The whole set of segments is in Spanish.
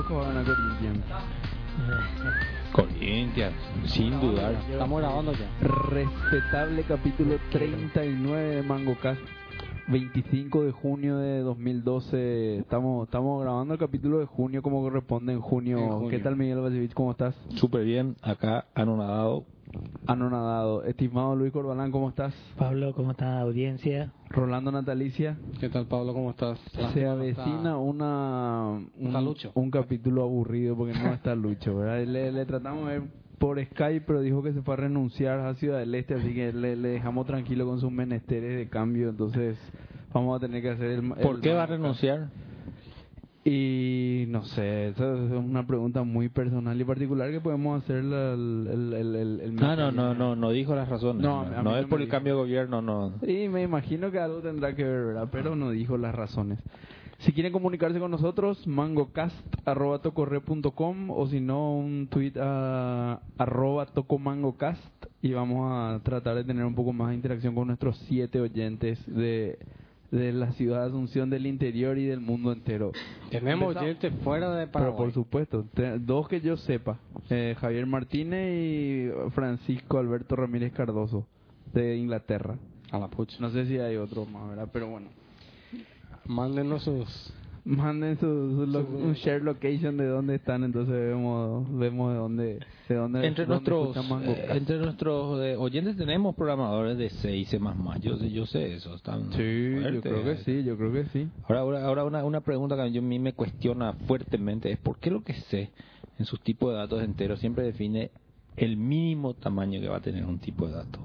Boca va a ganar Corinthians. Corinthians, sin dudar. Estamos grabando ya. Respetable capítulo 39 de MangoCast. 25 de junio de 2012. Estamos estamos grabando el capítulo de junio como corresponde en junio. En junio. ¿Qué tal Miguel Vasevich? ¿Cómo estás? Súper bien, acá anonadado. Anonadado. Estimado Luis Corbalán, ¿cómo estás? Pablo, ¿cómo está la audiencia? Rolando Natalicia. ¿Qué tal, Pablo? ¿Cómo estás? Se avecina una un, un capítulo aburrido porque no está Lucho, ¿verdad? Le, le tratamos de ver por Skype, pero dijo que se fue a renunciar a Ciudad del Este, así que le, le dejamos tranquilo con sus menesteres de cambio, entonces vamos a tener que hacer el... ¿Por el- qué va a renunciar? Y no sé, esa es una pregunta muy personal y particular que podemos hacer el... el, el, el- el- No, no, no, no, no dijo las razones. No, es por el dijo. cambio de gobierno, no. Y me imagino que algo tendrá que ver, ¿verdad? Pero no dijo las razones. Si quieren comunicarse con nosotros, mangocast.tocorre.com o si no, un tweet a arroba tocomangocast y vamos a tratar de tener un poco más de interacción con nuestros siete oyentes de, de la ciudad de Asunción, del interior y del mundo entero. Tenemos oyentes fuera de Pero Paraguay. por supuesto, te- dos que yo sepa, eh, Javier Martínez y Francisco Alberto Ramírez Cardoso, de Inglaterra. A la pucha. No sé si hay otro más, ¿verdad? Pero bueno. Mándenos sus... Manden su, su lo- un share location de dónde están, entonces vemos vemos de dónde de dónde Entre dónde nuestros, eh, entre nuestros eh, oyentes tenemos programadores de C y C++. Yo, yo sé eso. Están Sí, yo creo que sí, yo creo que sí. Ahora, ahora, ahora una, una pregunta que a mí me cuestiona fuertemente es por qué lo que sé en sus tipos de datos enteros siempre define el mínimo tamaño que va a tener un tipo de dato.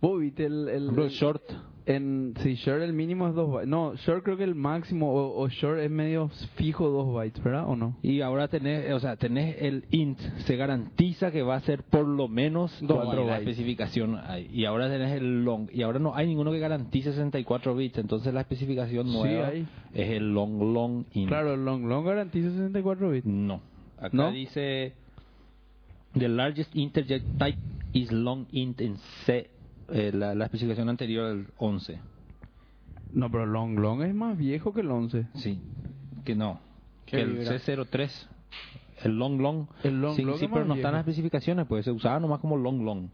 ¿Vos viste el, el, short. En si short el mínimo es 2 bytes? No, short creo que el máximo o, o short es medio fijo 2 bytes, ¿verdad? ¿O no? Y ahora tenés, o sea, tenés el int, se garantiza que va a ser por lo menos Dos cuatro bytes. la especificación hay. Y ahora tenés el long, y ahora no hay ninguno que garantice 64 bits, entonces la especificación Sí, nueva hay. es el long long int. Claro, el long long garantiza 64 bits. No. Acá ¿No? dice the largest integer type is long int en C, eh, la, la especificación anterior el 11. No, pero long long es más viejo que el 11. Sí. Que no. ¿Qué Que el vibra? C03 el long long. El long sí, long sí, es pero no están las especificaciones, pues se usaba nomás como long long.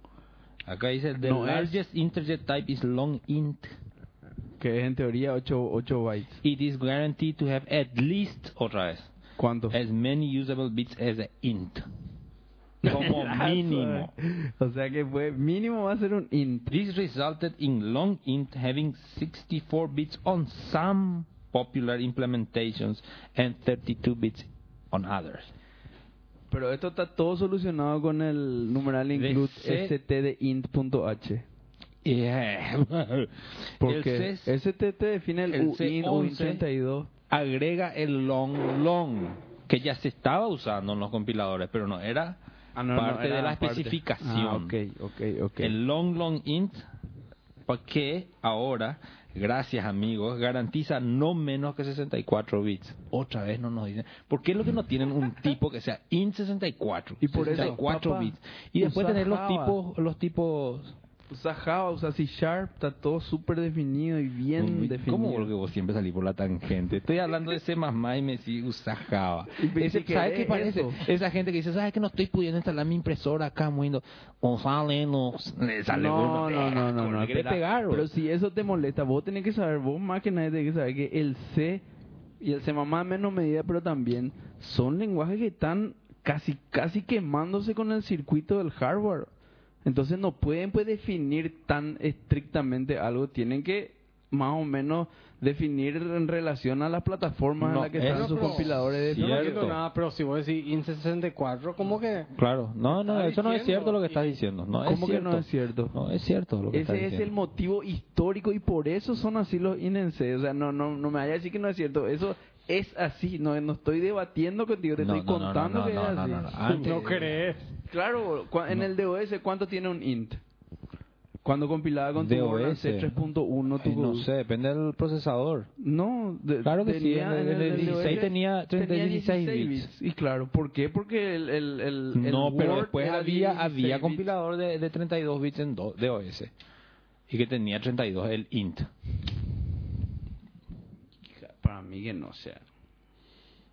Acá dice the No es. largest integer type is long int. Que es en teoría 8, 8 bytes. It is guaranteed to have at least otra vez ¿Cuánto? as many usable bits as a int. Como mínimo. O sea que fue mínimo va a ser un int. This resulted in long int having 64 bits on some popular implementations and 32 bits on others. Pero esto está todo solucionado con el numeral include st de int.h. Yeah. Porque El C st te define el, el C11 uint32. agrega el long long que ya se estaba usando en los compiladores, pero no era Ah, no, parte de la especificación. Ah, ok, ok, ok. El long long int que ahora, gracias amigos, garantiza no menos que 64 bits. Otra vez no nos dicen, ¿por qué es lo que no tienen un tipo que sea int 64? Y por eso, 64 papá, bits. Y después tener los tipos los tipos Usa Java, usa C Sharp, está todo súper definido y bien definido. ¿Cómo porque vos siempre salís por la tangente? Estoy hablando de C++ y me decís usa Java. Ese- ¿Sabes es qué parece? eso. Esa gente que dice, ¿sabes que no estoy pudiendo instalar mi impresora acá en Windows? O sale, no, le sale no, no, no, no, ¿cómo no, pegar, Pero si eso te molesta, vos tenés que saber, vos más que nadie tenés que saber que el C y el C en menos medida, pero también son lenguajes que están casi casi quemándose con el circuito del hardware. Entonces no pueden pues definir tan estrictamente algo, tienen que más o menos definir en relación a las plataformas en No, las que están sus compiladores de no Cierto. entiendo nada, pero si vos decís int 64, ¿cómo que...? Claro, no, no, eso no es cierto lo que estás diciendo. No, es ¿Cómo que cierto. no es cierto? No, es cierto lo que estás Ese es el motivo histórico y por eso son así los INC. O sea, no, no, no me vaya a decir que no es cierto. Eso es así. No, no estoy debatiendo contigo, te No, estoy no, contando no, que no, es no, así. no, no. Antes- ¿No crees? Claro, en el DOS, ¿cuánto tiene un int? Cuando compilaba con tu DOS. C3.1, tu no sé, depende del procesador. No, de- Claro que sí, tenía- en el- el DOS 16 tenía 16 bits. Y claro, ¿por qué? Porque el, el, el, el no, pero Word después era había 16 había compilador de, de 32 bits en do- de OS y que tenía 32 el int. Que no sea.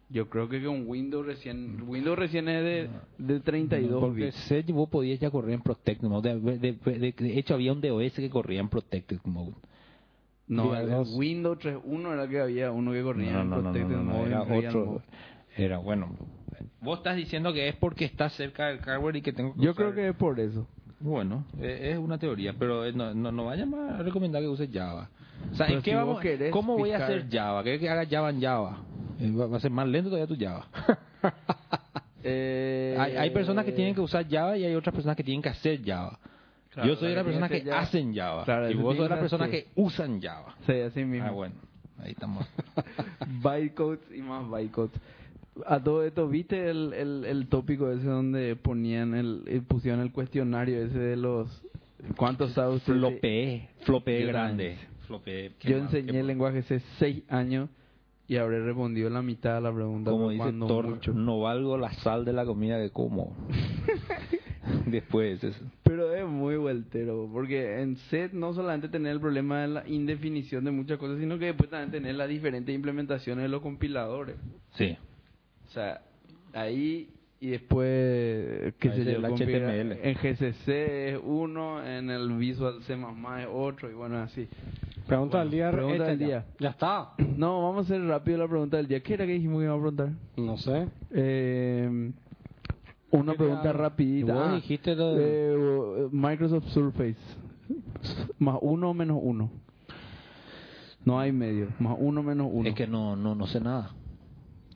Yo creo que con Windows recién, Windows recién es de, de 32 Porque bits. Set vos podías ya correr en Protected Mode. De, de- de- de hecho, había un DOS que corría en Protected Mode. No, el. Windows 3.1 era que había uno que corría No, en no, no, no, Protected no, no, Mode, era otro. Mode. Era bueno. Vos estás diciendo que es porque estás cerca del hardware y que tengo que Yo usar- creo que es por eso. Bueno, eh, es una teoría, pero eh, no, no, no vaya más a recomendar que uses Java. O sea, Pero ¿en qué si vamos, ¿cómo voy a hacer Java? ¿Querés que haga Java en Java? Eh, va a ser más lento todavía tu Java. Eh, hay, hay personas que tienen que usar Java y hay otras personas que tienen que hacer Java. Claro, Yo soy de la las que hacer hacen Java. Claro, y vos sos de tiene las que usan Java. Sí, así mismo. Ah, bueno. Ahí estamos. bytecodes y más bytecodes. A todo esto, ¿viste el, el, el tópico ese donde ponían el, eh, pusieron el cuestionario ese de los cuántos sabe usted? de- Flope, flope Yo grande. Yo enseñé qué el lenguaje hace seis años y habré respondido la mitad de la pregunta. Como dice Thor, mucho. no valgo la sal de la comida que como. Después eso. Pero es muy vueltero, porque en set no solamente tener el problema de la indefinición de muchas cosas, sino que después también tener las diferentes implementaciones de los compiladores. Sí. O sea, ahí y después, qué Ahí sé es yo, el HTML. en GCC es uno, en el Visual C++ es otro, y bueno, así. Pregunta Bueno, del día. pregunta del ya. día. Ya está. No, vamos a hacer rápido la pregunta del día. ¿Qué era que dijimos que íbamos a preguntar? No sé. Eh, una ¿Qué pregunta tal? rapidita. Vos Ah, dijiste lo de- eh, Microsoft Surface. Más uno o menos uno. No hay medio. Más uno menos uno. Es que no, no, no sé nada.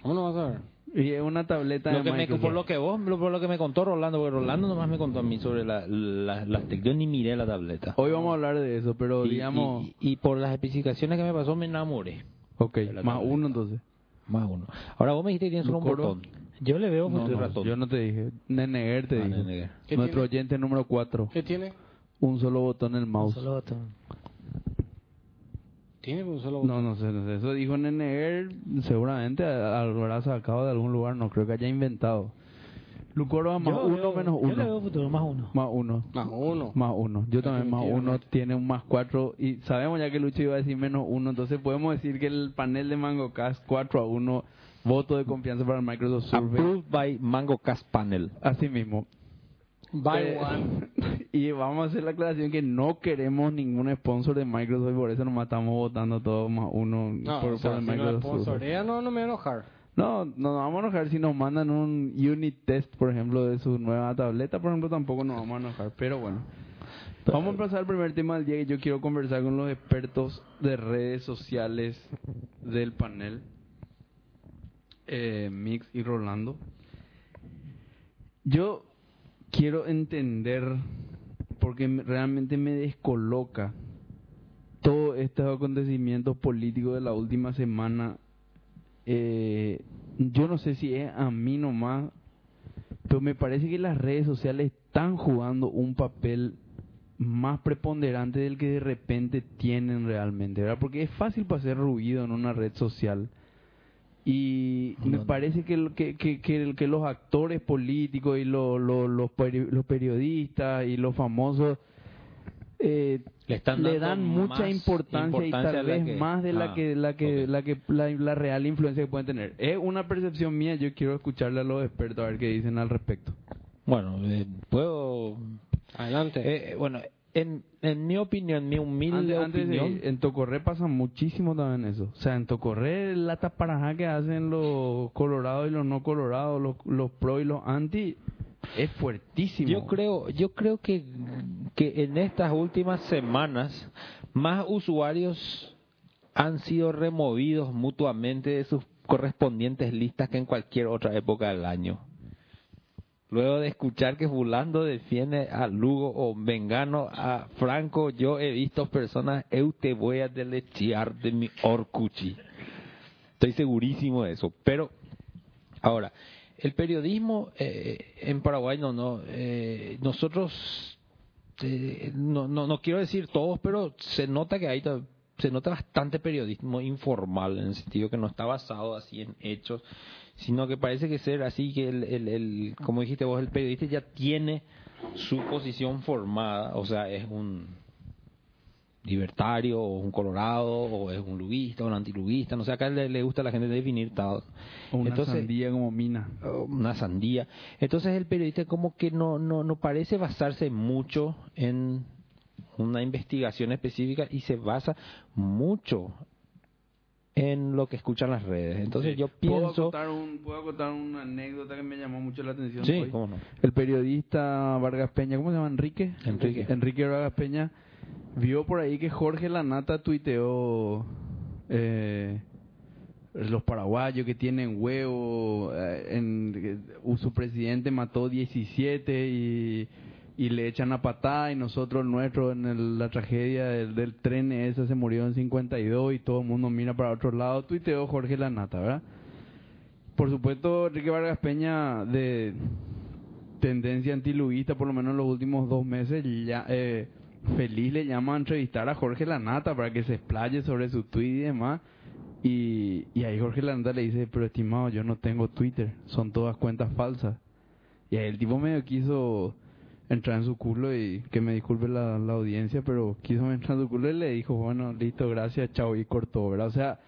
¿Cómo no vas a ver? Y es una tableta Lo de que me, por lo que vos, por lo que me contó Rolando, porque Rolando nomás me contó a mí sobre la, la, las Yo ni miré la tableta. Hoy vamos a hablar de eso, pero Y- digamos... y, y por las especificaciones que me pasó me enamoré. ok, más tableta. uno entonces. Más uno. Ahora vos me dijiste que tienes solo un botón. Yo le veo No, no, ratón. yo no te dije. Neneguer te Ah. ¿Qué Nuestro tiene? oyente número 4. ¿Qué tiene? Un solo botón en el mouse. solo botón. Tiene un solo No, no sé, no sé. Eso dijo Neneguer, seguramente a- habrá sacado de algún lugar, no creo que haya inventado. Lucoro a más Yo uno veo- menos Yo le veo uno. futuro más uno. Más uno. Más uno. Más uno. Yo también más uno tiene un más cuatro. Y sabemos ya que Lucho iba a decir menos uno. Entonces podemos decir que el panel de MangoCast 4 a 1. Voto de confianza para el Microsoft Surface. Approved by Mango Cast Panel. Así mismo. Buy Eh, one. y vamos a hacer la aclaración que no queremos ningún sponsor de Microsoft por eso nos estamos votando todos más uno No, por, o sea, por el si no Microsoft sponsorea, no, no me voy a enojar. No, no nos vamos a enojar si nos mandan un unit test, por ejemplo, de su nueva tableta, por ejemplo, tampoco nos vamos a enojar, pero bueno. Vamos a pasar al primer tema del día que yo quiero conversar con los expertos de redes sociales del panel, eh, Mix y Rolando. Yo quiero entender, porque me- realmente me descoloca todos estos acontecimientos políticos de la última semana eh, yo no sé si es a mí nomás, pero me parece que las redes sociales están jugando un papel más preponderante del que de repente tienen realmente, ¿verdad? Porque es fácil hacer ruido en una red social. Y me parece que, el- que, que, que, los actores políticos y lo- lo- los, peri- los periodistas y los famosos eh, Le están le dando dan mucha importancia, y tal vez que- más de la Ah, que la que la que la, la real influencia que pueden tener. Es una percepción mía, yo quiero escucharle a los expertos a ver qué dicen al respecto. Bueno, eh, puedo... Adelante. eh, bueno, en, en mi opinión, mi humilde Antes, antes de- opinión... en Tocorré pasa muchísimo también eso. O sea, en Tocorré la taparajá que hacen los colorados y los no colorados, los, los pro y los anti, es fuertísimo. Yo creo, yo creo que, que en estas últimas semanas más usuarios han sido removidos mutuamente de sus correspondientes listas que en cualquier otra época del año. Luego de escuchar que Fulando defiende a Lugo o Vengano a Franco, yo he visto personas, eu te voy a delechear de mi orcuchi. Estoy segurísimo de eso. Pero, ahora, el periodismo eh, en Paraguay, no, no, eh, nosotros, eh, no, no, no quiero decir todos, pero se nota que hay, se nota bastante periodismo informal, en el sentido que no está basado así en hechos, sino que parece que ser así que el, el, el como dijiste vos, el periodista ya tiene su posición formada, o sea, es un libertario, o un colorado, o es un luguista, o un antiluguista, no sé, acá le, le gusta a la gente definir tal. O una Entonces- sandía como mina. una sandía. Entonces el periodista como que no, no, no parece basarse mucho en una investigación específica y se basa mucho en lo que escuchan las redes. Entonces yo ¿Puedo pienso... contar, un, puedo contar una anécdota que me llamó mucho la atención. Sí, hoy? cómo no. El periodista Vargas Peña, ¿cómo se llama? Enrique. Enrique. Enrique Vargas Peña vio por ahí que Jorge Lanata tuiteó eh, los paraguayos que tienen huevo, eh, en, su presidente mató 17 y, y le echan a patada y nosotros nuestro en el- la tragedia del, tren ese se murió en 52 y todo el mundo mira para otro lado, tuiteó Jorge Lanata, ¿verdad? Por supuesto, Enrique Vargas Peña de tendencia antiluguista, por lo menos en los últimos dos meses, eh, feliz le llama a entrevistar a Jorge Lanata para que se explaye sobre su tweet y demás. Y, y ahí Jorge Lanata le dice, pero estimado, yo no tengo Twitter, son todas cuentas falsas. Y ahí el tipo medio quiso entrar en su culo y que me disculpe la, la audiencia, pero quiso entrar en su culo y le dijo, bueno, listo, gracias, chao, y cortó, ¿verdad? O sea,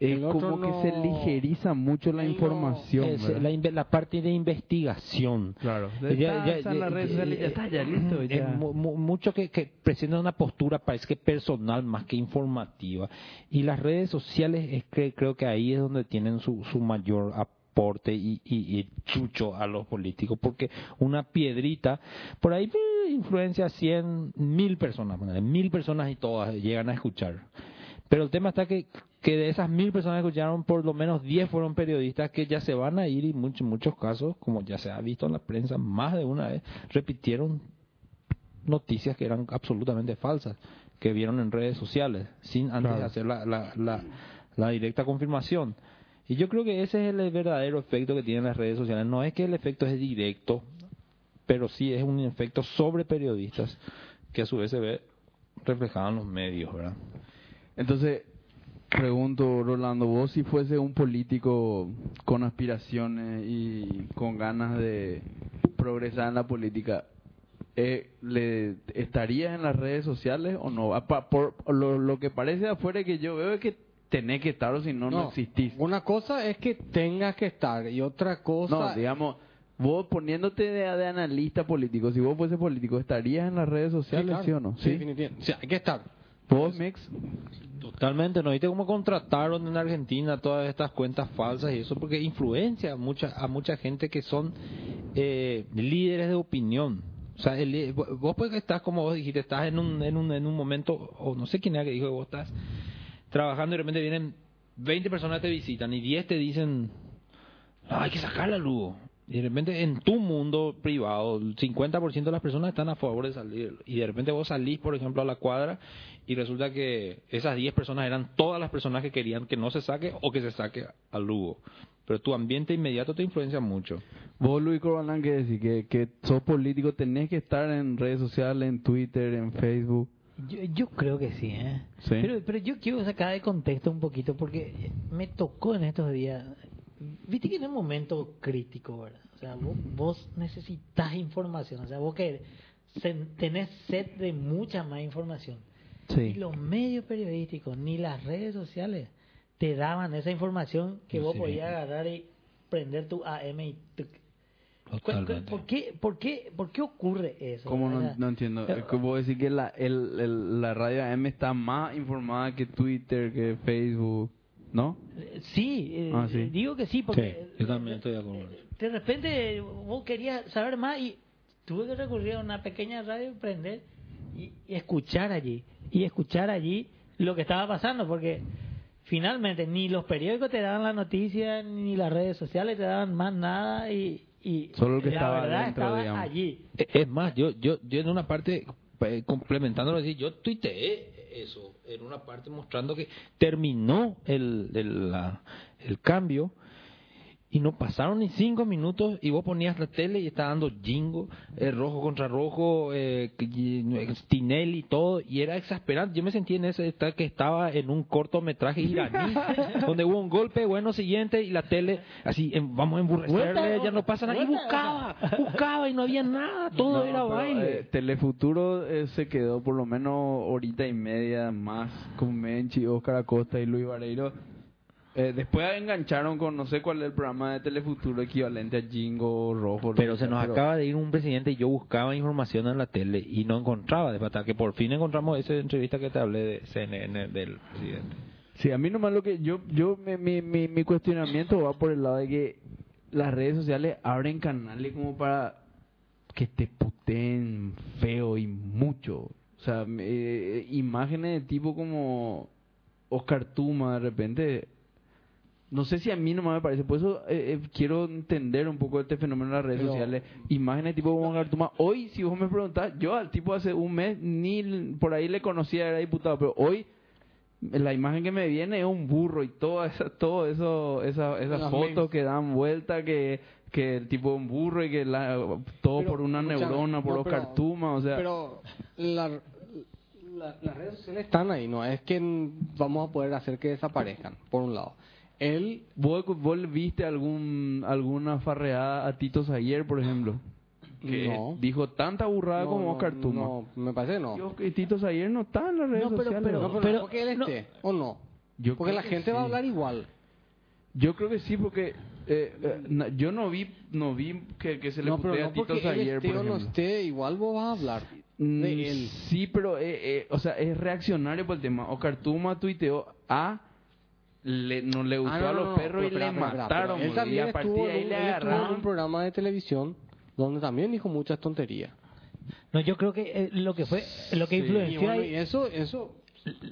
es El como no- que se ligeriza mucho la información. Es la, la parte de investigación. Claro. Ya- Está, ya- listo. Ya. mu- mu- mucho que, que presenta una postura, parece que personal más que informativa. Y las redes sociales, es que creo que ahí es donde tienen su, su mayor aporte y, y- y chucho a los políticos, porque una piedrita, por ahí eh, influencia a 100, mil personas, mil personas y todas llegan a escuchar. Pero el tema está que, que de esas mil personas que escucharon, por lo menos 10 fueron periodistas que ya se van a ir y muchos, muchos casos, como ya se ha visto en la prensa más de una vez, repitieron noticias que eran absolutamente falsas, que vieron en redes sociales, sin antes Claro. de hacer la, la, la, la directa confirmación. Y yo creo que ese es el verdadero efecto que tienen las redes sociales. No es que el efecto es directo, pero sí es un efecto sobre periodistas, que a su vez se ve reflejado en los medios, ¿verdad? Entonces, pregunto, Rolando, vos si fuese un político con aspiraciones y con ganas de progresar en la política, eh, ¿le estarías en las redes sociales o no? Por, lo, que parece afuera que yo veo es que tenés que estar o si no, no, existís. Una cosa es que tengas que estar y otra cosa... No, digamos, vos poniéndote de, de analista político, si vos fuese político, ¿estarías en las redes sociales, sí, claro, o no? Sí, definitivamente. O sea, hay que estar. ¿Vos, Mix? Totalmente, ¿no viste cómo contrataron en Argentina todas estas cuentas falsas y eso? Porque influencia a mucha, a mucha gente que son eh, líderes de opinión. O sea, el vos pues estás, como vos dijiste, estás en un, en un, en un momento, o no sé quién era que dijo que vos estás trabajando y de repente vienen 20 personas te visitan y 10 te dicen, no, hay que sacarla, Lugo. Y de repente en tu mundo privado, el 50% de las personas están a favor de salir. Y de repente vos salís, por ejemplo, a la cuadra y resulta que esas 10 personas eran todas las personas que querían que no se saque o que se saque al Lugo. Pero tu ambiente inmediato te influencia mucho. Vos, Luis Corbalán, que decís que, que sos político, tenés que estar en redes sociales, en Twitter, en Facebook. Yo, yo creo que sí, ¿eh? Sí. Pero, pero yo quiero sacar de contexto un poquito porque me tocó en estos días. Viste que en un momento crítico, ¿verdad? O sea, vos, vos necesitas información. O sea, vos que tenés sed de mucha más información. Y los medios periodísticos ni las redes sociales te daban esa información que vos Sí. podías agarrar y prender tu AM y tuc. ¿Cuál- cuál- Totalmente. ¿Por qué, por, qué, ¿Por qué ocurre eso? ¿Cómo no, no entiendo? eh, vos decís que la, el, el- la radio AM está más informada que Twitter, que Facebook, ¿no? Sí, eh, Ah, sí. digo que sí, porque Sí, yo también estoy de acuerdo. de repente vos querías saber más y tuve que recurrir a una pequeña radio, prender y, y escuchar allí, y escuchar allí lo que estaba pasando, porque finalmente ni los periódicos te daban la noticia, ni las redes sociales te daban más nada y, y Solo el que la estaba verdad adentro, estaba digamos. allí. Eh, Es más, yo, yo, yo en una parte, eh, complementándolo así, yo tuiteé eso, en una parte mostrando que terminó el, el, la- el cambio Y no pasaron ni cinco minutos y vos ponías la tele y estaba dando jingo, eh, rojo contra rojo, eh, y- Tinelli, todo, y era exasperante. Yo me sentí en ese que estaba en un cortometraje iraní, donde hubo un golpe, bueno, siguiente, y la tele, así, em, vamos a emburrecerle, ya no pasa nada. Y buscaba, buscaba y no había nada, todo No, era pero, baile. eh, Telefuturo eh, se quedó por lo menos horita y media más con Menchi, Oscar Acosta y Luis Vareiro. Eh, después engancharon con no sé cuál es el programa de Telefuturo equivalente a Jingo Rojo. Pero se nos pero- acaba de ir un presidente y yo buscaba información en la tele y no encontraba, de hasta que por fin encontramos esa entrevista que te hablé de CNN del presidente. Sí, a mí nomás lo que yo, yo mi, mi, mi, mi cuestionamiento va por el lado de que las redes sociales abren canales como para que te puteen feo y mucho. O sea, eh, imágenes de tipo como Oscar Tuma de repente. No sé si a mí nomás me parece, por eso eh, eh, quiero entender un poco este fenómeno de las redes Pero- sociales. Imágenes tipo como Oscar Tuma. Hoy, si vos me preguntás, yo al tipo hace un mes ni por ahí le conocía, era diputado, pero hoy la imagen que me viene es un burro y todo esa, todo eso, esa, esas fotos memes. que dan vuelta que, que el tipo es un burro y que la, todo Pero, por una neurona, por no, Oscar pero- Tuma, o sea, Pero la- la- las redes sociales están ahí, no es que vamos a poder hacer que desaparezcan, por un lado. Él, ¿vos, vos viste algún, alguna farreada a Tito Sayer, por ejemplo? Que no. dijo tanta burrada no, como Oscar Tuma. No, me parece no. Yo que Tito Sayer no está en las redes No, pero- sociales. pero- no, pero, porque él no. esté, ¿o no? Yo porque la gente va a hablar igual. Yo creo que sí, porque eh, eh, na- yo no vi no vi que, que se le no, putea a Tito Sayer, esté por o no esté, igual vos vas a hablar Mm, de él. Sí, pero, eh, eh, o sea, es reaccionario por el tema. Oscar Tuma tuiteó a. Le, no le gustó Ah, no, a los no, perros pero y le espera, espera, mataron. pero Él boludo, y también a partir estuvo, de en ahí un, le en programa de televisión donde también dijo muchas tonterías. No, yo creo que eh, lo que fue, lo que Sí. Y, influenció bueno, ahí, y eso, eso,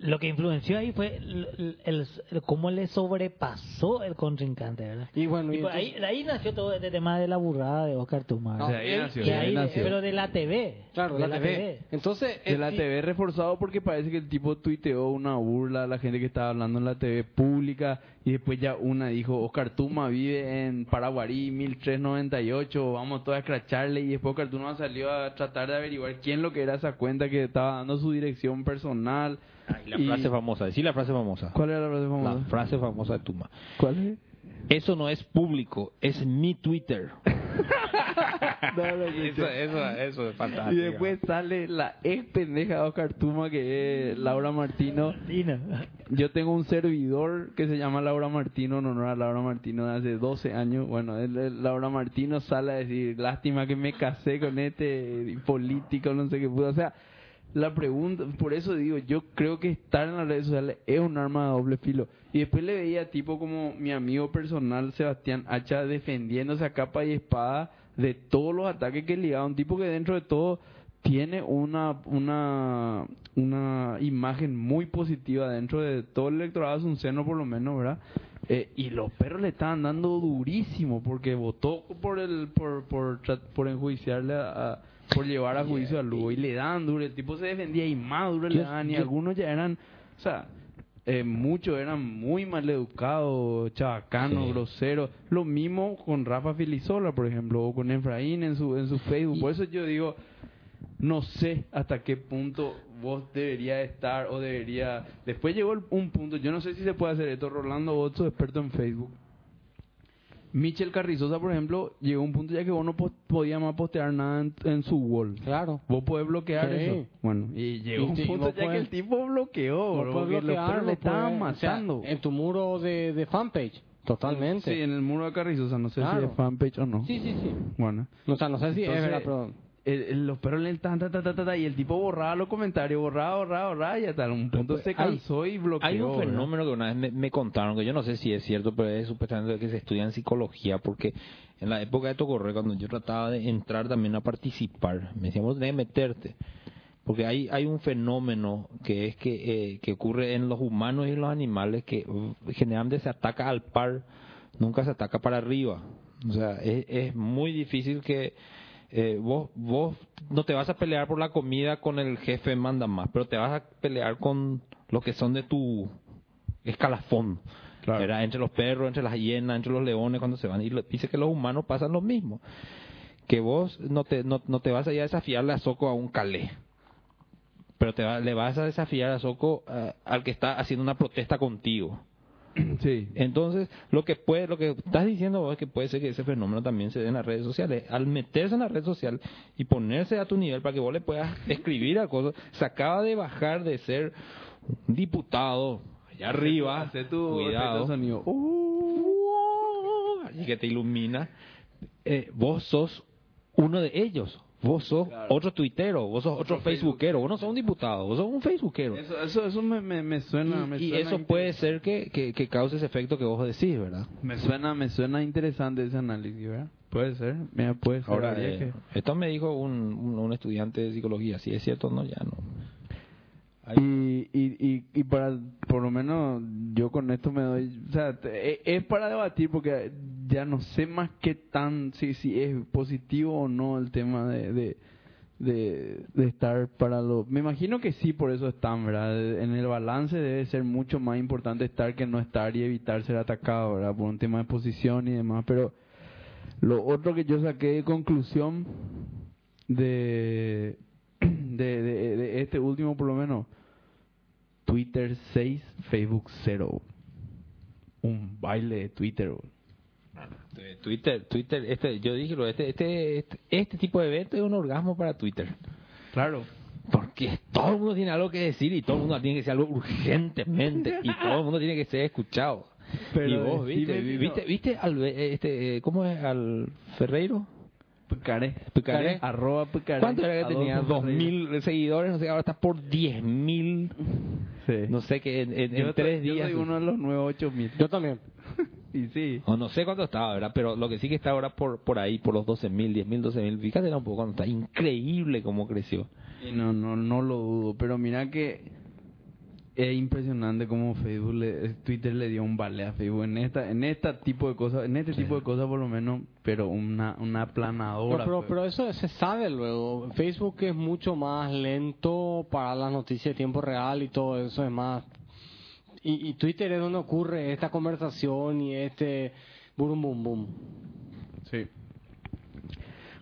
lo que influenció ahí fue el, el- el- cómo le sobrepasó el contrincante, ¿verdad? y bueno, Y y por ahí, nació todo este tema de la burrada de Oscar Tuma. No, O sea, ahí él- nació, Y de ahí ahí- nació. pero de la TV. claro, de la, TV. Entonces, De la TV reforzado porque parece que el tipo tuiteó una burla a la gente que estaba hablando en la TV pública y después ya una dijo, Oscar Tuma vive en Paraguarí 1398, vamos todos a escracharle y después Oscar Tuma salió a tratar de averiguar quién lo que era esa cuenta que estaba dando su dirección personal. Y la Y- frase famosa, decí la frase famosa. ¿Cuál era la frase La famosa? frase famosa de Tuma. ¿Cuál es? Eso no es público, es mi Twitter. No, no, sí, eso, sí. eso, eso es fantástico. Y después sale la ex pendeja de Oscar Tuma que es Laura Martino. Dina. Yo tengo un servidor que se llama Laura Martino en honor a Laura Martino de hace 12 años. Bueno, él- él- Laura Martino sale a decir, lástima que me casé con este político, no sé qué pudo. O sea, la pregunta, por eso digo, yo creo que estar en las redes sociales es un arma de doble filo. Y después le veía tipo como mi amigo personal Sebastián Hacha defendiéndose a capa y espada de todos los ataques que le daba. Un tipo que dentro de todo tiene una, una, una imagen muy positiva dentro de todo el electorado de un seno por lo menos, ¿verdad? Eh, y los perros le estaban dando durísimo porque votó por el por por, por enjuiciarle a, a- por llevar a juicio a Lugo y le daban duro, el tipo se defendía y más duro le daban y yo- algunos ya eran, o sea, eh, muchos eran muy mal educados, chabacanos, Sí. groseros. Lo mismo con Rafa Filisola, por ejemplo, o con Efraín en su en su Facebook. Por eso yo digo, no sé hasta qué punto vos debería estar o debería... Después llegó el- un punto, yo no sé si se puede hacer esto, Rolando Otto, experto en Facebook. Michel Carrizosa, por ejemplo, llegó a un punto ya que vos no po- podías más postear nada en, en su wall. claro. Vos podés bloquear Sí. eso. Bueno, y llegó Y un punto ya que el tipo bloqueó, bro, los bloquear, perros le estaban puedes- o sea, matando. en tu muro de, de fanpage, totalmente. Sí, en el muro de Carrizosa, no sé si Claro. es fanpage o no. sí, sí, sí. Bueno. O sea, no sé si es Entonces, verdad, pero... el- el- los perros le tan, tan, tan, tan, tan, tan, y el tipo borraba los comentarios, borraba, borraba, borraba, y hasta un punto se Hay- cansó y bloqueó. Hay un ¿verdad? fenómeno que una vez me, me contaron, que yo no sé si es cierto, pero es supuestamente que se estudia en psicología, porque en la época de Tocorre, cuando yo trataba de entrar también a participar, me decían, vos tenés que meterte. Porque hay, hay un fenómeno que es que, eh, que ocurre en los humanos y en los animales que uh, generalmente se ataca al par, nunca se ataca para arriba. O sea, es, es muy difícil que eh, vos, vos no te vas a pelear por la comida con el jefe manda más, pero te vas a pelear con los que son de tu escalafón. Claro. ¿verdad? Entre los perros, entre las hienas, entre los leones cuando se van. Y lo- dice que los humanos pasan lo mismo. Que vos no te, no, no te vas a ir a desafiarle a Soco a un calé. Pero te va- le vas a desafiar a Soco eh, al que está haciendo una protesta contigo. Sí. Entonces, lo que puede, lo que estás diciendo vos es que puede ser que ese fenómeno también se dé en las redes sociales. Al meterse en la red social y ponerse a tu nivel para que vos le puedas escribir a cosas, se acaba de bajar de ser un diputado allá arriba, Hace tu cuidado, sonido. y que te ilumina. Eh, vos sos uno de ellos. Vos sos Claro. otro tuitero, vos sos otro, Otro facebookero, vos no sos un diputado, vos sos un facebookero. Eso, eso, eso me, me, me suena. y me y suena eso puede ser que, que, que cause ese efecto que vos decís, ¿verdad? Me suena, me suena interesante ese análisis, ¿verdad? Puede ser, mira, puede ser. Ahora, eh, que- esto me dijo un, un, un estudiante de psicología, si es cierto o no, ya no. Y, y, y, y para, por lo menos, yo con esto me doy, o sea, e- es para debatir porque ya no sé más qué tan, si, si es positivo o no el tema de, de, de, estar para lo... Me imagino que sí, por eso están, ¿verdad? En el balance debe ser mucho más importante estar que no estar y evitar ser atacado, ¿verdad? Por un tema de posición y demás, pero lo otro que yo saqué de conclusión de, de, de este último por lo menos, Twitter 6, Facebook 0. Un baile de Twitter. Eh, Twitter, Twitter, este, yo dije, lo, este, este, este, este tipo de evento es un orgasmo para Twitter. Claro. Porque todo el mundo tiene algo que decir y todo el mundo tiene que decir algo urgentemente y todo el mundo tiene que ser escuchado. Pero y vos viste, decime, viste, viste al, este, eh, ¿cómo es? Al Ferreiro. Pucaré. Pucaré. Arroba Pucaré. ¿Cuánto era que tenía? Dos mil seguidores, no sé, ahora está por diez mil, Sí. no sé qué, en, en- en tres soy- yo días. soy uno de los nuevos 8000. Yo también. Y sí. O no sé cuánto estaba, ¿verdad? Pero lo que sí que está ahora por, por ahí, por los 12 mil, 10 mil, 12 mil. Fíjate un poco cuando está. Increíble cómo creció. Y no, no, no lo dudo. Pero mira que es impresionante cómo Facebook, le, Twitter le dio un vale a Facebook en esta, en esta tipo de cosas, en este tipo de cosas por lo menos, pero una, una aplanadora. pero, pues. pero eso se sabe luego. Facebook es mucho más lento para las noticias de tiempo real y todo eso es más. Y, y Twitter es donde ocurre esta conversación y este burum bum bum. Sí.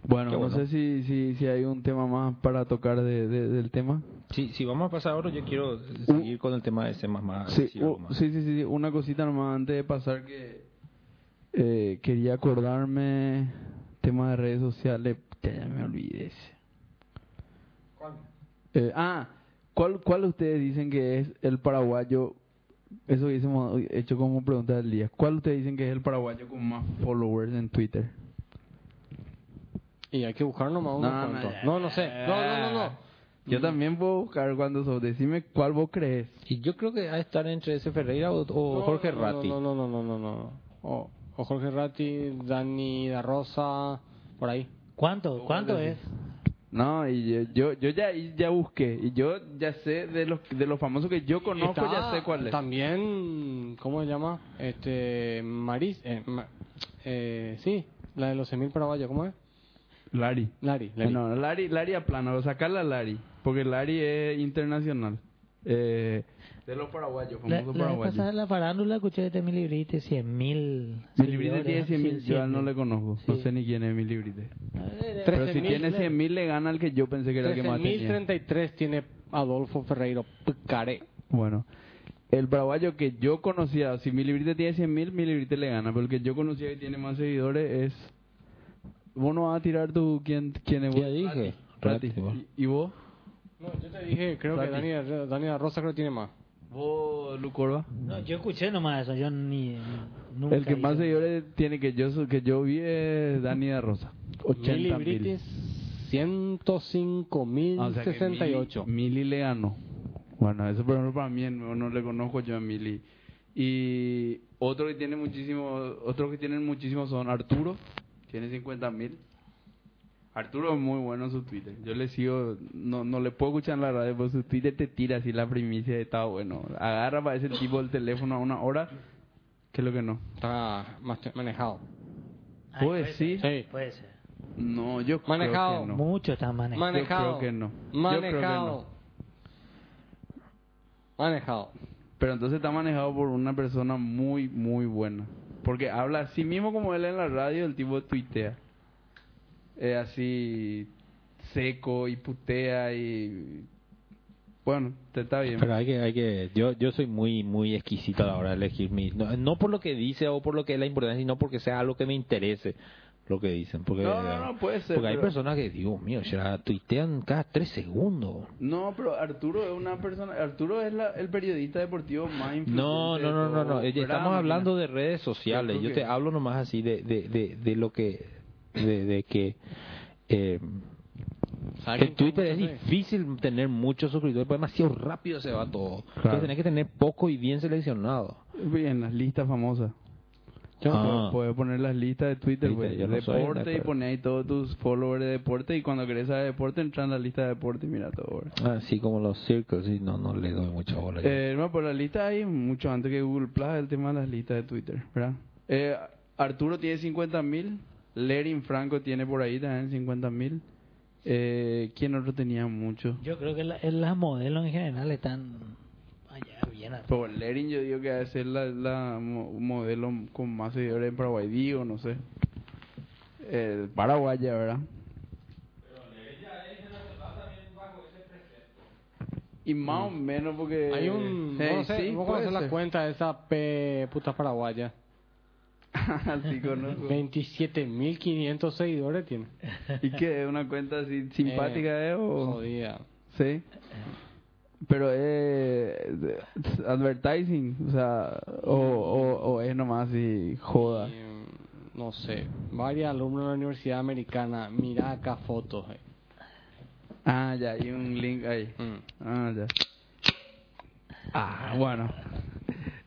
Bueno, no sé si, si, si hay un tema más para tocar de, de- del tema. Sí, si vamos a pasar ahora, yo quiero seguir con el tema de C++. Sí, decir algo u- más. sí, sí, sí, una cosita nomás antes de pasar que eh, quería acordarme tema de redes sociales, ya, me olvidé. Eh, ah, ¿cuál, ¿cuál ustedes dicen que es el paraguayo? Eso hubiésemos hecho como pregunta del día. ¿Cuál ustedes dicen que es el paraguayo con más followers en Twitter? Y hay que buscar nomás unos No, no, sé. No, no, no, no. Yo también puedo buscar cuando sos. Decime cuál vos crees. Y yo creo que va a estar entre ese Ferreira o, o No, Jorge no, Ratti. No, no, no, no, no, no. O, o Jorge Ratti, Dani Da Rosa, por ahí. ¿Cuánto? ¿Cuánto es? No, y yo, yo, yo ya, y ya busqué. Y yo ya sé de los, de los famosos que yo conozco, Está ya sé cuál es. También, ¿cómo se llama? Este, Maris, eh, Ma- eh, sí, la de los 100.000 paraguayos, ¿cómo es? Lari. Lari, Lari. No, Lari, Lari a plano, o sacarla a Lari, porque Lari es internacional. Eh, de los paraguayos, La, famosos la pasada en la farándula escuché de este mi librite, 100 mil. Mi librite tiene 100 mil, yo a él no le conozco, no Sí. sé ni quién es mi librite. Trece Pero si tiene 100 mil le gana al que yo pensé que era el que más tenía. 13.033 tiene Adolfo Ferreiro Pucaré. Bueno, el paraguayo que yo conocía, si mi librite tiene 100 mil, mi librite le gana, pero el que yo conocía que tiene más seguidores es... ¿Vos no vas a tirar tú quién, quién es vos? Ya dije, Rati. Rati. ¿Y, y vos? No, yo te dije, creo Rati. que Dani, Dani Da Rosa creo que tiene más. ¿Vos, Lucorba? No, yo escuché nomás eso, yo ni. Nunca El que más seguidores tiene que yo que yo vi es Dani de Rosa. Mi 80 librete mil. es 105.068. O sea que Mili, Mili le ganó. Bueno, eso por ejemplo para mí no, no le conozco yo a Mili. Y otro que tiene muchísimo, otro que tienen muchísimo son Arturo, tiene 50 mil. Arturo es muy bueno en su Twitter. Yo le sigo, no, no le puedo escuchar en la radio, pero su Twitter te tira así la primicia de está bueno. Agarra para ese tipo el teléfono a una hora, que es lo que no. Está más manejado. Ay, ¿Puede sí? ser, Sí. Puede ser. No, yo Manejado. creo que no. Mucho están manejando. Manejado. creo que no. Manejado. Manejado. Pero entonces está manejado por una persona muy, muy buena. Porque habla así mismo como él en la radio, el tipo tuitea. Es así seco y putea y... Bueno, te está bien. Pero hay que, hay que, yo, yo soy muy, muy exquisito a la hora de elegir mi, no, no por lo que dice o por lo que es la importancia, sino porque sea algo que me interese lo que dicen. Porque, No, no, no, puede ser, Porque hay pero- personas que, Dios mío, ya tuitean cada tres segundos. No, pero Arturo es una persona... Arturo es la- el periodista deportivo más influyente No, no, no, no, no. ¿Verdad, Estamos hablando de redes sociales. Yo te que- hablo nomás así de, de, de, de lo que, de, de que eh, ¿Sabes en Twitter es difícil tener muchos suscriptores, porque demasiado rápido se va todo. Claro. Entonces tenés que tener poco y bien seleccionado. Bien, las listas famosas. Yo- Ah. Puedes poner las listas de Twitter, güey. no soy deporte y poner ahí todos tus followers de deporte y cuando querés saber deporte entras en la lista de deporte y mira todo, güey. Así como los circles, sí, no, no le doy mucha bola. Eh, no, por la lista hay mucho antes que Google Plus, el tema de las listas de Twitter, ¿verdad? Eh, Arturo tiene 50 mil, Lerin Franco tiene por ahí también 50 mil. Eh, ¿Quién otro tenía mucho? Yo creo que la- las modelos en general están bien arriba. Por Lerin yo digo que debe ser la, la mo- modelo con más seguidores en Paraguay, digo, no sé. El paraguaya, ¿verdad? Y más o menos porque... Hay un... Eh, no sé, sí, puede conocés la cuenta de esa P puta paraguaya. sí, conozco. 27.500 seguidores tiene. ¿Y qué? ¿Una cuenta así simpática Eh, eh, o...? Jodida. Sí. Pero es advertising, o sea, o, o, o es nomás así, joda. Y, mm, no sé, varios alumnos de la Universidad Americana, mira acá fotos. eh. Ah, ya, hay un link ahí. Mm. Ah, ya. Ah, bueno.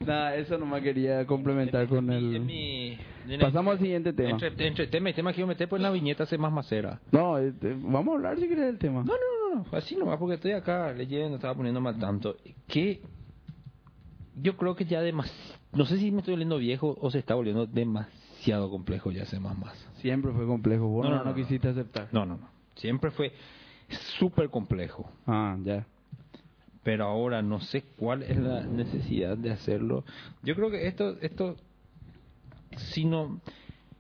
Nada, eso nomás quería complementar con el... Pasamos al siguiente tema. Entre, entre tema y tema que quiero meter, pues en la viñeta hace más macera. No, este, vamos a hablar si querés del tema. No, no, no, no, así nomás, porque estoy acá leyendo, estaba poniéndome al tanto. Que yo creo que ya demasiado, no sé si me estoy volviendo viejo o se está volviendo demasiado complejo ya hacer más más. Siempre fue complejo. Vos No, no, no, no no, quisiste aceptar. No, no, no. Siempre fue súper complejo. Ah, ya. Pero ahora no sé cuál es la necesidad de hacerlo. Yo creo que esto, esto, si no,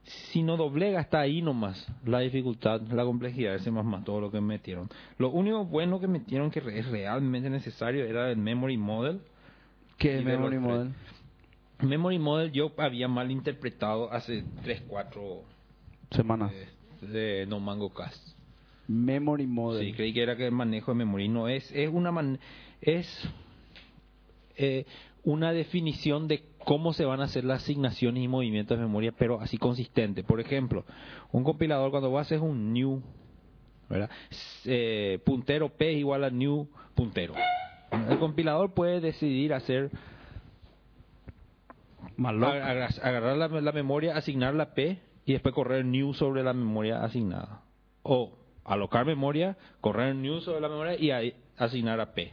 si no doblega está ahí nomás la dificultad, la complejidad de ese más más todo lo que metieron. Lo único bueno que metieron que es realmente necesario era el memory model. ¿Qué es de Memory. Model? Memory model yo había mal interpretado hace 3, 4 Semana. de No Mango Cast. Memory Model. Sí, creí que era que el manejo de memoria no es es una man- es eh, una definición de cómo se van a hacer las asignaciones y movimientos de memoria, pero así consistente. Por ejemplo, un compilador cuando vos haces un new, ¿verdad? Eh, puntero p es igual a new puntero. El compilador puede decidir hacer agarrar la, la memoria, asignar la P y después correr new sobre la memoria asignada. O alocar memoria, correr new sobre la memoria y asignar a P.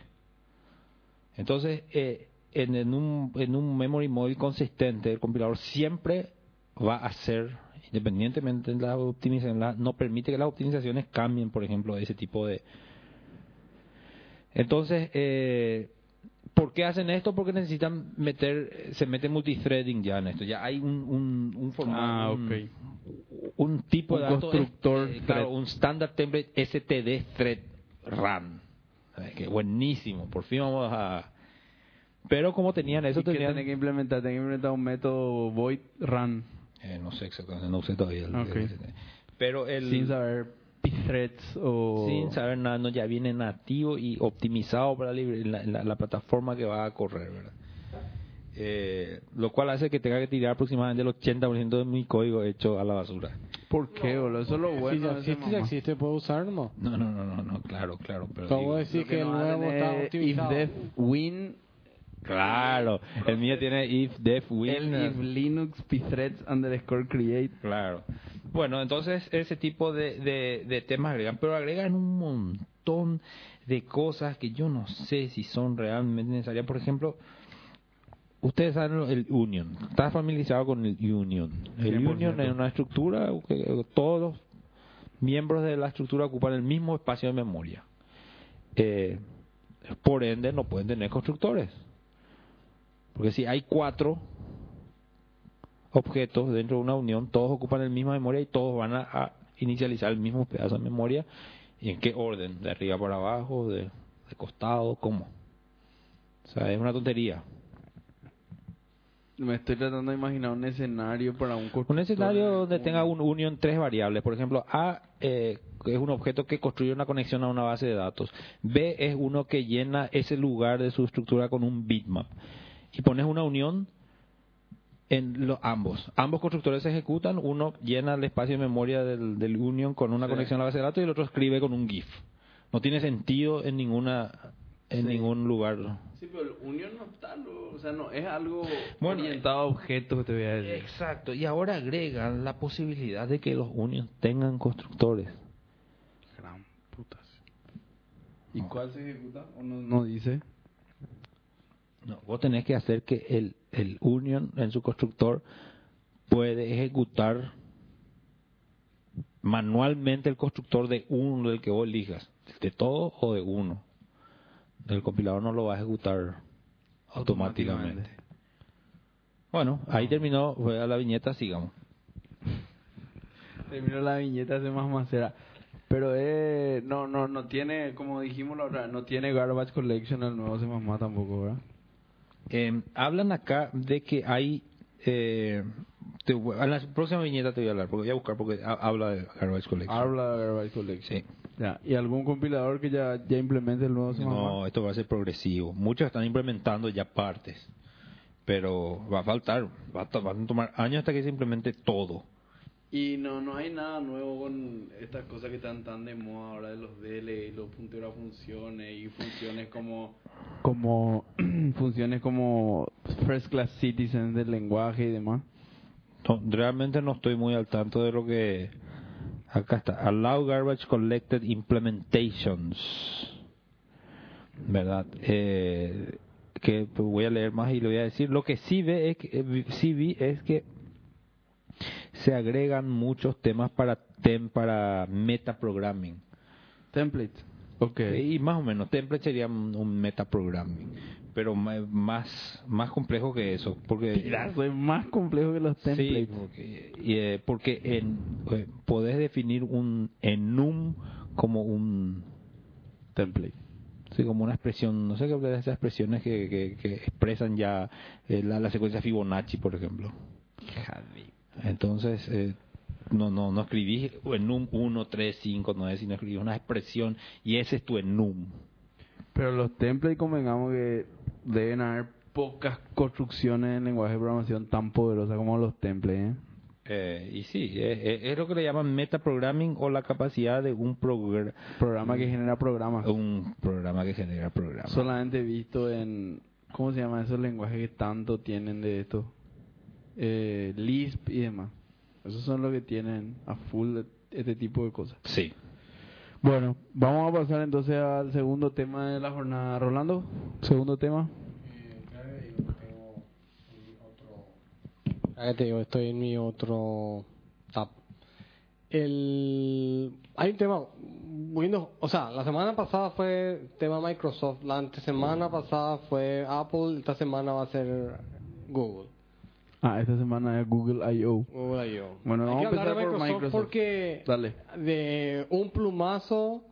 Entonces, eh, en, en un, en un memory model consistente, el compilador siempre va a hacer, independientemente de la optimización, la- no permite que las optimizaciones cambien, por ejemplo, ese tipo de... Entonces, eh, ¿por qué hacen esto? Porque necesitan meter, se mete multithreading ya en esto. Ya hay un, un, un formato, Ah, un- tipo Un de datos, constructor eh, claro, un standard template STD thread run. Que buenísimo, por fin vamos a... Pero como tenían eso, ¿Y qué tenían... que implementar? Tenés que implementar un método void run. Eh, no sé exactamente, no usé todavía. el- Ok. el- pero el... Sin saber pthreads o... Sin saber nada, no, ya viene nativo y optimizado para la- la- la plataforma que va a correr, ¿verdad? Eh, lo cual hace que tenga que tirar aproximadamente el 80% de mi código hecho a la basura. ¿Por qué, boludo? Eso es lo si bueno ya de ese existe, ya existe, puedo usarlo. No, no, no, no, no claro, claro. Pero de decir que el nuevo está optimizado. If def win, Claro, el mío tiene if def win. el if linux pthreads underscore create. Claro. Bueno, entonces ese tipo de, de, de temas agregan, pero agregan un montón de cosas que yo no sé si son realmente necesarias. Por ejemplo, ustedes saben el union. ¿Estás familiarizado con el union? El 100%. union es una estructura que todos los miembros de la estructura ocupan el mismo espacio de memoria. Eh, por ende, no pueden tener constructores. Porque si hay cuatro objetos dentro de una unión, todos ocupan la misma memoria y todos van a, a inicializar el mismo pedazo de memoria. ¿Y en qué orden? ¿De arriba para abajo? ¿De, de costado? ¿Cómo? O sea, es una tontería. Me estoy tratando de imaginar un escenario para un constructor. Un escenario donde un- tenga un unión tres variables. Por ejemplo, A eh, es un objeto que construye una conexión a una base de datos. B es uno que llena ese lugar de su estructura con un bitmap. Y pones una unión en los ambos. Ambos constructores se ejecutan. Uno llena el espacio de memoria del, del union con una Sí. conexión a la base de datos y el otro escribe con un GIF. No tiene sentido en ninguna en Sí. ningún lugar. Sí, pero el unión no está, lo- o sea, no es algo Bueno, orientado a objetos, te voy a decir. Exacto, y ahora agregan la posibilidad de que los unions tengan constructores. Gran putas. ¿Y cuál se ejecuta? ¿O no, no dice? No, vos tenés que hacer que el, el union en su constructor puede ejecutar manualmente el constructor de uno del que vos elijas, de todo o de uno. El compilador no lo va a ejecutar automáticamente. Bueno, ahí terminó, fue a la viñeta, sigamos. Terminó la viñeta hace más macera. Pero eh, no, no, no tiene, como dijimos la otra, no tiene garbage collection el nuevo más tampoco, ¿verdad? Eh, hablan acá de que hay... Eh, te en la próxima viñeta te voy a hablar, porque voy a buscar porque ha- habla de Garbage Collection. Habla de garbage collection. Sí. Ya. ¿Y algún compilador que ya, ya implemente el nuevo No, esto va a ser progresivo. Muchos están implementando ya partes, pero va a faltar, va a, van a tomar años hasta que se implemente todo. Y no, no hay nada nuevo con estas cosas que están tan de moda ahora de los DL y los punteros a funciones y funciones como como funciones como first class citizens del lenguaje y demás. No, realmente no estoy muy al tanto de lo que acá está. Allow garbage collected implementations, verdad. Eh, que pues, voy a leer más y le voy a decir. Lo que sí ve es que, eh, vi- sí vi es que se agregan muchos temas para tem para metaprogramming. Templates. Ok. Y más o menos, template sería un, un metaprogramming, pero más más complejo que eso, porque Pirazo, es más complejo que los Sí, templates. porque, y, eh, porque en, eh, podés definir un enum como un Template. sí, como una expresión, no sé qué de esas expresiones que, que, que expresan ya eh, la, la secuencia Fibonacci, por ejemplo. Entonces, eh, no, no, no escribís enum 1, 3, 5, 9, sino escribís una expresión y ese es tu enum. Pero los templates convengamos que deben haber pocas construcciones en lenguaje de programación tan poderosas como los templates. ¿eh? Eh, y sí, eh, eh, es lo que le llaman metaprogramming o la capacidad de un, progr- Programa que genera programas. un programa que genera programas. Solamente visto en. ¿Cómo se llama esos lenguajes que tanto tienen de esto? Eh, Lisp y demás. Esos son los que tienen a full de- este tipo de cosas. Sí. Bueno, vamos a pasar entonces al segundo tema de la jornada. Rolando, segundo tema. Acá te digo, estoy en mi otro tab. El, hay un tema, Windows, o sea, la semana pasada fue tema Microsoft, la antesemana pasada fue Apple, esta semana va a ser Google. Ah, esta semana es Google I.O. Google I.O. Bueno, Hay vamos a empezar por Microsoft porque Dale. de un plumazo,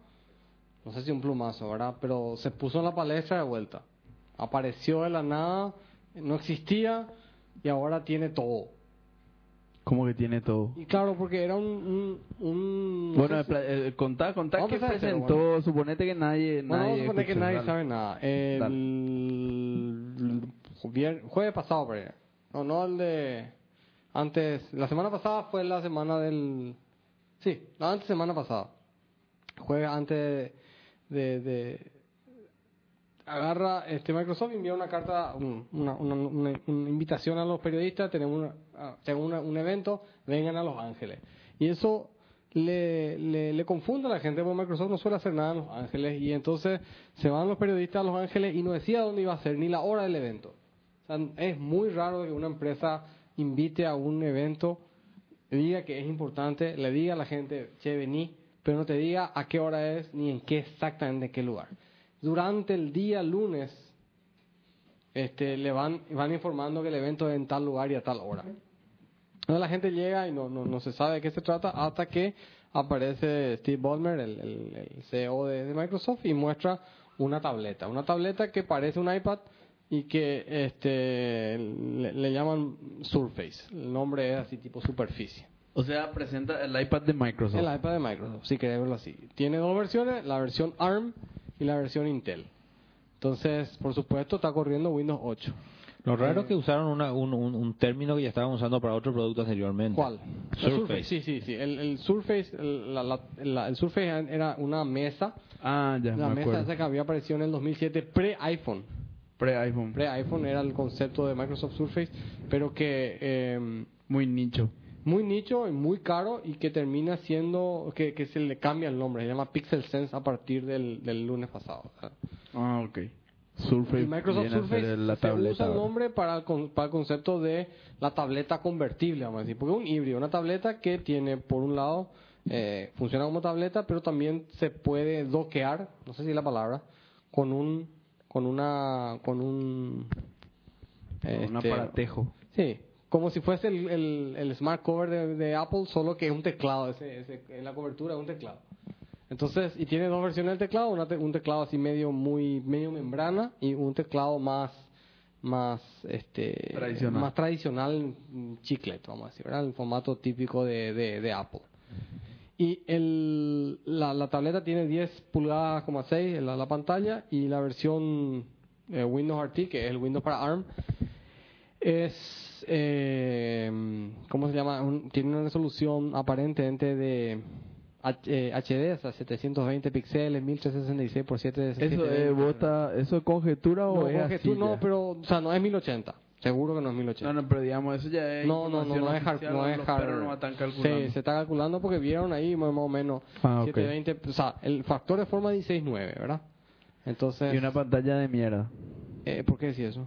no sé si un plumazo, ¿verdad? Pero se puso en la palestra de vuelta. Apareció de la nada, no existía y ahora tiene todo. Como que tiene todo. Y claro, porque era un... un, un- no Bueno, si- eh, contá, contá cero, presentó. Suponete que nadie. Bueno, nadie a suponer que nadie dale. sabe nada. El, vier- jueves pasado, por ahí. No, no el de... Antes, la semana pasada fue la semana del... Sí, la antes semana pasada. Jueves antes de... de- agarra este Microsoft envía una carta un- una, una, una- una invitación a los periodistas tenemos tenemos un evento vengan a Los Ángeles. Y eso le, le, le confunde a la gente porque Microsoft no suele hacer nada en Los Ángeles. Y entonces se van los periodistas a Los Ángeles y no decía dónde iba a ser ni la hora del evento es muy raro que una empresa invite a un evento diga que es importante le diga a la gente che vení pero no te diga a qué hora es ni en qué exactamente en qué lugar durante el día lunes este, le van, van informando que el evento es en tal lugar y a tal hora. Entonces la gente llega y no, no, no se sabe de qué se trata hasta que aparece Steve Ballmer, el, CEO de Microsoft, y muestra una tableta. Una tableta que parece un iPad y que este, le, le llaman Surface. El nombre es así tipo superficie. O sea, presenta el iPad de Microsoft. El iPad de Microsoft, si querés verlo así. Tiene dos versiones, la versión ARM y la versión Intel. Entonces, por supuesto, está corriendo Windows 8. Lo raro es que usaron una- un, un- un término que ya estaban usando para otro producto anteriormente. ¿Cuál? Surface. Sí, sí, sí. El, el Surface, el, la- la- la- el Surface era una mesa. Ah, ya, La me mesa acuerdo. esa que había aparecido en el 2007 pre-iPhone. Pre-iPhone. Pre-iPhone era el concepto de Microsoft Surface, pero que eh, Muy nicho. muy nicho y muy caro y que termina siendo, que, que se le cambia el nombre, se llama Pixel Sense a partir del, del lunes pasado. Ah, ok. Surface. Y Microsoft Surface la se tableta. usa el nombre para el, con- para el concepto de la tableta convertible, vamos a decir, porque es un híbrido, una tableta que tiene, por un lado, eh, funciona como tableta, pero también se puede doquear, no sé si es la palabra, con un, con una, con un, Un este, aparatejo. Sí, como si fuese el, el, el smart cover de, de Apple, solo que es un teclado, ese, ese, en la cobertura es un teclado. Entonces, y tiene dos versiones del teclado, una te- un teclado así medio muy medio membrana y un teclado más más este Tradicional. más tradicional chiclet, vamos a decir, ¿verdad? El formato típico de, de, de Apple. Y el, la, la tableta tiene 10 pulgadas, como 6 en la, la pantalla y la versión eh, Windows RT, que es el Windows para ARM, es, eh, ¿cómo se llama? Un- tiene una resolución aparentemente de eh, HD, o sea, 720 píxeles, 1366 por 720. ¿Eso es, vota, ¿Eso es conjetura o no, es conjetura, así no, ya? pero, o sea, no es 1080. Seguro que no es 1080. No, no, pero digamos, eso ya es No, no, no, no es hard, no es hard. perros no están calculando. Sí, se está calculando porque vieron ahí más más o menos Ah, ok. 720, o sea, el factor de forma 16.9, ¿verdad? Entonces, Y una pantalla de mierda. eh, ¿por qué decía eso?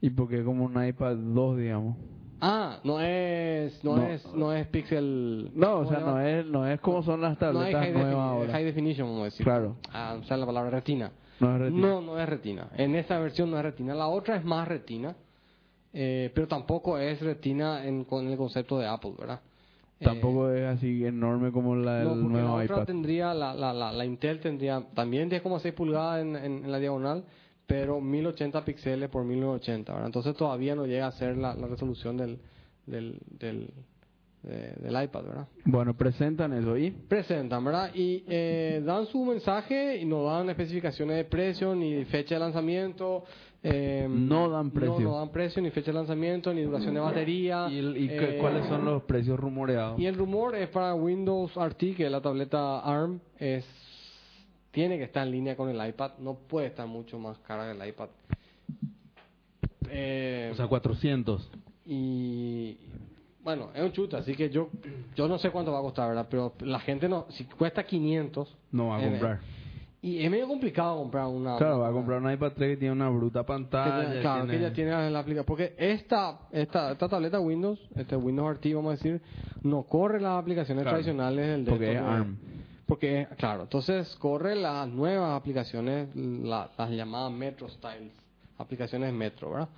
Y porque es como un iPad 2, digamos. Ah, no es, no, No. es, no es pixel. No, o ¿cómo sea, se no es, no es como son las No es tabletas high, nuevas defini- ahora. high definition, vamos a decir. Claro. Ah, usar la palabra retina. No es retina. No, no es retina. En esta versión no es retina. La otra es más retina, eh, pero tampoco es retina en, con el concepto de Apple, ¿verdad? Eh, Tampoco es así enorme como la del no, la nuevo otra iPad. tendría, la, la, la, la Intel tendría también 10,6 pulgadas en, en, en la diagonal, pero 1080 píxeles por 1980, ¿verdad? Entonces todavía no llega a ser la, la resolución del, del, del, de- del iPad, ¿verdad? Bueno, presentan eso y Presentan, ¿verdad? Y eh, dan su mensaje y no dan especificaciones de precio, ni fecha de lanzamiento. Eh, No dan precio. No, no dan precio, ni fecha de lanzamiento, ni duración de batería. ¿Y, el- y qué- eh, cuáles son los precios rumoreados? y el rumor es para Windows RT, que es la tableta ARM, es tiene que estar en línea con el iPad, no puede estar mucho más cara que el iPad. Eh, O sea, 400. y bueno, es un chute, así que yo yo no sé cuánto va a costar, ¿verdad? Pero la gente no, si cuesta 500 No va a comprar. Y es medio complicado comprar una Claro, va a una- comprar un iPad 3 que tiene una bruta pantalla. ya- claro, tiene- que ya tiene la aplicación. Porque esta, esta, esta tableta Windows, este Windows RT, vamos a decir, no corre las aplicaciones Claro, tradicionales del porque desktop es de- ARM. Porque, claro, entonces corre las nuevas aplicaciones, la- las llamadas Metro Styles, aplicaciones Metro, ¿verdad?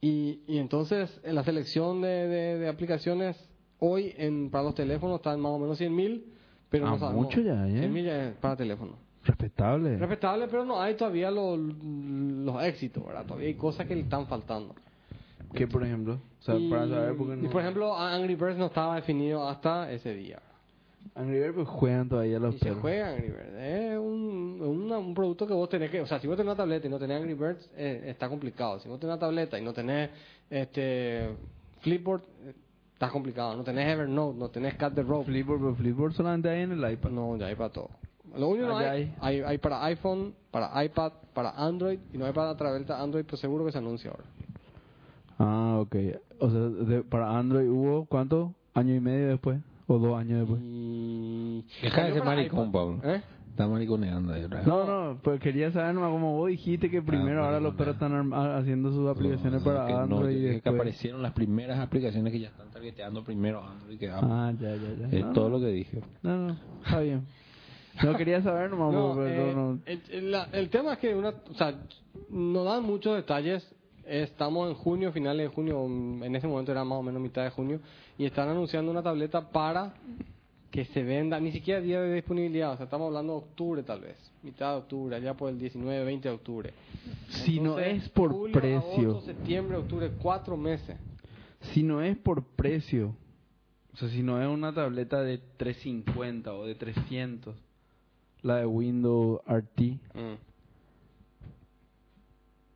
Y, y entonces en la selección de, de- de aplicaciones hoy en, para los teléfonos están más o menos 100.000, pero Ah, no sabemos. mucho ya, ¿eh? 100.000 ya es para teléfono. Respetable. Respetable, pero no hay todavía los, los éxitos, ¿verdad? Todavía hay cosas que le están faltando. ¿Qué, por ejemplo? O sea, y, para saber por qué no... y, por ejemplo, Angry Birds no estaba definido hasta ese día. Angry Birds pues, juegan todavía los Y se perros. juega Angry Birds. Es un, una- un producto que vos tenés que... O sea, si vos tenés una tableta y no tenés Angry Birds, eh, está complicado. Si vos tenés una tableta y no tenés este Flipboard, eh, está complicado. No tenés Evernote, no tenés Cat the Rope. Flipboard, pero Flipboard solamente hay en el iPad. No, ya hay para todo. Lo único que ya hay, hay, hay para iPhone, para iPad, para Android, y no hay para tableta Android, pero seguro que se anuncia ahora. Ah, ok. O sea, de- para Android hubo, ¿cuánto? ¿Año y medio después? ¿O dos años después? Y... Deja de ser maricón. Pablo. ¿Eh? Está mariconeando ahí vez. No, no, pues quería saber nomás como vos dijiste que primero Ah, ahora los perros están haciendo sus aplicaciones No, para que no, Android y que después... aparecieron las primeras aplicaciones que ya están targeteando primero Android que Apple. Ah, ya, ya, ya. es No, todo no, lo que dije. No, no, está bien. No quería saber nomás, No, porque eh, no, El, el- la- el tema es que una, o sea, no dan muchos detalles estamos en junio, finales de junio, en ese momento era más o menos mitad de junio, y están anunciando una tableta para que se venda, ni siquiera día de disponibilidad, o sea, estamos hablando de octubre tal vez, mitad de octubre, allá por el 19, 20 de octubre. Si no es por julio, precio. agosto, septiembre, octubre, cuatro meses. Si no es por precio, o sea, si no es una tableta de 350 o de 300, la de Windows RT,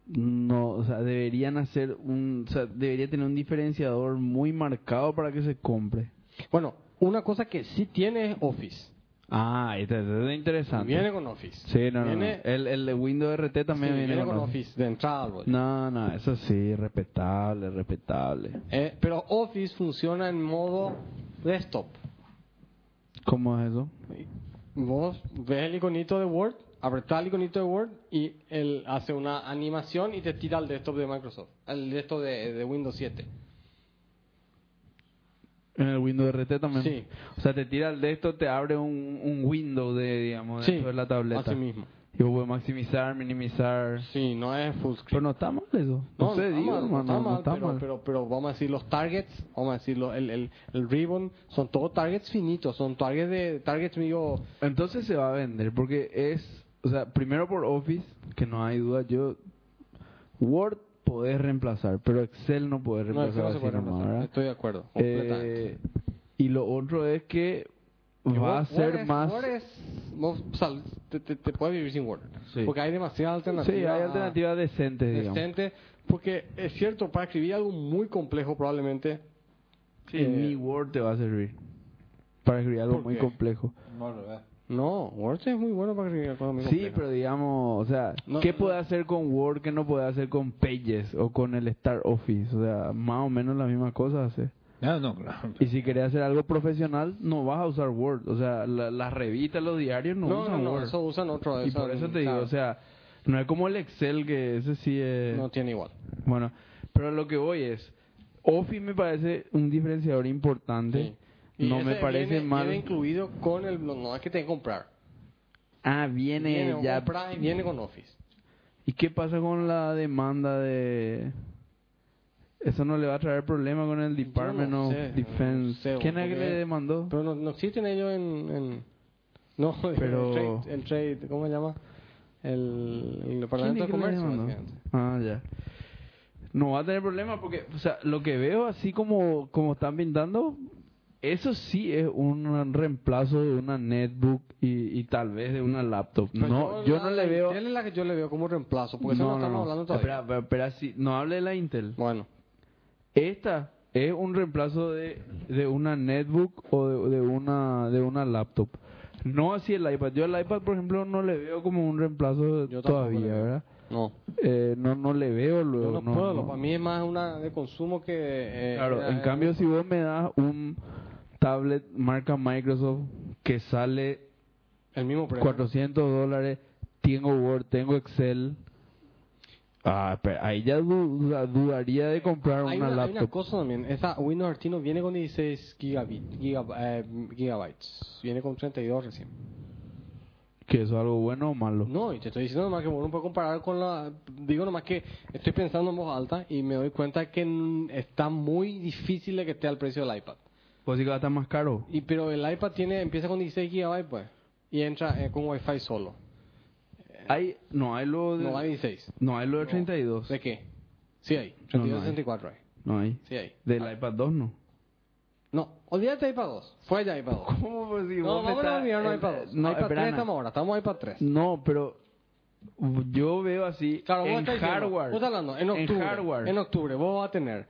no, o sea, deberían hacer un, o sea, debería tener un diferenciador muy marcado para que se compre. Bueno, una cosa que sí tiene es Office. Ah, es interesante. Viene con Office. Sí, no, no, Viene- no. El, el de Windows RT también sí, viene, viene con, Office. Office de entrada. No, no, eso sí, respetable, respetable. Eh, pero Office funciona en modo desktop. ¿Cómo es eso? Vos ves el iconito de Word, apretás el iconito de Word y él hace una animación y te tira al desktop de Microsoft, al desktop de, de Windows 7. En el Windows RT también. Sí. O sea, te tira el de esto, te abre un, un window de, digamos, Sí, dentro de la tableta. así mismo. Y vos puedes maximizar, minimizar. Sí, no es full screen. Pero no está mal eso. No, sé, digo, está no mal, está pero, mal. Pero, pero vamos a decir, los targets, vamos a decirlo, el, el, el ribbon, son todos targets finitos, son targets de targets medio... Entonces se va a vender porque es, o sea, primero por Office, que no hay duda, yo Word podés reemplazar, pero Excel no podés No, reemplazar no se así puede nomás, reemplazar. ¿verdad? Estoy de acuerdo, completamente. Eh, y lo otro es que va a ser más... Te, te- te puedes vivir sin Word. Sí. Porque hay demasiadas alternativas. Sí, hay alternativas decentes, digamos. decentes. Porque es cierto, para escribir algo muy complejo probablemente... Sí, eh, ni Word te va a servir para escribir algo ¿Por muy qué? complejo. No, Word es muy bueno para escribir algo muy Sí, complejo. pero digamos, o sea, No, ¿qué no. puede hacer con Word que no puede hacer con Pages o con el Star Office? O sea, más o menos la misma cosa hace. No, no, claro. Y si querés hacer algo profesional, no vas a usar Word. O sea, la- las revistas, los diarios no, No, no, usan no, Word. eso usan otro. y por eso te digo, o sea, no es como el Excel que ese sí es... No tiene igual. Bueno, pero lo que voy es, Office me parece un diferenciador importante. Sí. Y No me parece viene, mal. Viene incluido con el... No, no es que tenga que comprar. Ah, viene, Viene, ya. y viene con Office. ¿Y qué pasa con la demanda de... Eso no le va a traer problema con el Department no of sé, Defense. no sé, ¿Quién es que le demandó? Pero no, no existen ellos en... en- no, Pero- el, trade, el trade, ¿cómo se llama? El, el ¿Quién Departamento es de Comercio. Ah, ya. No va a tener problema porque, o sea, lo que veo así como, como están pintando, eso sí es un reemplazo de una netbook y, y tal vez de una laptop. Pero no, yo la- no le veo... Intel es la que yo le veo como reemplazo, porque eso no, estamos hablando todavía. Espera, espera, espera, sí, no hable de la Intel. Bueno, Esta es un reemplazo de, de una netbook o de, de una de una laptop. No así el iPad. Yo el iPad, por ejemplo, no le veo como un reemplazo Yo todavía. ¿verdad? no. Eh, no no le veo luego. Yo no, no, puedo, no. para mí es más una de consumo que... eh, Claro, eh, en cambio si vos me das un tablet marca Microsoft que sale El mismo precio. 400 dólares, tengo Word, tengo Excel, ah, pero ahí ya du- duda- dudaría de comprar hay una, una, hay una laptop. cosa también. Esa Windows RT no viene con 16 gigabit, gigab- eh, gigabytes. Viene con 32 recién. Que eso es algo bueno o malo. No, y te estoy diciendo nomás que uno puede comparar con la... Digo nomás que estoy pensando en voz alta y me doy cuenta que está muy difícil de que esté al precio del iPad. Pues sí que va a estar más caro. Y pero el iPad tiene empieza con 16 gigabytes pues y entra eh, con Wi-Fi solo. Hay, no hay lo de, No hay 16. no hay lo de 32. ¿De qué? Sí hay. No, no 32, hay. 64 hay. No hay. Sí hay. Del iPad 2 no. No, olvídate de iPad 2. Fue ya iPad 2. ¿Cómo pues si No, vamos a eh, iPad 2. No, iPad espera, 3 Ana. estamos ahora, estamos en iPad 3. No, pero yo veo así Claro, en diciendo, hardware. vos estás hablando, en octubre, hardware. en octubre vos vas a tener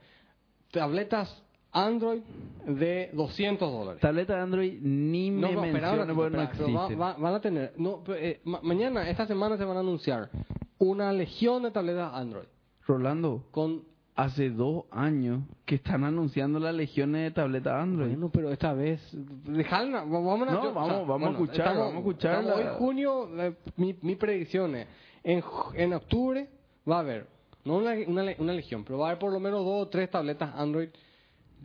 tabletas Android de 200 dólares. Tableta de Android ni No, me no, menciona no va- existen. va- van a tener, no, eh, ma- mañana, esta semana se van a anunciar una legión de tabletas Android Rolando, con hace dos años que están anunciando las legiones de tableta Android. Bueno, pero esta vez, dejadla, va- vamos a, No, yo- vamos- vamos a escuchar, vamos a escuchar estamos la- Hoy junio, eh, mi, mi predicción es, en, en octubre va a haber, no una, una, una legión, pero va a haber por lo menos dos o tres tabletas Android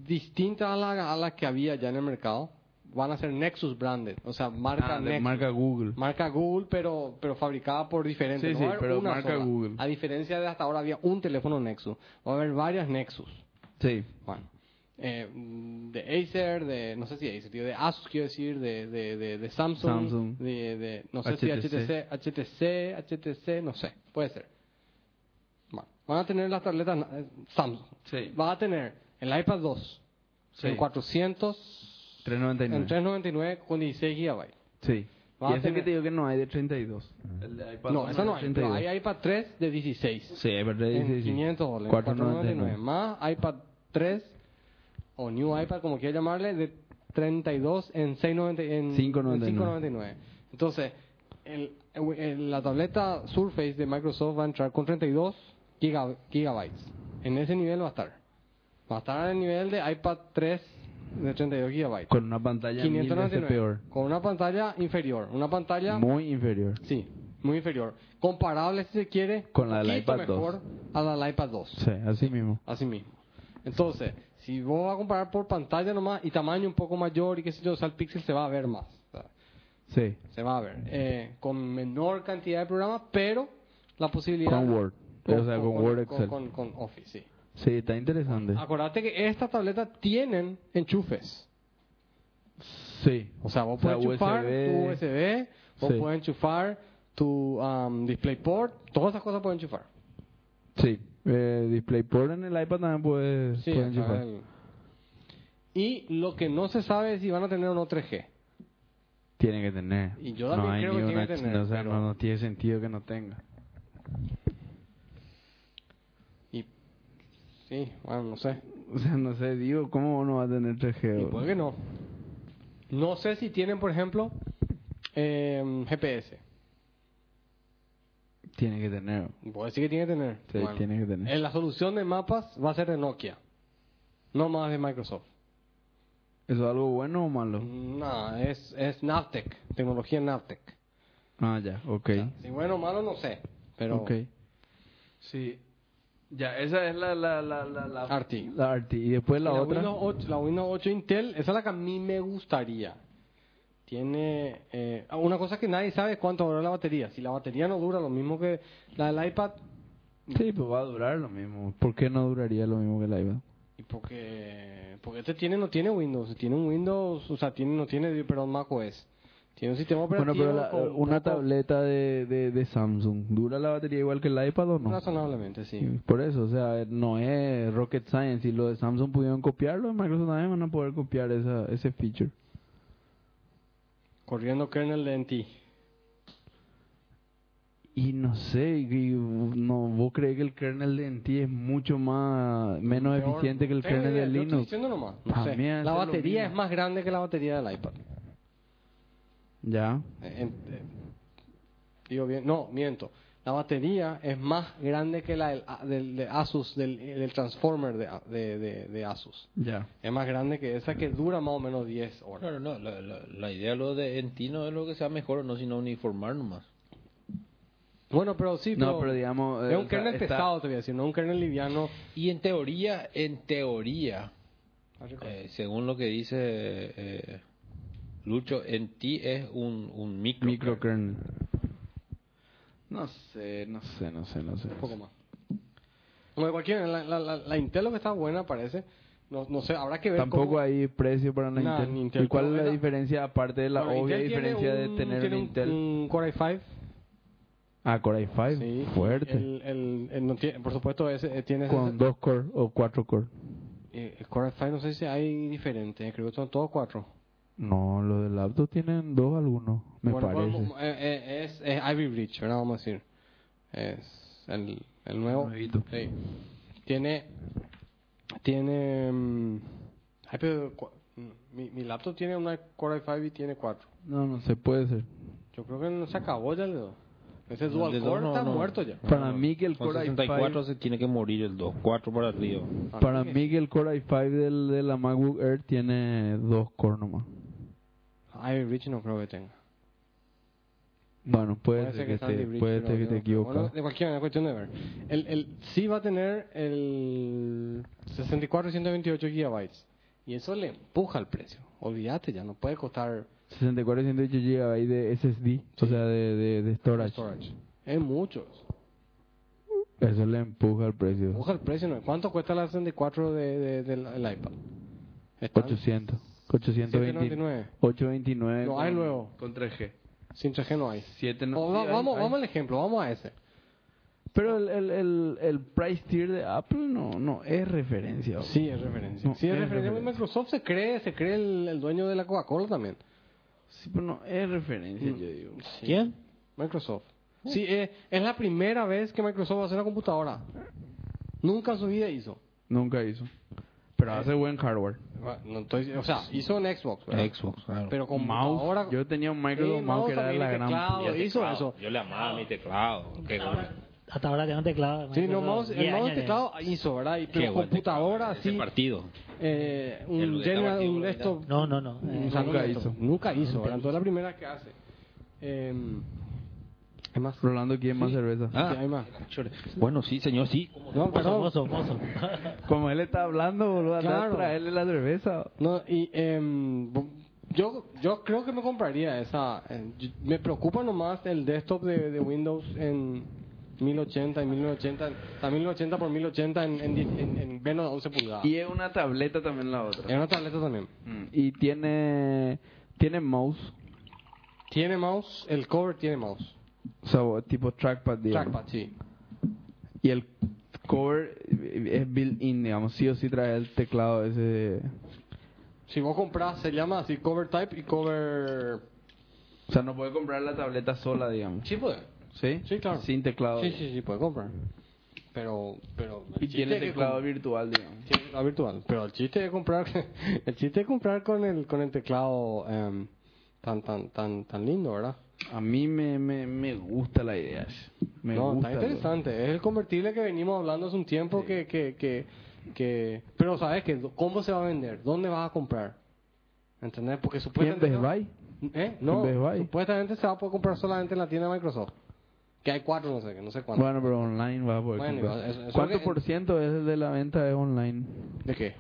distintas a las a las que había ya en el mercado, van a ser Nexus branded, o sea, marca Ah, de Nexus. marca Google. Marca Google, pero pero fabricada por diferentes. Sí, no sí, a pero una marca sola. Google. A diferencia de hasta ahora había un teléfono Nexus. Va a haber varias Nexus. Sí. Bueno, eh, de Acer, de, no sé si Acer, tío, de Asus quiero decir, de, de, de, de Samsung, Samsung. de, de, no sé si HTC. HTC, HTC, HTC, no sé, puede ser. Bueno, van a tener las tabletas eh, Samsung. Sí. Va a tener el iPad 2 Sí. en 400, 399. en 399 con 16 gigabytes. Sí. Va y ese tener- que te digo que no hay de 32. El de iPad No, eso no hay, pero hay iPad 3 de 16. Sí, es verdad. en sí, sí. 500 dólares, 499. 499. Más iPad 3 o New iPad, como quieras llamarle, de 32 en 690 en 599. en 599. Entonces, el, el- la tableta Surface de Microsoft va a entrar con 32 giga- gigabytes. En ese nivel va a estar. Va a estar el nivel de iPad 3 de 32 gigabytes. Con una pantalla mil veces 599. peor. Con una pantalla inferior. Una pantalla Muy inferior. Sí, muy inferior. Comparable, si se quiere, Con la del iPad 2. mejor a la del iPad 2. Sí, así mismo. Así mismo. Entonces, si vos vas a comparar por pantalla nomás y tamaño un poco mayor y qué sé yo, o sea, el Pixel se va a ver más. O sea, Sí. se va a ver. Eh, con menor cantidad de programas, pero la posibilidad... Con Word. o sea, con, Word con- Excel. Con, con Office, sí. Sí, está interesante. Acordate que estas tabletas tienen enchufes. Sí. O sea, vos O sea, puedes enchufar USB. tu USB, vos Sí. puedes enchufar tu um, DisplayPort, todas esas cosas pueden enchufar. Sí. Eh, DisplayPort en el iPad también puede, Sí, puede o sea, enchufar. el- Y lo que no se sabe es si van a tener o no 3G. Tiene que tener. Y yo también no hay creo que tiene una que O sea, pero- no, no tiene sentido que no tenga. Y sí, bueno, no sé. O sea, no sé, digo, ¿cómo no va a tener 3G? Y puede que no. No sé si tienen, por ejemplo, eh, GPS. Tiene que tener. Puedo decir que tiene que tener. Sí, tiene que tener. eh, La solución de mapas va a ser de Nokia. No más de Microsoft. ¿Eso es algo bueno o malo? No, es, es Navtec. Tecnología Navtec. Ah, ya, ok. Si bueno o malo, no sé. Pero Ok. Sí. Ya, esa es la... la, la, la, la RT. La RT. Y después la, la, otra... Windows 8, la Windows 8 Intel, esa es la que a mí me gustaría. Tiene eh, ah, una cosa que nadie sabe es cuánto dura la batería. Si la batería no dura lo mismo que la del iPad, Sí, pues va a durar lo mismo. ¿Por qué no duraría lo mismo que el iPad? y porque porque este tiene no tiene Windows, tiene un Windows, o sea, tiene no tiene perdón Mac OS. Tiene un sistema Bueno, operativo pero la- con una tableta de, de, de Samsung, ¿dura la batería igual que el iPad o no? razonablemente, sí. Por eso, o sea, no es rocket science. Si lo de Samsung pudieron copiarlo, Microsoft también van a poder copiar esa, ese feature. Corriendo kernel de NT. Y no sé, y no, ¿vos crees que el kernel de NT es mucho más menos Peor. eficiente que el Tengo kernel idea, de yo estoy Linux? diciendo nomás, no sé. La batería es más grande que la batería del iPad. Ya. Eh, en- eh, digo bien, no, miento. La batería es más grande que la del, a- del- de Asus, del, del Transformer de, a- de, de- de Asus. Ya. Es más grande que esa que dura más o menos 10 horas. No, no, no. La, la, la idea lo de en ti no es lo que sea mejor o no, sino uniformar nomás. Bueno, pero sí, No, pero, pero digamos, es un kernel está- pesado, te voy a decir, no un kernel liviano. Y en teoría, en teoría, eh, según lo que dice eh, Lucho, en ti es un, un micro. Microkernel. No sé, no sé, no sé, no sé. un poco más. Bueno, cualquiera, la, la, la, la Intel lo que está buena parece. No, no sé, habrá que ver Tampoco cómo- hay precio para la Nah, Intel. Intel, ¿Y cuál es la esa- diferencia, aparte de la Bueno, obvia Intel diferencia de un- tener tiene un Intel? un Core i5 Ah, Core i5, Sí, fuerte. El, el, el no tiene, por supuesto, ese, eh, tiene Con ese- dos core o cuatro core. eh, el Core i5 no sé si hay diferentes, creo que son todos cuatro. No, los de laptop tienen dos algunos, me Bueno, parece. podemos- eh, eh, es, es Ivy Bridge, ¿verdad? Vamos a decir. Es el, el nuevo. Sí. Tiene. Tiene. ay, pero cu- mm, mi, mi laptop tiene una Core i5 y tiene cuatro. No, no se puede ser. Yo creo que no se acabó ya el dedo. Ese El dual core no, está no. muerto ya. Para mí que el Con Core 64 i5, se tiene que morir el 2, 4 para arriba. para mí que el Core i5 del, de la MacBook Air tiene dos core nomás. Ivy Bridge no creo que tenga. Bueno, puede, ser que, esté, Bridge, puede ser que te equivocas. Bueno, de cualquier manera, es cuestión de ver. El, el, sí va a tener el 64 y 128 gigabytes. Y eso le empuja el precio. Olvídate, ya no puede costar 64 y 108 GB de SSD, o sea, de, de, de storage. storage. Es muchos. Eso le empuja el precio. Empuja el precio. ¿no? ¿Cuánto cuesta la 64 de, de- del el iPad? Está 800. 820. 799. 829. No, hay luego. Con 3G. Sin 3G no hay. 7 no. O va- sí, hay- vamos, hay. vamos al ejemplo, vamos a ese. Pero el, el, el, el price tier de Apple no, no es referencia. Sí, es referencia. No, sí, es, es referencia. referencia. Microsoft se cree, se cree el, el dueño de la Coca-Cola también. Sí, pero no es referencia, Mm. yo digo. ¿Quién? Microsoft. Sí, eh, es la primera vez que Microsoft hace una computadora. Nunca en su vida hizo. Nunca hizo. Pero hace buen hardware. Bueno, no estoy- o sea, hizo en Xbox. ¿verdad? Xbox, claro. Pero con mouse. computadora. Yo tenía un Microsoft Sí, mouse que era también, la gran. teclado, hizo teclado. eso. Yo le amaba mi teclado. Qué Hasta ahora, hasta ahora tengo teclado. Sí, no, mouse, el 10 mouse teclado hizo, ¿verdad? Y, pero computadora así. partido. Eh, un general, un desktop. No, no, no. eh, Nunca desktop. hizo. Nunca hizo, ¿verdad? Entonces es la primera que hace. Eh, ¿Qué más? Rolando quiere más cerveza. Ah. Hay más. Bueno, sí, señor, sí. No, Mozo, perdón. mozo, mozo. Como él está hablando, boludo, Claro. a traerle la cerveza. No, y bu- yo, yo creo que me compraría esa. eh, me preocupa nomás el desktop de, de Windows en 1080 y 1080, a 1080 por 1080 en, en, en, en menos de 11 pulgadas. Y es una tableta también la Es otra. una tableta también. Mm. Y tiene tiene mouse, Tiene mouse, el cover tiene mouse. O sea, tipo trackpad, digamos. Trackpad, sí. Y el cover es built-in, digamos, sí o sí trae el teclado ese. Si vos compras, se llama así cover type y cover. O sea, no puede comprar la tableta sola, digamos. Sí, puede. ¿Sí? Sí, claro. Sin teclado. Sí, sí, sí, puede comprar. Pero, pero. Y tiene teclado virtual, digamos. Tiene teclado virtual. Pero el chiste de comprar, el chiste de comprar con el con el teclado em, tan tan tan tan lindo, ¿verdad? A mí me, me, me gusta la idea. Me no, gusta. está interesante. Es el convertible que venimos hablando hace un tiempo que, que, que, que... Pero sabes que cómo se va a vender, dónde vas a comprar, ¿entendés? Porque ¿Y en supuestamente Best Buy? ¿Eh? No, Best Buy? supuestamente se va a poder comprar solamente en la tienda de Microsoft. Que hay cuatro, no sé, que no sé cuánto. Bueno, pero online vas a poder Bueno, comprar. eso- eso ¿Cuánto que- por ciento es de la venta de online? ¿De qué?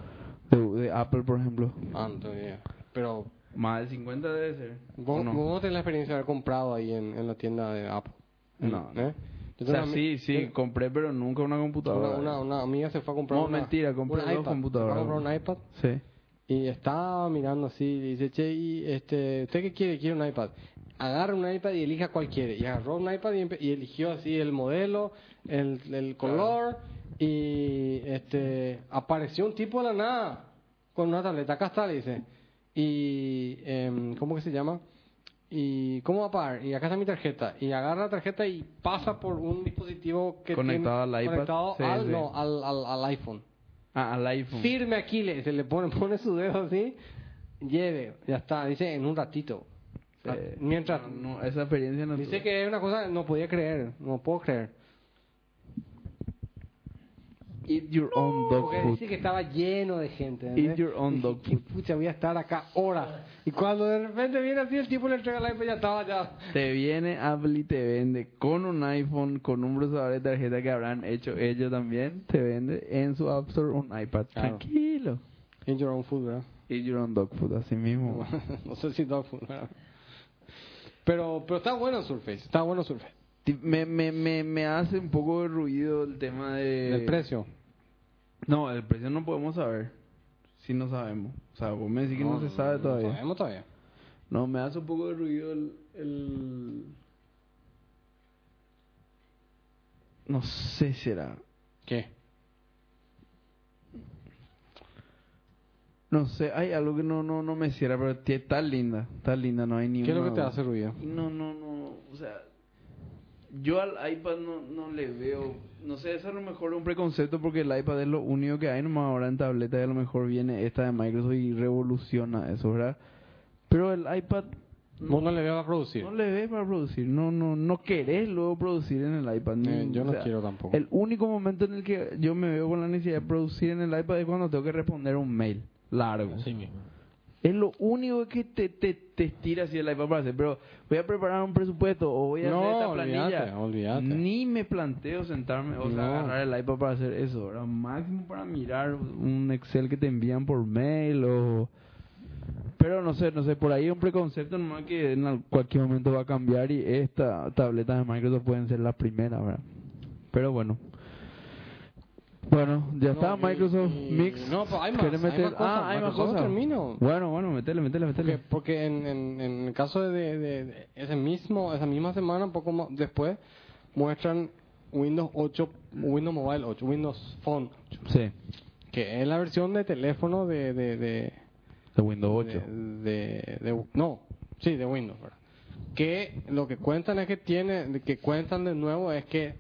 De, de Apple, por ejemplo. Ah, no tengo idea. Pero Más del 50 debe ser. vos, ¿o no? vos no tenés la experiencia de haber comprado ahí en, en la tienda de Apple. No, ¿Eh? Yo O sea, sí, sí, yo- compré, pero nunca una computadora. Una, una, una amiga se fue a comprar No, una, mentira, compré una dos iPad. computadoras. Se fue a comprar un iPad Sí. y estaba mirando así y dice, che, y este, ¿usted qué quiere? Quiere un iPad. Agarra un iPad y elija cuál quiere. Y agarró un iPad y eligió así el modelo, el, el color y este apareció un tipo de la nada con una tableta. Acá está, le dice. Y, em, ¿cómo que se llama? y cómo va a pagar y acá está mi tarjeta y agarra la tarjeta y pasa por un dispositivo que Conectado tiene- al iPad. conectado Sí, al, sí. no, al, al, al iPhone Ah, al iPhone. firme aquí le, se le pone pone su dedo así lleve ya está dice en un ratito Eh, mientras no, esa experiencia no dice tuve. que es una cosa no podía creer no puedo creer Eat your own dog porque food. dice que estaba lleno de gente Eat ¿entendés? your own dog "Qué food". pucha voy a estar acá horas y cuando de repente viene así el tipo le entrega el iPad ya estaba ya Te viene Apple y te vende con un iPhone, con un procesador de tarjeta que habrán hecho ellos también, te vende en su App Store un iPad. Claro. Tranquilo. in your own food ¿verdad? Eat your own dog food, así mismo. no sé si dog food ¿verdad? pero pero está bueno Surface está bueno Surface Me, me, me, me hace un poco de ruido el tema de... el precio No, el precio no podemos saber. Si no sabemos. O sea, vos me decís que no, se sabe todavía. no sabemos todavía No, me hace un poco de ruido el, el... No sé, será. ¿qué? No sé, hay algo que no, no, no me cierra, pero está linda, está linda, no hay ni ¿qué es lo que te hace ruido? No, no, no, o sea, yo al iPad no, no le veo, no sé, es a lo mejor un preconcepto porque el iPad es lo único que hay nomás ahora en tableta y a lo mejor viene esta de Microsoft y revoluciona eso, ¿verdad? Pero el iPad Vos no le veo a producir no le ves para producir, no, no, no querés luego producir en el iPad. Eh, ni- yo o no sea, quiero tampoco El único momento en el que yo me veo con la necesidad de producir en el iPad es cuando tengo que responder un mail largo. Así mismo. Es lo único que te, te, te estira iPad para hacer. Pero voy a preparar un presupuesto o voy a No, hacer esta planilla. Ni me planteo sentarme o sea, agarrar el iPad para hacer eso. ¿verdad? Máximo para mirar un Excel que te envían por mail o... Pero no sé, no sé, por ahí un preconcepto nomás que en al- cualquier momento va a cambiar y estas tabletas de Microsoft pueden ser las primeras, ¿verdad? Pero bueno. Bueno, ya está Microsoft y- Mix. No, pero hay más. ¿Quieres hay meter? más cosas. Ah, hay más cosas. termino. Bueno, bueno, metele, metele, metele. Porque, porque en, en, en el caso de, de- ese mismo, esa misma semana, un poco más después, muestran Windows 8, Windows Mobile 8, Windows Phone 8, Sí, que es la versión de teléfono de... de, de de Windows 8. de, no, sí, de Windows, ¿verdad? Que lo que cuentan es que tiene, que cuentan de nuevo es que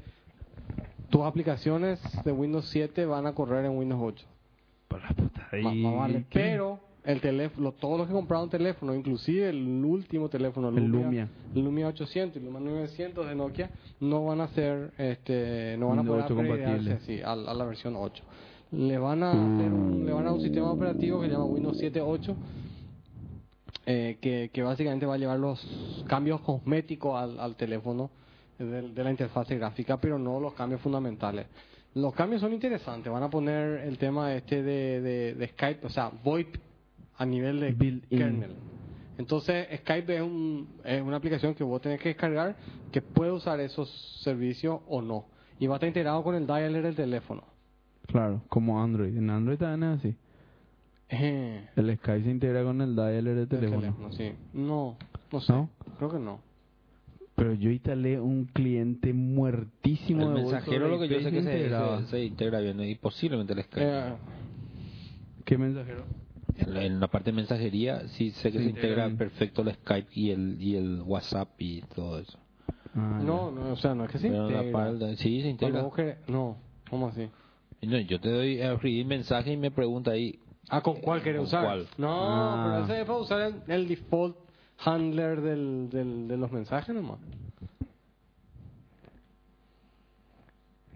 tus aplicaciones de Windows 7 van a correr en Windows 8. Para la puta. Ma- ¿Y más vale. qué? Pero el teléfono, todos los que compraron teléfono, inclusive el último teléfono, El Lumia. el Lumia 800 y el Lumia 900 de Nokia, no van a ser, este, no van a poder 8 upgradearse, compatible. a, a la versión 8. Le van a hacer un, le van a dar un sistema operativo que se llama Windows 7.8 eh, que, que básicamente va a llevar los cambios cosméticos al, al teléfono de, de la interfaz gráfica, pero no los cambios fundamentales. Los cambios son interesantes, van a poner el tema este de, de, de Skype, o sea, VoIP a nivel de kernel. Entonces, Skype es, un, es una aplicación que vos tenés que descargar que puede usar esos servicios o no. Y va a estar integrado con el dialer del teléfono. Claro, como Android. En Android también es así. Eh, El Sky se integra con el dialer de del teléfono. sí. No, no sé. ¿No? Creo que no. Pero yo instalé un cliente muertísimo El de mensajero lo que yo sé que se, integraba. se, se integra bien y posiblemente el Skype. Eh, ¿Qué mensajero? En la, en la parte de mensajería sí sé que Se se, integra perfecto el Skype y el y el WhatsApp y todo eso. Ah, no, no, o sea, no es que se Pero la integra. parte- sí, se integra. querés- no, ¿cómo así? No, yo te doy a escribir mensaje y me pregunta ahí. Ah, ¿con cuál querés ¿Con usar? cuál? No, Ah. pero ese es para usar el, el default handler del, del, de los mensajes nomás.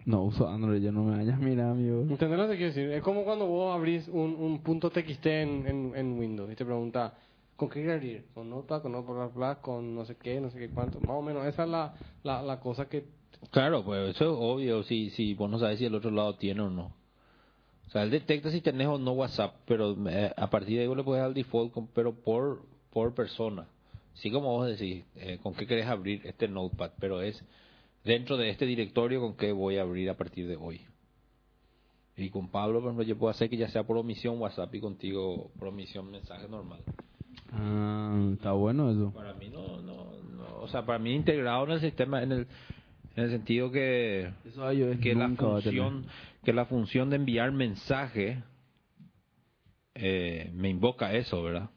No uso Android, yo no me vayas mira, amigo. ¿Entendés lo que quiero decir? Es como cuando vos abrís un, un punto TXT en, en, en Windows y te pregunta, ¿con qué quieres abrir? ¿Con Notepad, con Notepad+, con no sé qué, no sé qué cuánto? Más o menos, esa es la, la, la cosa que... Claro, pues eso es obvio si, si vos no sabes si el otro lado tiene o no. O sea, él detecta si tenés o no WhatsApp, pero eh, a partir de ahí vos le puedes dar el default, con- pero por, por persona. Sí, como vos decís, eh, con qué querés abrir este notepad, pero es dentro de este directorio con qué voy a abrir a partir de hoy. Y con Pablo, por ejemplo, yo puedo hacer que ya sea por omisión WhatsApp y contigo por omisión mensaje normal. Ah, está bueno eso. Para mí no, no, no, o sea, para mí integrado en el sistema, en el, en el sentido que Eso que la función que la función de enviar mensaje eh, me invoca eso verdad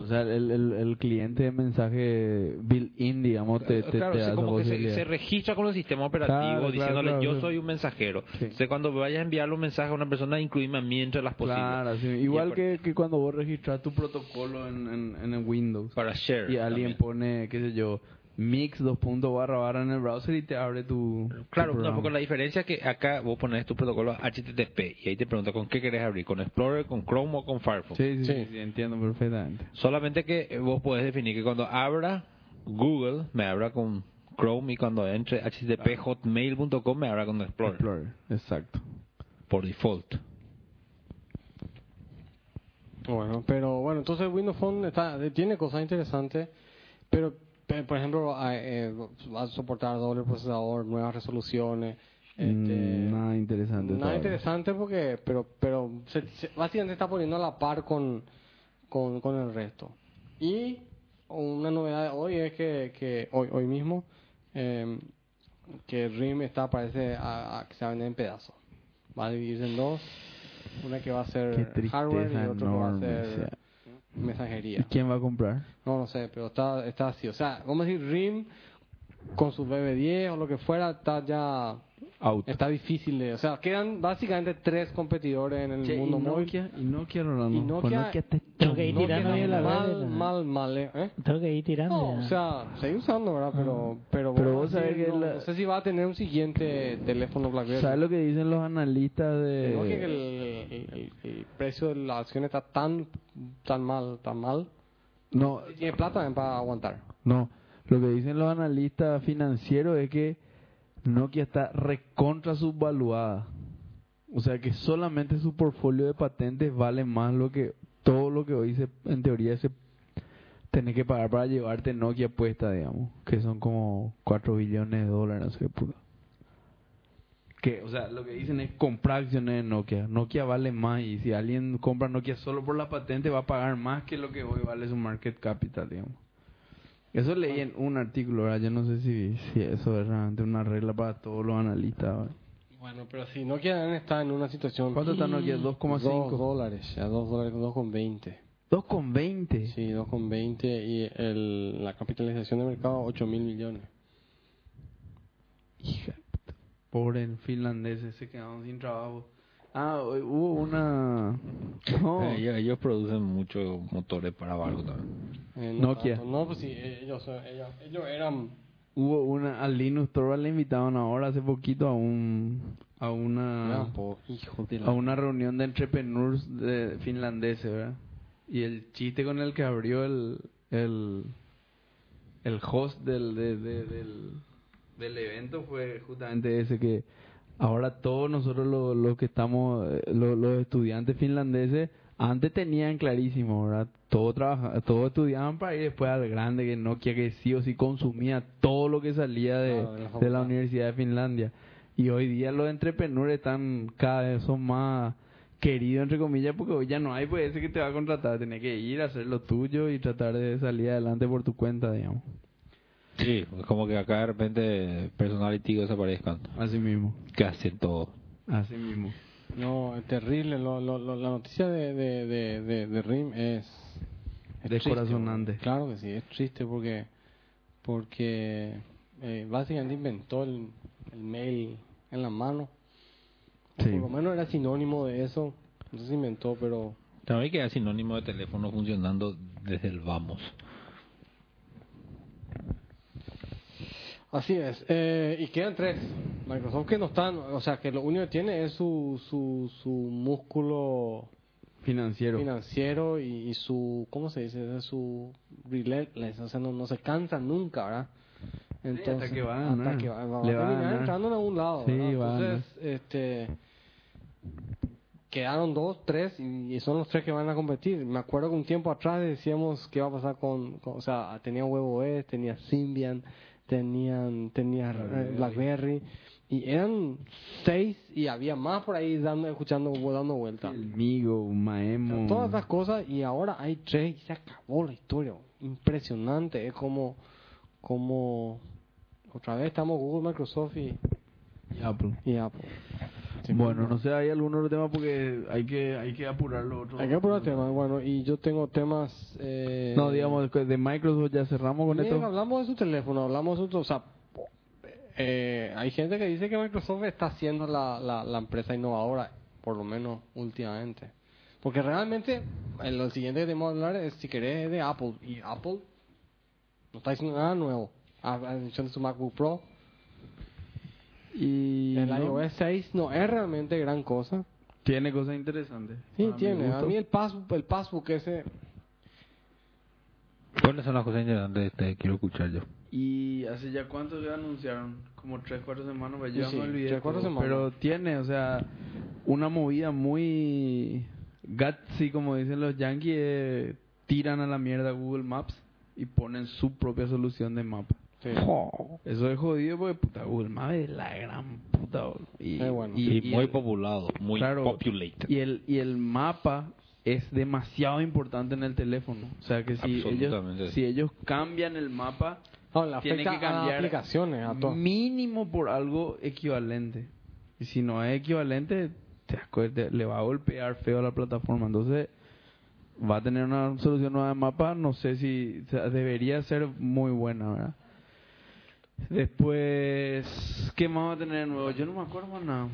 O sea, el, el, el cliente de mensaje built-in, digamos, te, te, claro te sí, da esa como que se, registra con el sistema operativo Claro, claro, diciéndole claro, yo soy un mensajero Sí. entonces cuando vayas a enviarle un mensaje a una persona incluirme a mí entre las posibles Claro, sí. Igual que, que cuando vos registras tu protocolo en, en, en el Windows para share y alguien también. pone, qué sé yo, mix dos puntos barra barra en el browser y te abre tu. tu Claro, no, programa. porque la diferencia es que acá vos pones tu protocolo HTTP y ahí te pregunta con qué querés abrir, con Explorer, con Chrome o con Firefox. Sí, sí, sí, Sí. sí, entiendo perfectamente. Solamente que vos podés definir que cuando abra Google me abra con Chrome y cuando entre http hotmail.com me abra con Explorer. Explorer, exacto. Por default. Bueno, pero bueno, entonces Windows Phone está, tiene cosas interesantes, pero pe- por ejemplo ah, eh, va a soportar doble procesador, nuevas resoluciones. Este, Mm, nada interesante. Nada todavía. interesante porque, pero, pero se, se- básicamente está poniendo a la par con, con, con el resto. Y una novedad de hoy es que, que hoy, hoy mismo, eh, que RIM está, parece, a, a que se va a vender en pedazos. Va a dividirse en dos. Una que va a ser hardware y otro que va a ser o sea. ¿Y mensajería. quién va a comprar? No, no sé, pero está, está así. O sea, vamos a decir, RIM con su BB10 o lo que fuera, está ya Out. Está difícil de... O sea, quedan básicamente tres competidores en el Che, mundo y móvil. Nokia, y Nokia, Rolando. Y Nokia- Nokia te- Tengo que ir Nokia tirando la mal, mal, mal, ¿eh? Tengo que ir tirando. No, o sea, seguir usando, ¿verdad? Pero, pero, Pero bueno, vos sabés sí, que no, la- no sé si va a tener un siguiente teléfono BlackBerry. ¿Sabes lo que dicen los analistas Creo que el, de...? el- el- el precio de la acción está tan, tan mal, tan mal. No, Tiene plata también para aguantar. no. Lo que dicen los analistas financieros es que Nokia está recontra subvaluada. O sea que solamente su portfolio de patentes vale más lo que todo lo que hoy se, en teoría se tenés que pagar para llevarte Nokia puesta, digamos, que son como 4 billones de dólares, no puta. Que, o sea, lo que dicen es comprar acciones de Nokia. Nokia vale más y si alguien compra Nokia solo por la patente va a pagar más que lo que hoy vale su market capital, digamos. Eso leí en un artículo, ¿verdad? Yo no sé si, si eso es realmente una regla para todos los analistas. ¿verdad? Bueno, pero si Nokia está en una situación... ¿Cuánto está Nokia? 2,5. 2 dólares, ya 2 dólares, 2,20. 2,20. Sí, 2,20 y el, la capitalización de mercado 8 mil millones. Hija de puta. Pobre finlandeses, se quedaron sin trabajo. Ah, hubo una... No, Eh, ellos, ellos producen muchos motores para barco también. Eh, no Nokia. tanto. No, pues sí, ellos, ellos, ellos eran... hubo una... A Linus Torvald le invitaron ahora hace poquito a un... A una... de la- a una reunión de entrepreneurs de finlandeses, ¿verdad? Y el chiste con el que abrió el el, el host del, de- de- del, del evento fue justamente ese que ahora todos nosotros los los que estamos, eh, lo- los, estudiantes finlandeses, antes tenían clarísimo, ¿verdad? Todos, trabaja- todos estudiaban para ir después al grande, que Nokia que sí o sí consumía todo lo que salía de, de la. Universidad de Finlandia. Y hoy día los entrepreneurs están cada vez son más queridos, entre comillas, porque hoy ya no hay pues ese que te va a contratar. Tenés que ir a hacer lo tuyo y tratar de salir adelante por tu cuenta, digamos. Sí, es como que acá de repente personality desaparezcan. Así mismo. Que hacen todo. Así mismo. No, es terrible. Lo, lo, lo- la noticia de, de, de, de, de RIM es... es Descorazonante. triste, Claro que sí, es triste porque porque eh, básicamente inventó el, el mail en la mano. Sí. Por lo menos era sinónimo de eso. No si inventó, pero... También queda sinónimo de teléfono funcionando desde el vamos. Así es. Eh, y quedan tres. Microsoft que no están... O sea, que lo único que tiene es su, su, su músculo Financiero. financiero y, y su... ¿Cómo se dice? Su relentless. O sea, no, no se cansa nunca, ¿verdad? hasta que va ganar. hasta que va, va a Le va a terminar ganar. entrando en algún lado. Sí, va Entonces, este... Quedaron dos, tres, y, y son los tres que van a competir. Me acuerdo que un tiempo atrás decíamos qué iba a pasar con, con- o sea, tenía WebOS, tenía Symbian, tenían, tenía eh, BlackBerry, y eran seis, y había más por ahí dando, escuchando, dando vueltas. El Migo, Maemo. Todas esas cosas, y ahora hay tres, y se acabó la historia. Impresionante, es como, como, otra vez estamos Google, Microsoft y, y Apple. y Apple. Sí, bueno, no sé, hay algún otro tema porque hay que hay que apurar lo otro. Hay que apurar temas, bueno, y yo tengo temas... Eh, No, digamos, que de Microsoft ya cerramos con bien, esto. hablamos de su teléfono, hablamos de su... O sea, eh, hay gente que dice que Microsoft está siendo la, la, la empresa innovadora, por lo menos últimamente. Porque realmente, en lo siguiente que tenemos que hablar es, si querés, es de Apple. Y Apple no está diciendo nada nuevo. A a de su MacBook Pro. Y El no, iOS 6 no es realmente gran cosa. tiene cosas interesantes. Sí, mi tiene. A mí el, pass, el passbook ese... ¿Cuáles son las cosas interesantes que te quiero escuchar yo? Y hace ya cuánto ya anunciaron, como 3, 4 semanas, pues, yo Sí, me olvidé tres, cuatro semanas. Pero tiene, o sea, una movida muy gutsy, como dicen los yankees, eh, tiran a la mierda Google Maps y ponen su propia solución de mapa. Sí. Eso es jodido porque puta Google Maps es la gran puta. Y, Es bueno. Y, muy el- populado, muy claro, populated. Y el, y el mapa es demasiado importante en el teléfono. O sea que si ellos, si ellos cambian el mapa, No, le tienen que a cambiar aplicaciones, a todo. mínimo por algo equivalente. Y si no es equivalente, te le va a golpear feo a la plataforma. Entonces, va a tener una solución nueva de mapa. No sé si o sea, debería ser muy buena, ¿verdad? Después, ¿qué más va a tener de nuevo? Yo no me acuerdo más nada.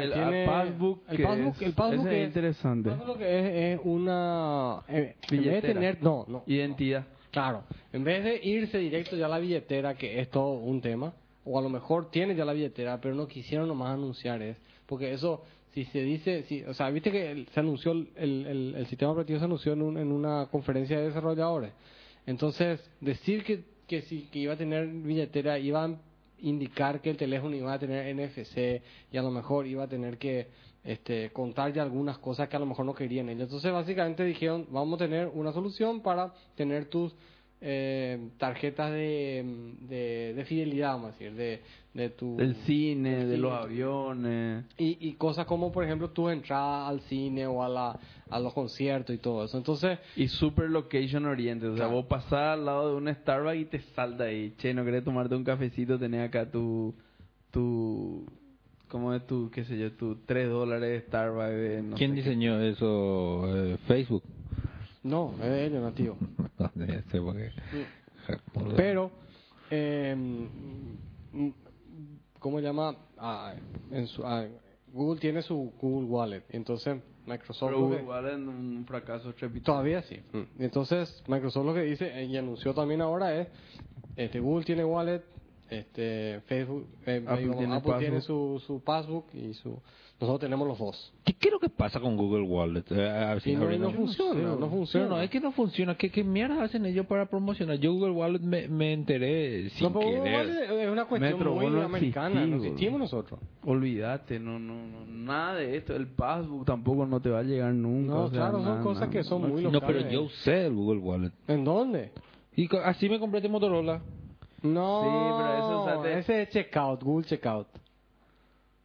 El tiene- passbook, el passbook, es- el passbook es es- interesante. el passbook es, es una... eh, en vez de Billetera. tener... No, no. Identidad. Claro, en vez de irse directo ya a la billetera, que es todo un tema, o a lo mejor tiene ya la billetera, pero no quisieron nomás anunciar es, porque eso, si se dice, si, o sea, viste que el- se anunció, el, el, el sistema operativo se anunció en, un- en una conferencia de desarrolladores, entonces decir que, que, si, que iba a tener billetera iba a indicar que el teléfono iba a tener NFC y a lo mejor iba a tener que este, contar ya algunas cosas que a lo mejor no querían ellos. Entonces básicamente dijeron, vamos a tener una solución para tener tus eh, tarjetas de, de, de fidelidad, vamos a decir, de, de tu... Del cine, del de los aviones. Y, y cosas como, por ejemplo, tu entrada al cine o a, la, a los conciertos y todo eso. Entonces, Y super location oriented. O sea, Claro. vos pasás al lado de un Starbucks y te salta ahí. Che, no querés tomarte un cafecito, tenés acá tu. tu ¿Cómo es tu, qué sé yo, tu 3 dólares de Starbucks? No ¿Quién qué. diseñó eso? Eh, Facebook. No, es de ellos, nativo. No, sé. Pero, eh, mm, ¿cómo se llama? Ah, en su, ah, Google tiene su Google Wallet. Entonces, Microsoft... Pero igual en un fracaso. Todavía sí. Entonces, Microsoft lo que dice eh, y anunció también ahora es, este Google tiene wallet, este Facebook, eh, Apple tiene Apple tiene su, su passbook y su nosotros tenemos los dos. ¿Qué, qué es lo que pasa con Google Wallet? Eh, a ver si Y no, no funciona, no, Pero funciona. no, es que no funciona. ¿Qué, qué mierda hacen ellos para promocionar? Yo Google Wallet me, me enteré sin No, pero Google querer. Wallet es una cuestión Metro, muy no americana, no existimos nosotros. Olvídate, no, no, no, nada de esto. El passbook tampoco no te va a llegar nunca. No, o sea, claro, son nada, cosas nada. que son muy No, locales. pero yo usé el Google Wallet. ¿En dónde? Y así me compré este Motorola. No, Sí, pero eso, o sea, te- ese es Checkout, Google Checkout.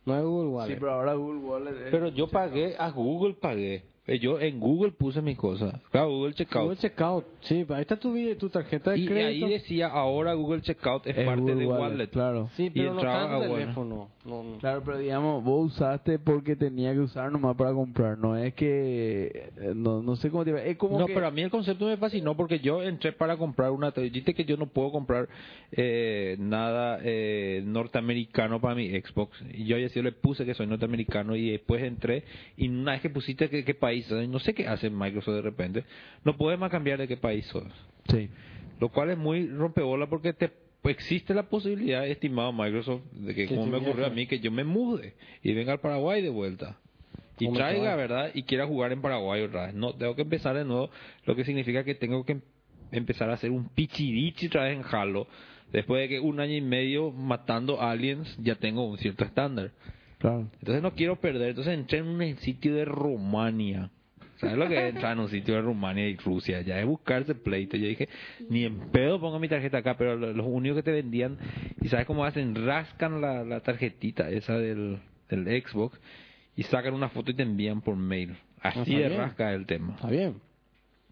No es Google Wallet. Sí, pero ahora Google Wallet es- Pero yo pagué, a Google pagué. Eh, Yo en Google puse mis cosas. Claro, Google Checkout. Google Checkout, sí, ahí está tu, tu tarjeta de y crédito. ahí decía, ahora Google Checkout es, es parte Google de Wallet, Wallet. Claro. Sí, y pero no entraba está en teléfono. No, no. Claro, pero digamos, vos usaste porque tenía que usar nomás para comprar, no es que, eh, no, no sé cómo te iba, es como no, que, pero a mí el concepto me fascinó porque yo entré para comprar una... Dijiste que yo no puedo comprar eh, nada eh, norteamericano para mi Xbox. Y yo así le puse que soy norteamericano y después entré y una vez que pusiste que qué país, sos, no sé qué hace Microsoft de repente, no puedes más cambiar de qué país sos. sí, Lo cual es muy rompebola porque te existe la posibilidad, estimado Microsoft, de que como me ocurrió a mí, que yo me mude y venga al Paraguay de vuelta. Y ¿Cómo te traiga? ¿verdad? Y quiera jugar en Paraguay otra vez. No, tengo que empezar de nuevo, lo que significa que tengo que em- empezar a hacer un pichirichi otra vez en Halo. Después de que un año y medio matando aliens, ya tengo un cierto estándar. claro. Entonces no quiero perder. Entonces entré en un sitio de Rumania. ¿Sabes lo que es entrar en un sitio de Rumania y Rusia? Ya es buscarse pleito. Yo dije, ni en pedo pongo mi tarjeta acá, pero lo- los únicos que te vendían, y ¿sabes cómo hacen? Rascan la, la tarjetita esa del, del Xbox y sacan una foto y te envían por mail. Así está de bien. rasca el tema. Está bien.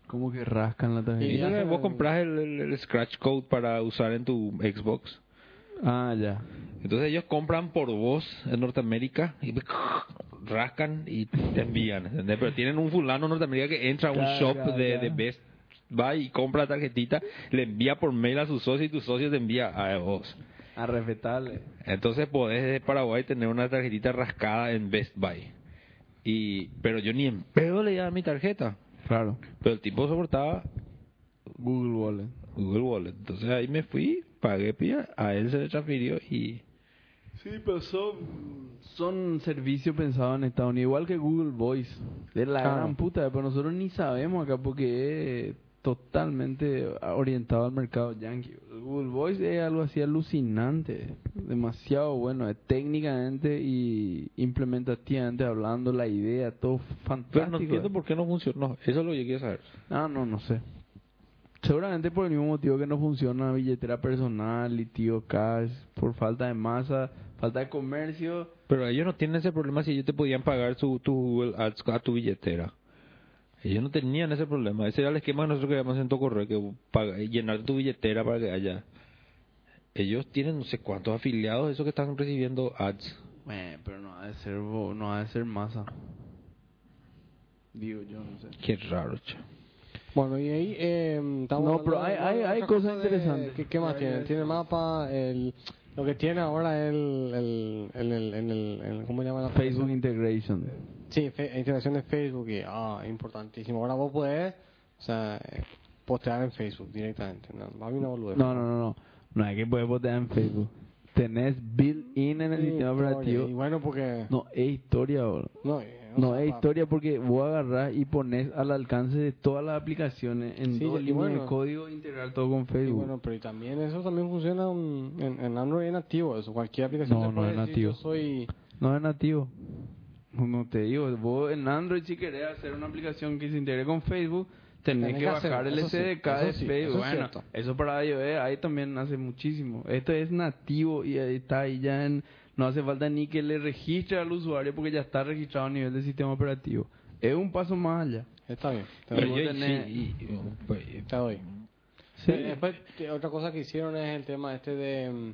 Como que rascan la tarjeta. Y vos compras el, el- el scratch code para usar en tu Xbox. Ah, ya. Entonces ellos compran por vos en Norteamérica y rascan y te envían, ¿entendés? Pero tienen un fulano en Norteamérica que entra a un Claro, shop claro, de, claro. de Best Buy y compra la tarjetita, le envía por mail a su socio y tu socio te envía a vos. A respetarle. Entonces podés de Paraguay tener una tarjetita rascada en Best Buy. Y, pero yo ni en pedo le daba mi tarjeta. Claro. Pero el tipo soportaba Google Wallet. Google Wallet. Entonces ahí me fui, pagué a él se le transfirió y... Sí, pero son, son servicios pensados en Estados Unidos, igual que Google Voice. De la gran puta, pero nosotros ni sabemos acá porque es totalmente orientado al mercado yankee. Google Voice es algo así alucinante, demasiado bueno, es técnicamente y implementativamente hablando, la idea, todo fantástico. Pero no entiendo por qué no funcionó. Eso es lo yo quiero saber. Ah, no, no sé. Seguramente por el mismo motivo que no funciona billetera personal y tío cash, por falta de masa, falta de comercio. Pero ellos no tienen ese problema si ellos te podían pagar su, tu Google Ads a tu billetera. Ellos no tenían ese problema. Ese era el esquema que nosotros queríamos en tu correo, que paga- llenar tu billetera para que haya. Ellos tienen no sé cuántos afiliados, esos que están recibiendo ads. Bueno, pero no ha de ser, no ha de ser masa. Digo yo, no sé. Qué raro, che. Bueno, y ahí eh, estamos No, pero hay- hay- hay cosas interesantes. ¿Qué, qué más tiene? Tiene mapa, el, lo que tiene ahora el, el, el, el, el, el- el- ¿cómo se llama la Facebook Integration. Sí, fe- integración de Facebook, y, ah, importantísimo. Ahora vos podés, o sea, postear en Facebook directamente. No, a mí boludez. No, no, no, no. No hay que poder votar en Facebook. Tenés built-in en el Sí, sistema operativo. Y bueno, porque... No, es historia, bro. No, eh, o No sea, es historia porque vos agarrás y pones al alcance de todas las aplicaciones en Sí, dos y líneas bueno. de código integrar todo con Y Facebook. bueno, pero y también eso también funciona en, en, en Android es nativo, eso. Cualquier aplicación No, no es nativo. Soy... No es nativo. No te digo, vos en Android si querés hacer una aplicación que se integre con Facebook, tenés, Tenés que bajar el sí, SDK de sí, Facebook. eso es bueno, eso para iOS ahí también hace muchísimo. Esto es nativo y está ahí ya en... No hace falta ni que le registre al usuario porque ya está registrado a nivel del sistema operativo. Es un paso más allá. Está bien, doy. yo- tenés- sí, y- pues, Te doy. Sí. Después, otra cosa que hicieron es el tema este de... mm,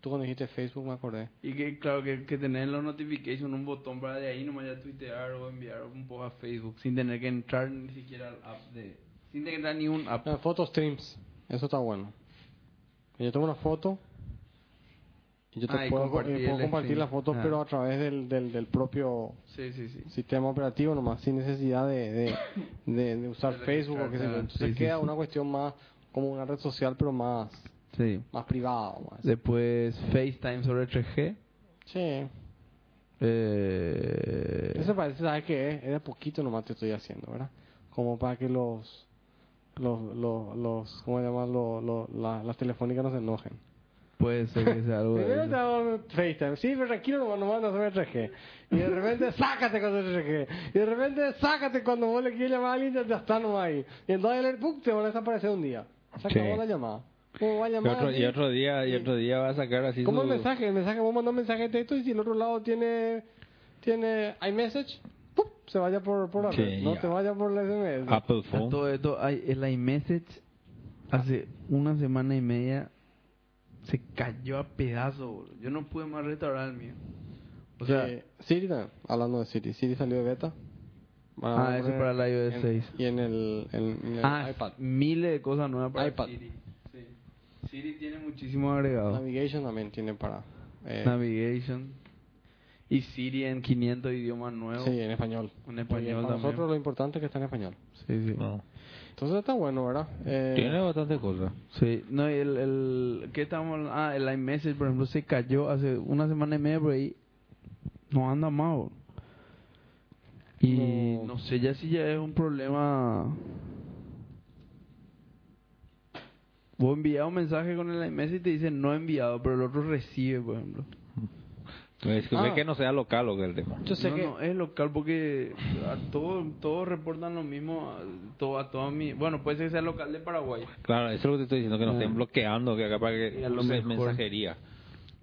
Tú cuando dijiste Facebook me acordé. Y que claro que, que tener en los notifications un botón para de ahí nomás ya tuitear o enviar un post a Facebook sin tener que entrar ni siquiera al app de... Sin tener que entrar ni un app. No, photo streams. Eso está bueno. Que Yo tomo una foto y yo te Ah, puedo, compartir y puedo compartir Ah. pero a través del, del, del propio Sí, sí, sí. sistema operativo nomás, sin necesidad de, de, de, de usar Facebook yo. registrar, Entonces queda una cuestión más como una red social, pero más, más privada. Más. Después FaceTime sobre 3G. Sí. Eh, Eso parece, ¿sabes qué es? Es de poquito nomás te estoy haciendo, ¿verdad? Como para que los, los, los, los ¿cómo se llama? Los, los, la- las telefónicas no se enojen. Puede ser que sea algo de Primero te eso. hago FaceTime, sí, pero tranquilo, nomás no mandas a 3G. Y de repente, sácate con el 3G. Y de repente, sácate cuando vos le quieres llamar a alguien, ya está nomás ahí. Y entonces, ¡pum! te van a desaparecer un día. Se Sí. acabó la llamada. ¿Cómo va a y, llamar? otro, y otro día y otro día va a sacar así ¿Cómo su- el mensaje? El mensaje, vos mandás un mensaje de texto y si el otro lado tiene, tiene iMessage, ¡pum! se vaya por, por la Sí, red. No te vaya por la SMS. Apple A Phone. todo esto, hay, el iMessage hace una semana y media se cayó a pedazos. boludo. Yo no pude más restaurar el mío. O sea, Eh, Siri, hablando de Siri, Siri salió de beta. Van a Ah, eso para la iOS en- 6. Y en el, en, en el ah, iPad. miles de cosas nuevas para iPad. Siri. Sí. Siri tiene muchísimos agregados. Navigation también tiene para... eh, Navigation. Y Siri en 500 idiomas nuevos. sí, en español. En español bien, para también. nosotros lo importante es que está en español. Sí, sí. No. Entonces está bueno, ¿verdad? Eh, Tiene bastante cosas. Sí, no, y el, el, ¿qué estamos hablando? Ah, el iMessage, por ejemplo, se cayó hace una semana y media por ahí. No anda más, bro. Y No. no. sé ya si ya es un problema. Vos envías un mensaje con el iMessage y te dice no enviado, pero el otro recibe, por ejemplo. Es que, Ah. que no sea local lo que el tema. Yo sé no, que... no, es local porque a todos todos reportan lo mismo, a, todo, a todas mi... Bueno, puede ser que sea local de Paraguay. Claro, eso es lo que te estoy diciendo, que nos Ah. estén bloqueando, que acá para que a lo use mejor. mensajería.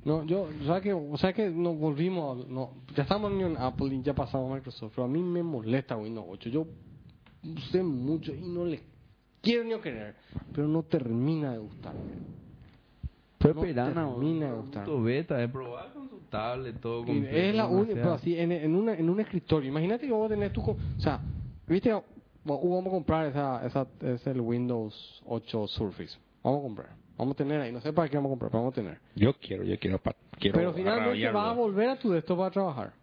No, yo, ¿sabes que, o sea que nos volvimos, a- no, ya estamos en Apple y ya pasamos a Microsoft, pero a mí me molesta Windows 8. Yo usé mucho y no le quiero ni querer, pero no termina de gustarme. Fue No termina de un gustar. punto beta, de probar todo es la única, pero así, en, en, una, en un escritorio. Imagínate que vos tenés tu, o sea, viste, Vamos- a comprar esa, esa, es el Windows 8 Surface. Vamos a comprar. Vamos a tener ahí, no sé para qué vamos a comprar, pero vamos a tener. Yo quiero, yo quiero, pa- quiero Pero finalmente vas a volver a tu desktop para trabajar.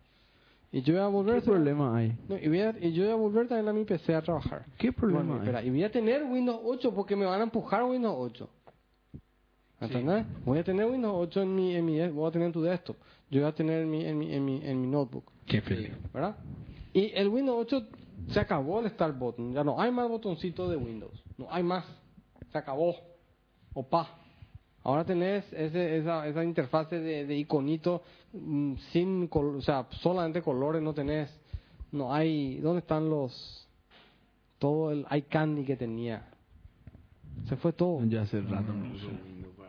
Y yo voy a volver ¿Qué problema hay? No, y, voy a- y yo voy a volver también a mi PC a trabajar. ¿Qué problema Bueno, hay? espera, y voy a tener Windows 8 porque me van a empujar Windows 8. ¿Entendés? Voy a tener Windows 8 en mi, en mi, voy a tener en tu desktop. Yo voy a tener en mi, en mi, en mi, en mi notebook. Qué feliz. ¿Verdad? Y el Windows 8 se acabó el Start Button. Ya no hay más botoncitos de Windows. No hay más. Se acabó. Opa. Ahora tenés ese, esa, esa interfase de, de iconito mm, sin, col- o sea, solamente colores no tenés. No hay, ¿dónde están los, todo el iCandy que tenía? Se fue todo. Ya hace rato no uso Windows para...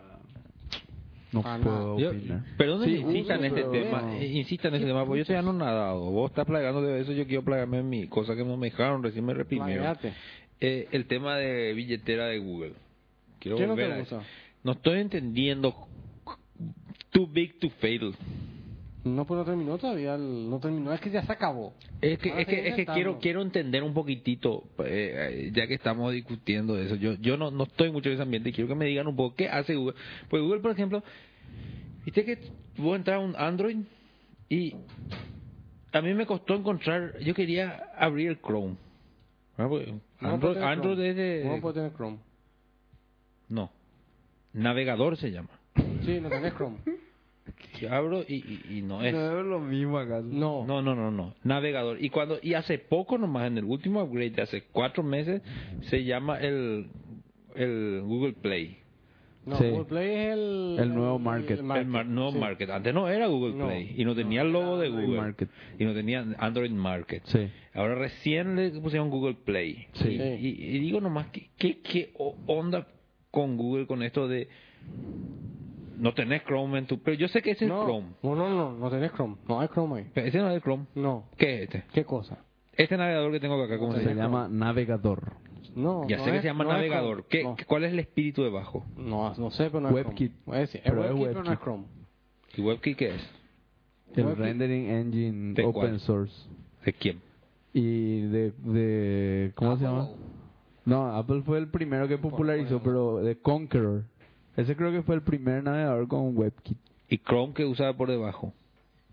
No puedo Yo, opinar. perdón Sí, este pero tema, no. eh, insista en este tema, porque yo todavía no he nadado. Vos estás plagando de eso, yo quiero plagarme en mi cosa que no me dejaron, recién me reprimieron. Eh, el tema de billetera de Google. Quiero ¿Qué no volver te a gusta? eso. No estoy entendiendo. Too big to fail. No, pues no terminó todavía. el- No terminó, es que ya se acabó. Es que, a es que, es que quiero, quiero entender un poquitito, eh, ya que estamos discutiendo eso. Yo, yo no, no estoy mucho en ese ambiente y quiero que me digan un poco qué hace Google. Pues Google, por ejemplo, viste que vos entrar a un Android y a mí me costó encontrar, yo quería abrir el Chrome. Ah, pues, No Android, tener Android Chrome. es de... No puede tener Chrome. No, navegador se llama. Sí, no tenés Chrome. Que abro y, y- y no es. No es lo mismo acá. No. No, no, no, no. Navegador. Y cuando y hace poco nomás, en el último upgrade de hace cuatro meses, se llama el, el Google Play. No, Sí. Google Play es el... El nuevo market. El mar- nuevo sí. Market. Antes no era Google No. Play. Y no tenía el logo de Google. Market. Y no tenía Android Market. Sí. Ahora recién le pusieron Google Play. Sí. Y, y- y digo nomás, ¿qué, qué, qué onda con Google con esto de... No tenés Chrome en tu... Pero yo sé que ese es Chrome. no, no, no, no tenés Chrome. No hay Chrome ahí. Pero Ese no es el Chrome. No. ¿Qué es este? ¿Qué cosa? Este navegador que tengo acá, ¿cómo se Se llama? llama navegador. No, Ya no sé que se llama no es navegador. Chrome. ¿Qué, No. ¿Cuál es el espíritu debajo? No, no sé, pero no es WebKit. Chrome. Es, es Pero es WebKit, pero no es WebKit. Chrome. ¿Y WebKit qué es? El WebKit. rendering engine ¿De open cuál? source. ¿De quién? Y de, de ¿cómo se llama? No, Apple fue el primero que popularizó, pero de Conqueror. Ese creo que fue el primer navegador con WebKit. ¿Y Chrome que usaba por debajo?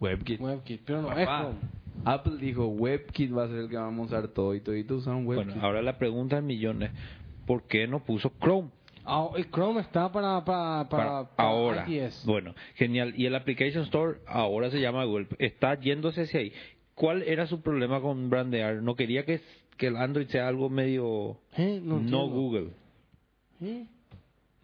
WebKit. WebKit, pero no es Papá, Chrome. Apple dijo WebKit va a ser el que vamos a usar todo y toditos usaron WebKit. Bueno, ahora la pregunta del millón es, ¿por qué no puso Chrome? Ah, el Chrome está para, para, para, Para para ahora. iOS. Bueno, genial. Y el Application Store ahora se llama Google. Está yéndose hacia ahí. ¿Cuál era su problema con brandear? ¿No quería que, que el Android sea algo medio ¿Eh? No, no. Google? ¿Eh?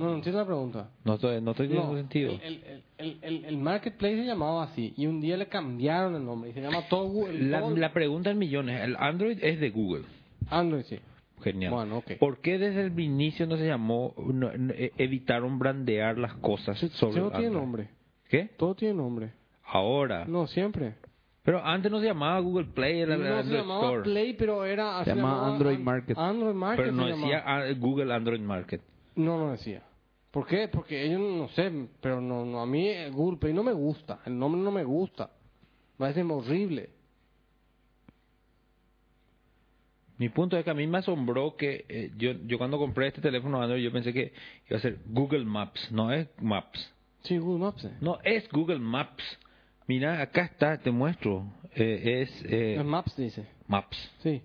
No, no entiendo la pregunta. No estoy, no estoy teniendo No, sentido. El, el, el, el, el Marketplace se llamaba así y un día le cambiaron el nombre y se llama todo Google. La, todo- la pregunta del millón es, el Android es de Google. Android, sí. Genial. Bueno, ok. ¿Por qué desde el inicio no se llamó, no- no- eh, evitaron brandear las cosas Sí, sobre no el tiene Android? nombre. ¿Qué? Todo tiene nombre. Ahora. No, siempre. Pero antes no se llamaba Google Play, era el no se Android llamaba Store. Play, pero era... Se llamaba Android An- Market. Android Market pero no se decía llamaba. Google Android Market. No, no decía. ¿Por qué? Porque ellos no sé, pero no, no a mí Google Play no me gusta. El nombre no me gusta. Me parece horrible. Mi punto es que a mí me asombró que eh, yo, yo cuando compré este teléfono Android yo pensé que iba a ser Google Maps, no es Maps. Sí, Google Maps. eh. No es Google Maps. Mira, acá está, te muestro. Eh, es eh, Maps dice. Maps. Sí.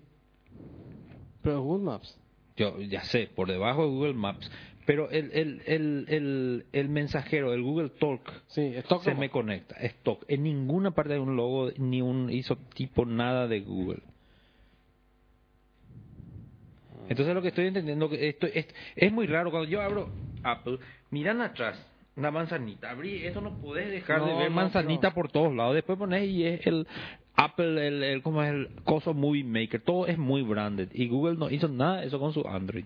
Pero es Google Maps. Yo ya sé, por debajo de Google Maps. Pero el, el, el, el, el mensajero, el Google Talk, Sí, se me conecta. Stock. En ninguna parte hay un logo, ni un isotipo, nada de Google. Entonces lo que estoy entendiendo que esto es, es muy raro cuando yo abro Apple, miran atrás una manzanita, abrí, eso no podés dejar de ver no, manzanita por todos lados. Después pones y es el Apple, el, el como es el coso Movie Maker, todo es muy branded y Google no hizo nada de eso con su Android.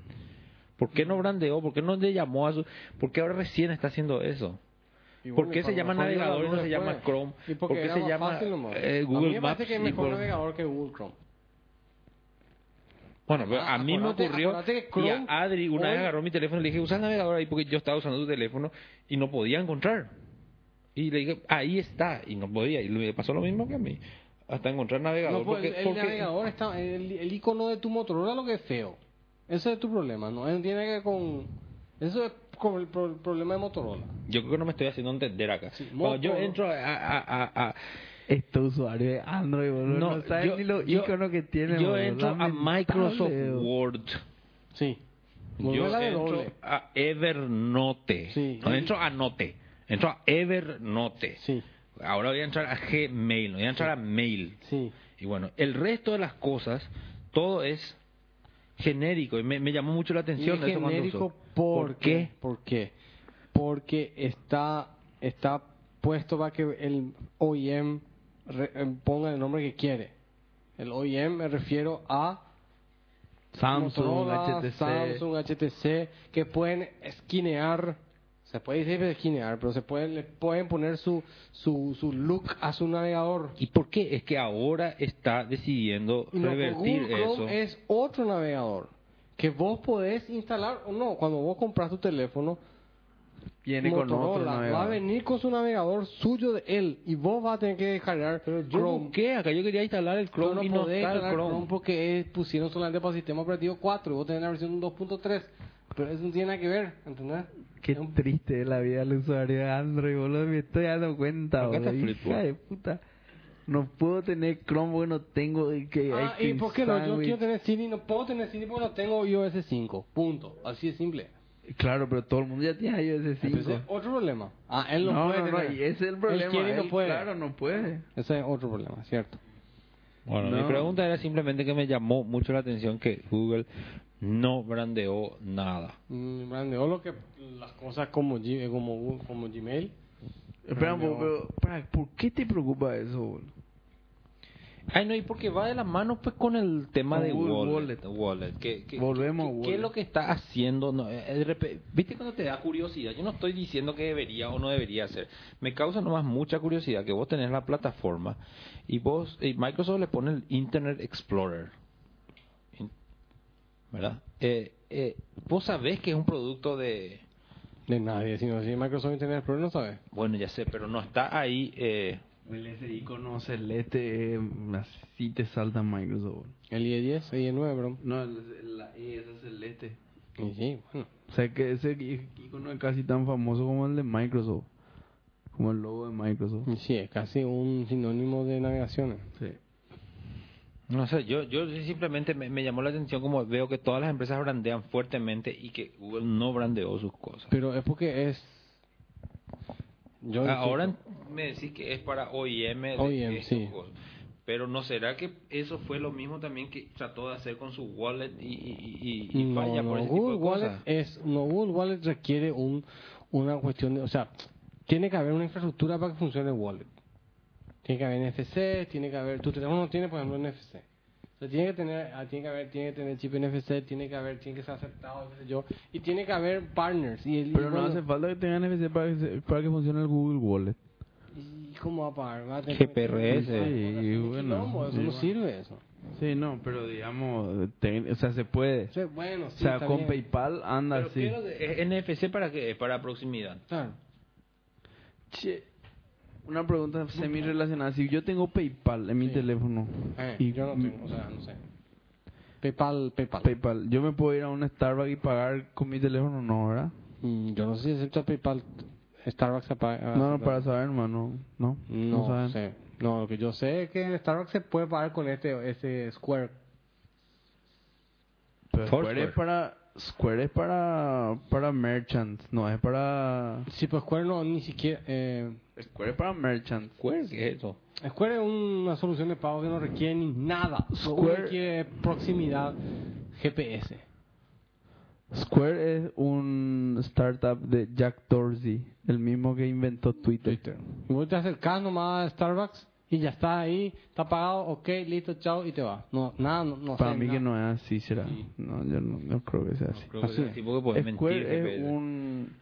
¿Por qué no brandeó? ¿Por qué no le llamó a su? ¿Por qué ahora recién está haciendo eso? ¿Por qué se llama navegador y no después. se llama Chrome? Y ¿Por qué se llama, fácil nomás. eh, a Google mí me parece Maps que es mejor por- navegador que Google Chrome. Bueno, pero a mí me ocurrió que y a Chrome Adri una hoy- vez agarró mi teléfono y le dije, usa el navegador ahí porque yo estaba usando tu teléfono y no podía encontrar. Y le dije, ahí está, y no podía. Y le pasó lo mismo que a mí. Hasta encontrar navegador. No, pues, porque, el, el porque- navegador está, el, el icono de tu Motorola lo que es feo. Ese es tu problema, no Eso tiene que ver con eso es con el pro- problema de Motorola. Yo creo que no me estoy haciendo entender acá. Sí, Cuando yo entro a... a, a, a- Estos usuarios de Android, boludo, no, saben ni los iconos que tienen. Yo boludo. entro a Microsoft boludo. Word. Sí. Yo Volvela entro doble. a Evernote. Sí. No entro a Note. Entro a Evernote. Sí, Ahora voy a entrar a Gmail. Voy a entrar a Mail. sí. Y bueno, el resto de las cosas, todo es genérico. Y me, me llamó mucho la Y atención es eso cuando genérico. ¿por, ¿Por qué? ¿Por qué? Porque está está puesto para que el OEM re- eh, ponga el nombre que quiere. El OEM me refiero a Samsung, Motorola, HTC. Samsung, HTC, que pueden esquinear, se puede decir pero se pueden, le pueden poner su, su, su look a su navegador. ¿Y por qué? Es que ahora está decidiendo no, revertir Google eso. Chrome es otro navegador que vos podés instalar o no. Cuando vos compras tu teléfono, Viene con otro Motorola va a navegador. venir con su navegador suyo de él y vos vas a tener que descargar Yo Chrome. busqué acá, yo quería instalar el Pero Chrome no y no instalar Chrome. Chrome porque es- pusieron solamente para el sistema operativo 4 y vos tenés la versión 2.3. Pero eso no tiene nada que ver, ¿entendés? Qué Es un- triste es la vida del usuario de Android, boludo. Me estoy dando cuenta, ¿Por qué boludo. Hija de puta. No puedo tener Chrome porque no tengo y que Ah, ¿y por qué no? Yo quiero tener Siri, no puedo tener Siri porque no tengo iOS 5. Punto. Así de simple. Claro, pero todo el mundo ya tiene iOS 5. Entonces, otro problema. Ah, él no, no, puede no, no, tener. y ese es el problema. Él no puede. Claro, no puede. Ese es otro problema, ¿cierto? Bueno, No. mi pregunta era simplemente que me llamó mucho la atención que Google no brandeó nada. Mm, Brandeó lo que las cosas como, G- como, como Gmail. Espera, pero, para, ¿por qué te preocupa eso? Ay, no, y porque va de la mano pues con el tema Con de Google wallet. wallet. ¿Qué, qué- Volvemos qué- a qué wallet. es lo que está haciendo? No, eh, ¿Viste cuando te da curiosidad? Yo no estoy diciendo que debería o no debería hacer. Me causa nomás mucha curiosidad que vos tenés la plataforma y vos, y Microsoft le pone el Internet Explorer. ¿Verdad? Eh, eh, vos sabés que es un producto de... De nadie, sino si Microsoft Internet Explorer no sabe. Bueno, ya sé, pero no está ahí... Eh, El ese icono celeste, así te salta Microsoft. El IE10, el IE9, bro. No, el- la E, esa celeste. Y sí, bueno. O sea que ese i- icono es casi tan famoso como el de Microsoft. Como el logo de Microsoft. Sí, es casi un sinónimo de navegaciones. Sí. No sé, yo, yo simplemente me, me llamó la atención como veo que todas las empresas brandean fuertemente y que Google no brandeó sus cosas. Pero es porque es... Yo Ah, Ahora insisto, me decís que es para OIM. de estos sí. cosas. Pero ¿no será que eso fue lo mismo también que trató de hacer con su wallet y, y, y- y no, falla no, por ese Google tipo de Wallet cosas? es no Google Wallet requiere un una cuestión de, o sea, tiene que haber una infraestructura para que funcione el wallet. Tiene que haber NFC, tiene que haber tu teléfono no tiene por ejemplo NFC. O sea, tiene que tener ah, tiene que haber tiene que tener chip NFC, tiene que haber tiene que ser aceptado, qué sé yo, y tiene que haber partners y el, y Pero no hace falta que tengan NFC para que, se- para que funcione el Google Wallet. ¿Y cómo va a pagar? Va a tener GPRS. Sí, un bueno, quilombo, eso sí, no sirve eso. Sí, no, pero digamos, te- o sea, se puede. O sea, bueno, O sea, con bien. PayPal anda Pero así. ¿qué es ¿es NFC para qué? Para proximidad. Claro. Che, una pregunta semi relacionada. Si yo tengo PayPal en mi Sí. teléfono Eh, y yo no tengo, o sea, no sé. PayPal, PayPal. PayPal, yo me puedo ir a un Starbucks y pagar con mi teléfono, no, ¿verdad? Mm, yo no sé si acepta PayPal. Starbucks se paga. no, no, para saber, hermano. No, No, saben. sé. No, lo que yo sé es que en Starbucks se puede pagar con este este Square. Pero Foursquare. Square es para Square es para para merchants, no es para Sí, pues Square no, ni siquiera. Eh, Square es para merchants. ¿Cuál ¿Qué es eso? Square es una solución de pago que no requiere ni nada. Square- que requiere proximidad GPS. Square es un startup de Jack Dorsey, el mismo que inventó Twitter. Y vos te acercás nomás a Starbucks y ya está ahí, está pagado, ok, listo, chao, y te vas. No, nada, no, no Para sé, mí que no es así, será. No, yo no, no creo que sea así. Creo que Así es tipo que puedes Square mentir. es un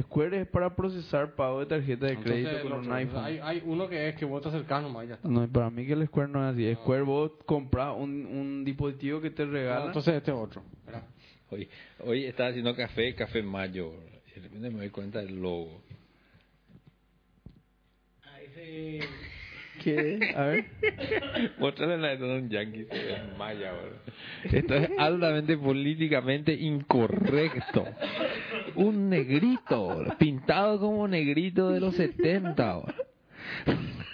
Square es para procesar pago de tarjeta de Entonces, crédito con un otro, iPhone. Hay, hay uno que es que vos te acercás nomás y ya está. No, para mí que el Square no es así. Square vos compras un, un dispositivo que te regala. Entonces este es otro. Hoy, hoy estaba haciendo café, café mayo. Y de repente me doy cuenta del logo. ¿Qué? A ver. Mostrarle la de un yankee es maya, boludo. Esto es altamente políticamente incorrecto. Un negrito, boludo, pintado como negrito de los 70. boludo.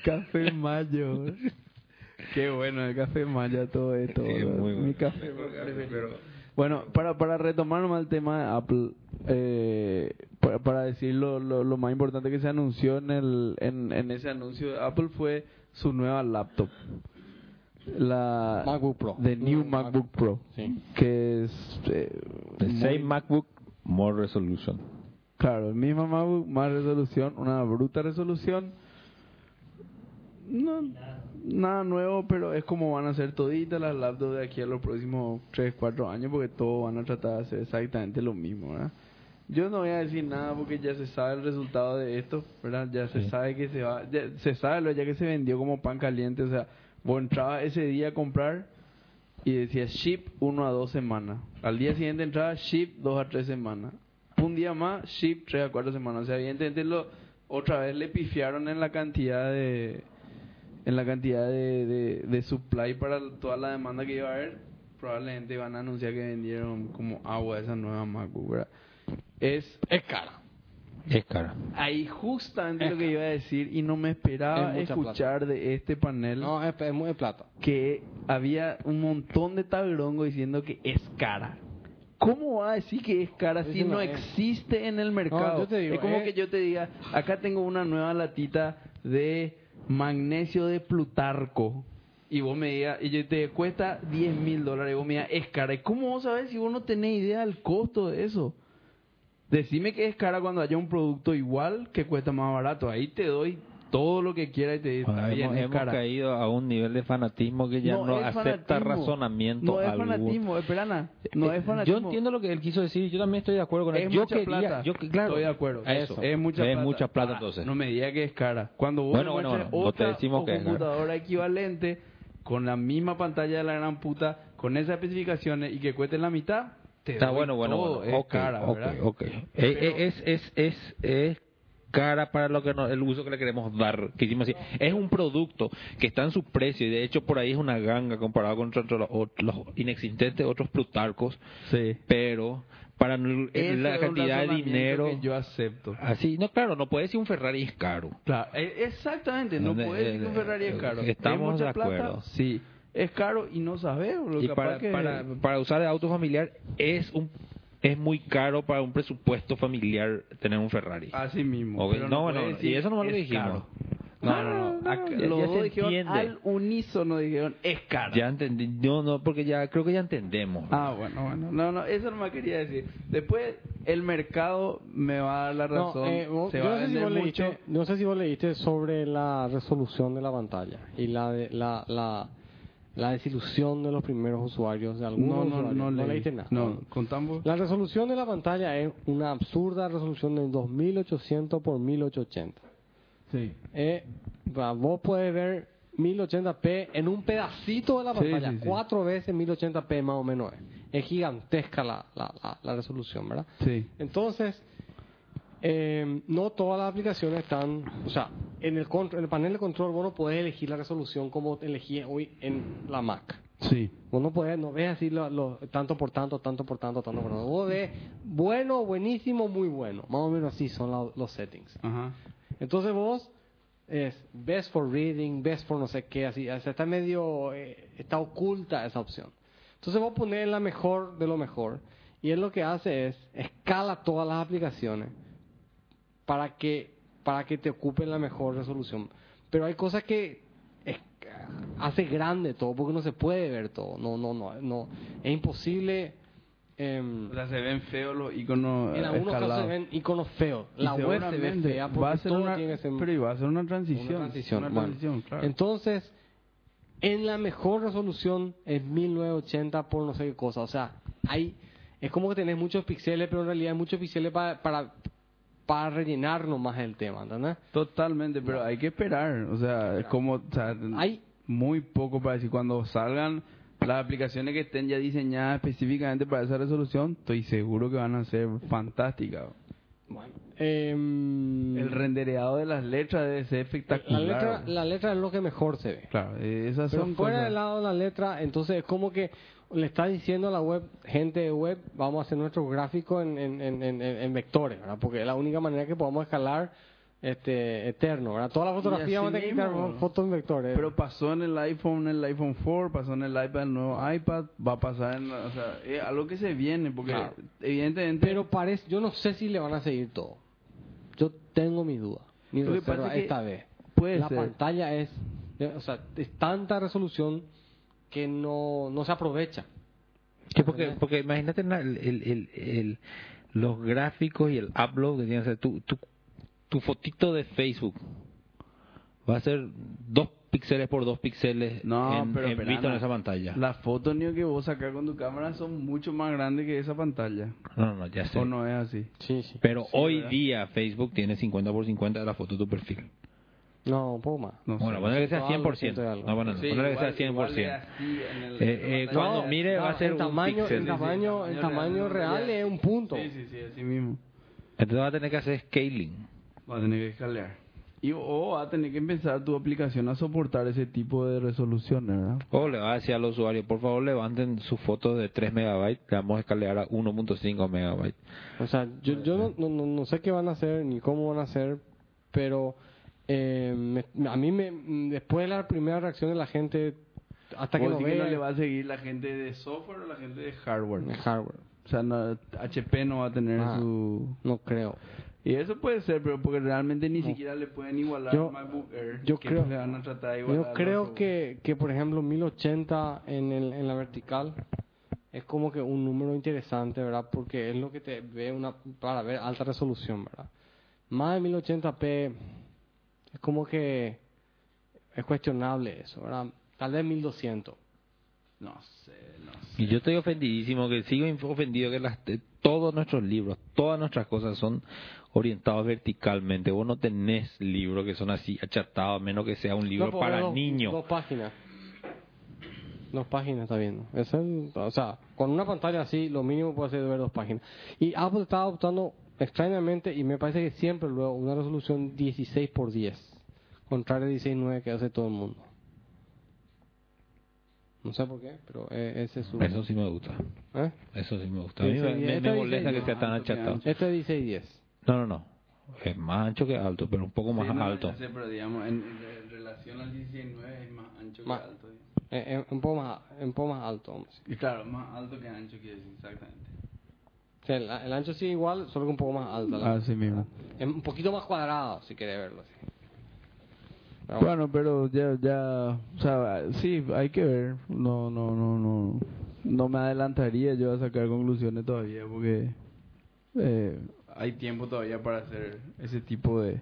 Café Mayo. Qué bueno el café Mayo todo esto. Sí, muy bueno. Mi café preferido. Bueno, para, para retomar nomás el tema de Apple, eh, para, para decir lo, lo, lo más importante que se anunció en, el, en, en ese anuncio de Apple fue su nueva laptop. La MacBook Pro. The New No, MacBook Pro. Sí. Que es... eh, The muy- same MacBook, more resolution. Claro, el mismo MacBook, más resolución, una bruta resolución. No, nada nuevo, pero es como van a ser toditas las laptops de aquí a los próximos 3, 4 años, porque todos van a tratar de hacer exactamente lo mismo, ¿verdad? Yo no voy a decir nada porque ya se sabe el resultado de esto, ¿verdad? Ya se Sí. sabe que se va, ya se sabe lo ya que se vendió como pan caliente, o sea, vos entrabas ese día a comprar y decía ship 1 a 2 semanas. Al día siguiente entraba ship 2 a 3 semanas. un día más, ship, tres a cuatro semanas. O sea, evidentemente lo, otra vez le pifiaron en la cantidad de en la cantidad de, de, de supply para toda la demanda que iba a haber. Probablemente van a anunciar que vendieron como agua esa nueva MacBook, ¿verdad? Es Es cara. Es cara. ahí justamente Es lo que iba a decir y no me esperaba Es escuchar de este panel No, es, es muy de plata. que había un montón de tabrongo diciendo que es cara. ¿Cómo va a decir que es cara si no no es. existe en el mercado? yo te digo, es como eh. que yo te diga, acá tengo una nueva latita de magnesio de Plutarco. Y vos me digas, y yo te cuesta 10 mil dólares, y vos me digas, es cara. ¿Y cómo vos sabés si vos no tenés idea del costo de eso? Decime que es cara cuando haya un producto igual que cuesta más barato. Ahí te doy todo lo que quieras y te bien, hemos es hemos cara. caído a un nivel de fanatismo que ya no, acepta fanatismo. razonamiento No es alguno. fanatismo, esperana. No Eh, es fanatismo. Yo entiendo lo que él quiso decir, yo también estoy de acuerdo con él. Es yo mucha quería, plata. yo claro, Estoy de acuerdo. Eso. Es mucha Es plata. mucha plata, Ah, entonces. No me diga que es cara. Cuando vos Bueno, bueno, bueno, no te o que es cara. computadora equivalente con la misma pantalla de la gran puta, con esas especificaciones y que cueste la mitad, te Está doy bueno, bueno, todo. bueno. Es Ok, cara, ok, ¿verdad? ok. Eh, Pero- eh, es, es, es, es cara para lo que no- el uso que le queremos dar. Que hicimos así. Es un producto que está en su precio y de hecho por ahí es una ganga comparado con otros- los, los inexistentes otros plutarcos. Sí. Pero para Ese la cantidad de dinero. que yo acepto. Así, no, claro, no puede decir un Ferrari es caro. Claro, e- exactamente, no puede decir que un eh, Ferrari es caro. estamos ¿Es mucha de plata? acuerdo. Sí. Es caro y no sabes. Lo Y capaz para, que- para, para usar el auto familiar es un es muy caro para un presupuesto familiar tener un Ferrari. Así mismo. Ok, pero no, bueno, decir y eso no lo dijimos. caro. No, no, no. Acá- ya- los ya dos dijeron entiende. al unísono dijeron es caro. Ya entendí, no, no, porque ya creo que ya entendemos. Ah, bueno, bueno. No, no, eso no me quería decir. Después, el mercado me va a dar la razón. No, eh, vos- se yo va no a sé, si vos mucho. leíste, no sé si vos leíste sobre la resolución de la pantalla y la de, la, la, la desilusión de los primeros usuarios de algunos No, no, usuarios. no, leí. leíste nada. No, contamos. La resolución de la pantalla es una absurda resolución de 2800 por 1880. Sí. Eh, vos puedes ver 1080p en un pedacito de la Sí, pantalla, sí, sí. cuatro veces 1080p más o menos es. Es gigantesca la, la, la, la resolución, ¿verdad? Sí. Entonces, eh, no todas las aplicaciones están, o sea, en el, en el panel de control vos no podés elegir la resolución como elegí hoy en la Mac. Sí. Vos no podés, no ves así lo, lo- tanto por tanto, tanto por tanto, tanto por tanto. Vos ves bueno, buenísimo, muy bueno. Más o menos así son la- los settings. Ajá. Entonces vos es best for reading, best for no sé qué, así, o sea, está medio, eh, está oculta esa opción. Entonces vos pones la mejor de lo mejor y él lo que hace es escala todas las aplicaciones para que para que te ocupen la mejor resolución. Pero hay cosas que es- hace grande todo porque no se puede ver todo, no no no no es imposible. O sea, se ven feos los iconos en algunos casos se ven iconos feos. La web se ve fea porque va a ser todo una, tiene que ser pero iba a ser una transición. una transición. Una bueno. transición, claro. Entonces, en la mejor resolución es 1980 por no sé qué cosa. O sea, hay es como que tenés muchos píxeles, pero en realidad hay muchos píxeles para, para, para rellenar nomás el tema, ¿entendés? Totalmente, pero hay que esperar. O sea, es como, o sea, Hay- muy poco para decir. Cuando salgan las aplicaciones que estén ya diseñadas específicamente para esa resolución, estoy seguro que van a ser fantásticas. Bueno. em, El rendereado de las letras debe ser la espectacular. letra, la letra es lo que mejor se ve. Claro, esas Pero son fuera cosas- del lado de la letra, entonces es como que le está diciendo a la web, gente de web, vamos a hacer nuestro gráfico en, en, en, en- en vectores, ¿verdad? Porque es la única manera que podamos escalar este eterno, ¿verdad? Toda la fotografía así vamos a tener que quitar fotos en vectores. Pero pasó en el iPhone, en el iPhone 4, pasó en el iPad, el nuevo iPad, va a pasar en, o sea, es algo que se viene, porque Claro. evidentemente... Pero parece, yo no sé si le van a seguir todo. Yo tengo mi duda. Mi reserva esta vez. puede la ser. pantalla es, o sea, es tanta resolución que no, no se aprovecha. Que porque, porque imagínate na- el, el, el- el- los gráficos y el upload que tienes. Tu, tu, tu fotito de Facebook va a ser dos píxeles por dos píxeles No, en, pero en- visto esa pantalla. Las fotos que vos sacás con tu cámara son mucho más grandes que esa pantalla. No, no, ya sé. ¿O no es así? Sí, sí. Pero hoy ¿verdad? día Facebook tiene 50 por 50 de la foto de tu perfil. No, un poco más. No bueno, sé. ponerle que sea Algo, 100%. ciento y algo. No, bueno, no, Sí, ponerle que igual- sea igual 100%. es así en el- Eh, eh, cuando pantalla. mire va a ser el un tamaño, píxel. el tamaño, el tamaño real es un punto. Sí, sí, sí, así mismo. Entonces va a tener que hacer scaling. Va a tener que escalar. Y o va a tener que empezar tu aplicación a soportar ese tipo de resoluciones, ¿verdad? O le va a decir al usuario, por favor levanten sus fotos de 3 megabytes, le vamos a escalar a 1.5 megabytes. O sea, yo, yo no, no, no- no sé qué van a hacer ni cómo van a hacer, pero eh, me- a mí me, después de la primera reacción de la gente, hasta que ¿Vos lo decís que vea no le va a seguir la gente de software o la gente de hardware? de hardware, O sea, no- HP no va a tener Ah. su... no creo. Y eso puede ser, pero porque realmente ni siquiera le pueden igualar Yo- al MacBook Air. yo que creo- le van a tratar de igualar. Yo creo que, que, por ejemplo, 1080 en, el, en la vertical es como que un número interesante, ¿verdad? Porque es lo que te ve una para ver alta resolución, ¿verdad? Más de 1080p es como que es cuestionable eso, ¿verdad? Tal vez 1200. No sé, no sé. Y yo estoy ofendidísimo, que sigo ofendido que las, de- todos nuestros libros, todas nuestras cosas son orientados verticalmente. Vos no tenés libros que son así achatados, a menos que sea un libro No, para dos- niños. Dos páginas. Dos páginas está viendo. Es el- o sea, con una pantalla así, lo mínimo puede ser ver dos páginas. Y Apple está adoptando extrañamente, y me parece que siempre luego, una resolución 16 por 10. Contrario a 16.9 que hace todo el mundo. No sé por qué, pero eh, ese es su... Eso sí me gusta. ¿Eh? Eso sí me gusta. A mí me, me- me molesta que sea tan que achatado. Este es 16.10. No, no, no. Es más ancho que alto, pero un poco más Sí, no, alto. sé, pero digamos, en, en relación al 16.9 es más ancho Más. que alto. Eh, eh, un, poco más, un poco más alto, vamos. Y claro, más alto que ancho quiere decir exactamente. O sea, el, el ancho sí igual, solo que un poco más alto. la- Así mismo. Es un poquito más cuadrado, si querés verlo así. Pero Bueno, pero ya, ya, o sea, sí, hay que ver. No, no, no, no, no me adelantaría yo a sacar conclusiones todavía porque eh, hay tiempo todavía para hacer ese tipo de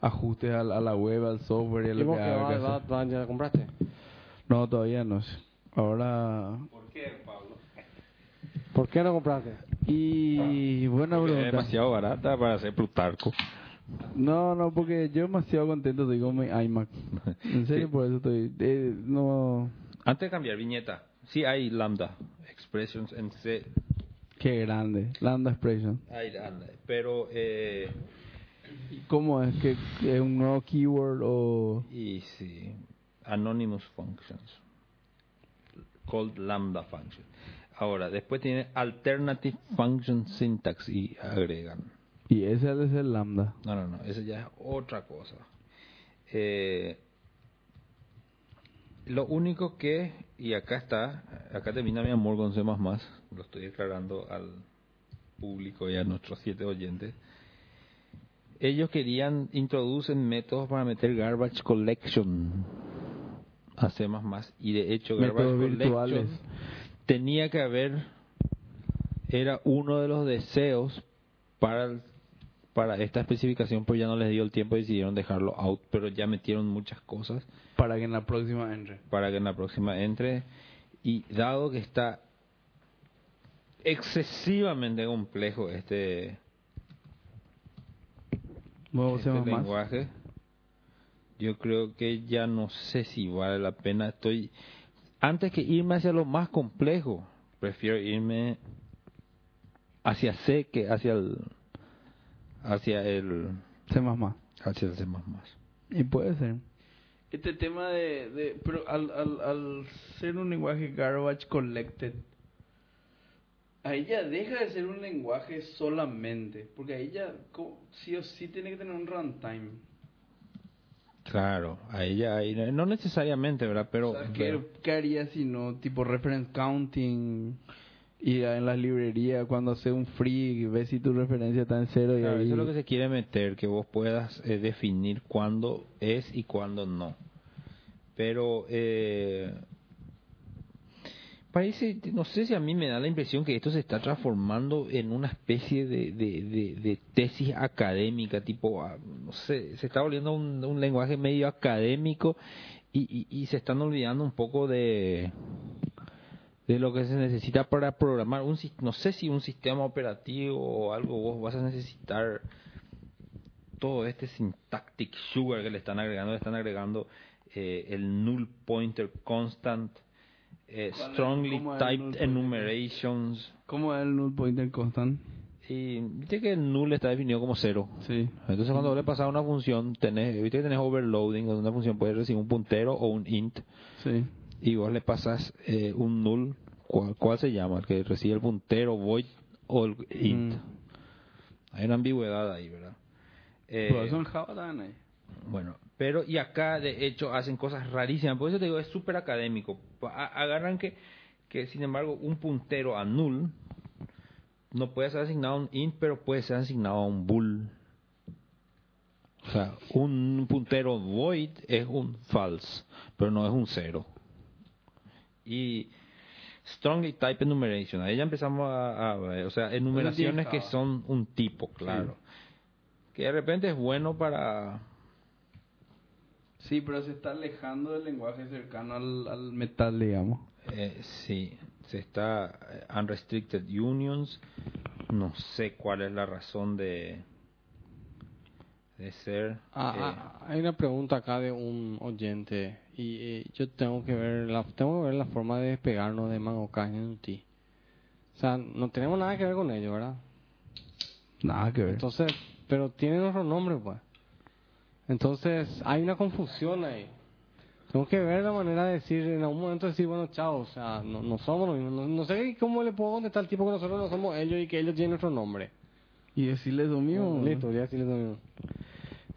ajustes a, la- a la web, al software y a ¿Y lo que qué haga va, que va- hacer. va- ya la compraste? No, todavía no sé. Ahora ¿Por qué, Pablo? ¿Por qué no compraste? Y buena Es pregunta. demasiado barata para ser Plutarco. No, no, porque yo demasiado contento estoy con mi iMac. En serio, Sí. por eso estoy. eh, no, Antes de cambiar viñeta, sí hay lambda, expressions en C, qué grande. Lambda Expression. hay lambda, pero eh, ¿Cómo es? ¿Que es un nuevo keyword o.? y sí, anonymous functions, called lambda function. Ahora, después tiene alternative function syntax y agregan. Y ese es el lambda. No, no, no, eso ya es otra cosa. Eh, lo único que, y acá está, acá termina mi amor con C++, lo estoy declarando al público y a nuestros siete oyentes. Ellos querían, introducen métodos para meter garbage collection a C++, y de hecho garbage Métodos collection virtuales. Tenía que haber, era uno de los deseos para el- para esta especificación, pero ya no les dio el tiempo y decidieron dejarlo out, pero ya metieron muchas cosas Para que en la próxima entre. para que en la próxima entre. Y dado que está excesivamente complejo este, este lenguaje, yo creo que ya no sé si vale la pena. Estoy antes que irme hacia lo más complejo, prefiero irme hacia C que hacia el hacia el C++. hacia el C++. Y puede ser. Este tema de... de pero al, al, al ser un lenguaje garbage collected, ahí ya deja de ser un lenguaje solamente. Porque ahí ya co- sí o sí tiene que tener un runtime. Claro, ahí ya ahí no- necesariamente, ¿verdad? Pero, o sea, pero- ¿qué, qué haría si no? Tipo reference counting... Y en las librerías, cuando hace un free, ves si tu referencia está en cero y Claro, ahí... eso es lo que se quiere meter, que vos puedas eh, definir cuándo es y cuándo no. Pero eh, parece, no sé si a mí me da la impresión que esto se está transformando en una especie de, de, de- tesis académica, tipo, ah, no sé, se está volviendo un, un lenguaje medio académico y, y, se están olvidando un poco de de lo que se necesita para programar un no sé si un sistema operativo o algo vos vas a necesitar todo este syntactic sugar que le están agregando le están agregando eh, el null pointer constant eh, strongly ¿Cómo es el null typed enumerations ¿Cómo es el null pointer constant? y viste que el null está definido como cero. Sí. Entonces cuando vos le pasas una función, tenés, viste que tenés overloading, donde una función puede recibir un puntero o un int, Sí. y vos le pasas eh, un null, ¿cuál, cuál se llama? El que recibe el puntero, void o el int. Mm. Hay una ambigüedad ahí, ¿verdad? Eh, Pero eso en Java también hay. bueno, pero y acá de hecho hacen cosas rarísimas, por eso te digo, es súper académico. Agarran que, que sin embargo un puntero a null no puede ser asignado a un int, pero puede ser asignado a un bool. O sea, un puntero void es un false, pero no es un cero. Y strongly type enumeration, ahí ya empezamos a, a ver, o sea, enumeraciones que son un tipo, claro. Que de repente es bueno para Sí, pero se está alejando del lenguaje cercano al, al metal, digamos. Eh, sí, se está eh, unrestricted unions. No sé cuál es la razón de de ser. Ah, eh, ah, hay una pregunta acá de un oyente y eh, yo tengo que ver la tengo que ver la forma de despegarnos de Mango Canyon O sea, no tenemos nada que ver con ello, ¿verdad? Nada que ver. Entonces, pero tienen otro nombre, pues. Entonces, hay una confusión ahí. Tengo que ver la manera de decir, en algún momento decir, bueno, chao, o sea, no, no somos lo mismo. No, no sé cómo le puedo contestar al tipo que nosotros no somos ellos y que ellos tienen otro nombre. y decirles lo mismo. Listo, ya decirles lo mismo.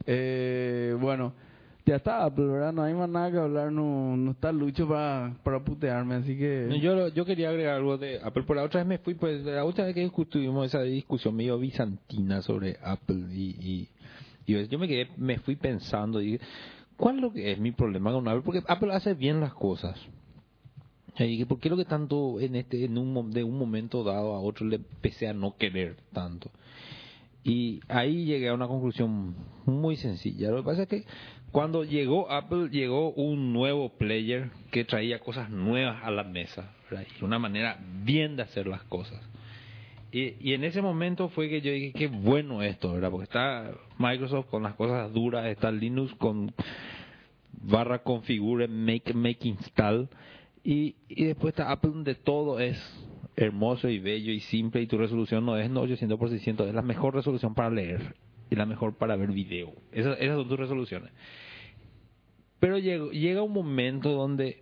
Eh, bueno, ya está Apple, ¿verdad? No hay más nada que hablar, no, no está Lucho para, para putearme, así que... no, yo, yo quería agregar algo de Apple. Por la otra vez me fui, pues, la última vez que tuvimos esa discusión medio bizantina sobre Apple y, y, yo me quedé, me fui pensando dije, ¿cuál es lo que es mi problema con Apple? Porque Apple hace bien las cosas. Y dije, ¿por qué lo que tanto en este, en un, de un momento dado a otro le empecé a no querer tanto? Y ahí llegué a una conclusión muy sencilla. Lo que pasa es que cuando llegó Apple, llegó un nuevo player que traía cosas nuevas a la mesa. una manera bien de hacer las cosas. Y, y en ese momento fue que yo dije, qué bueno esto, ¿verdad? Porque está Microsoft con las cosas duras, está Linux con barra configure, make, make install. Y, y después está Apple donde todo es hermoso y bello y simple y tu resolución no es 800 por 600, es la mejor resolución para leer y la mejor para ver video. Esas, esas son tus resoluciones. Pero llega, llega un momento donde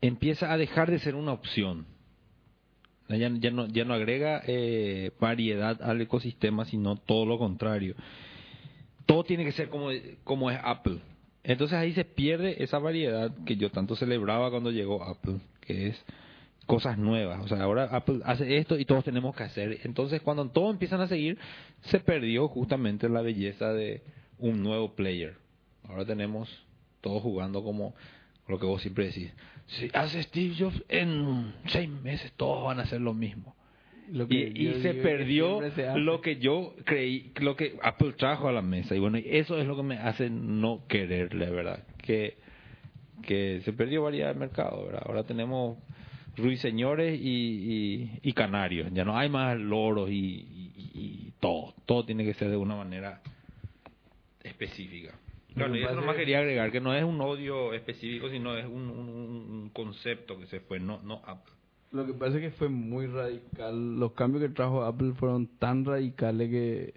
empieza a dejar de ser una opción. Ya, ya no, ya no agrega eh, variedad al ecosistema, sino todo lo contrario. Todo tiene que ser como, como es Apple. Entonces ahí se pierde esa variedad que yo tanto celebraba cuando llegó Apple, que es cosas nuevas. O sea, ahora Apple hace esto y todos tenemos que hacer. Entonces cuando todos empiezan a seguir, se perdió justamente la belleza de un nuevo player. Ahora tenemos todos jugando como lo que vos siempre decís. Si hace Steve Jobs, en seis meses todos van a hacer lo mismo. Lo Y, que y yo se perdió se lo que yo creí, lo que Apple trajo a la mesa. Y bueno, eso es lo que me hace no quererle, ¿verdad? Que, que se perdió variedad de mercado, ¿verdad? Ahora tenemos ruiseñores y, y, y canarios. Ya no hay más loros y todo. Todo tiene que ser de una manera específica. Claro, y eso nomás es- quería agregar que no es un odio específico, sino es un, un- un concepto que se fue, no, no Apple. Lo que pasa es que fue muy radical. Los cambios que trajo Apple fueron tan radicales que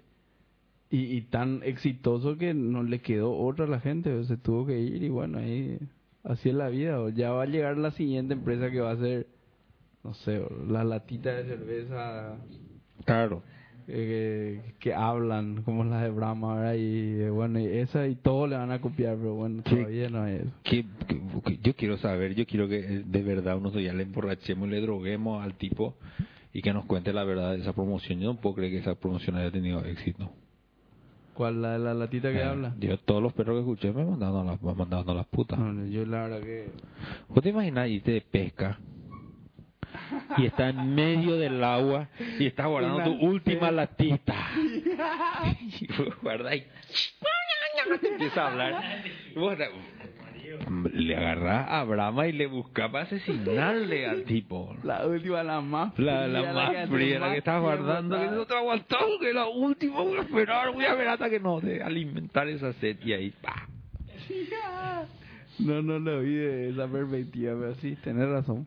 y, y tan exitosos que no le quedó otra a la gente. Se tuvo que ir y bueno, ahí así es la vida. o Ya va a llegar la siguiente empresa que va a ser, no sé, o la latita de cerveza Claro. Eh, que, hablan como las de Brahma, ¿verdad? Y eh, bueno, y esa y todo le van a copiar, pero bueno, todavía no es. que, que- que yo quiero saber, yo quiero que eh, de verdad uno ya le emborrachemos y le droguemos al tipo y que nos cuente la verdad de esa promoción. Yo no puedo creer que esa promoción haya tenido éxito. ¿Cuál? La, la latita que Eh, habla. Yo todos los perros que escuché me mandaron a las, me mandaron a las putas. No, yo la verdad que... ¿Vos te imaginas irte de pesca y está en medio del agua y estás guardando tu última latita? y vos guardás y te empieza a hablar. Le agarrás a Brahma y le buscás para asesinarle al tipo. La última, la más La, la fría, más fría, la que estás guardando, que está. no te aguantó, que la última, voy a esperar, voy a ver hasta que no, de alimentar esa sed y ahí, pa. No, no lo vi de esa perspectiva, pero sí, tenés razón.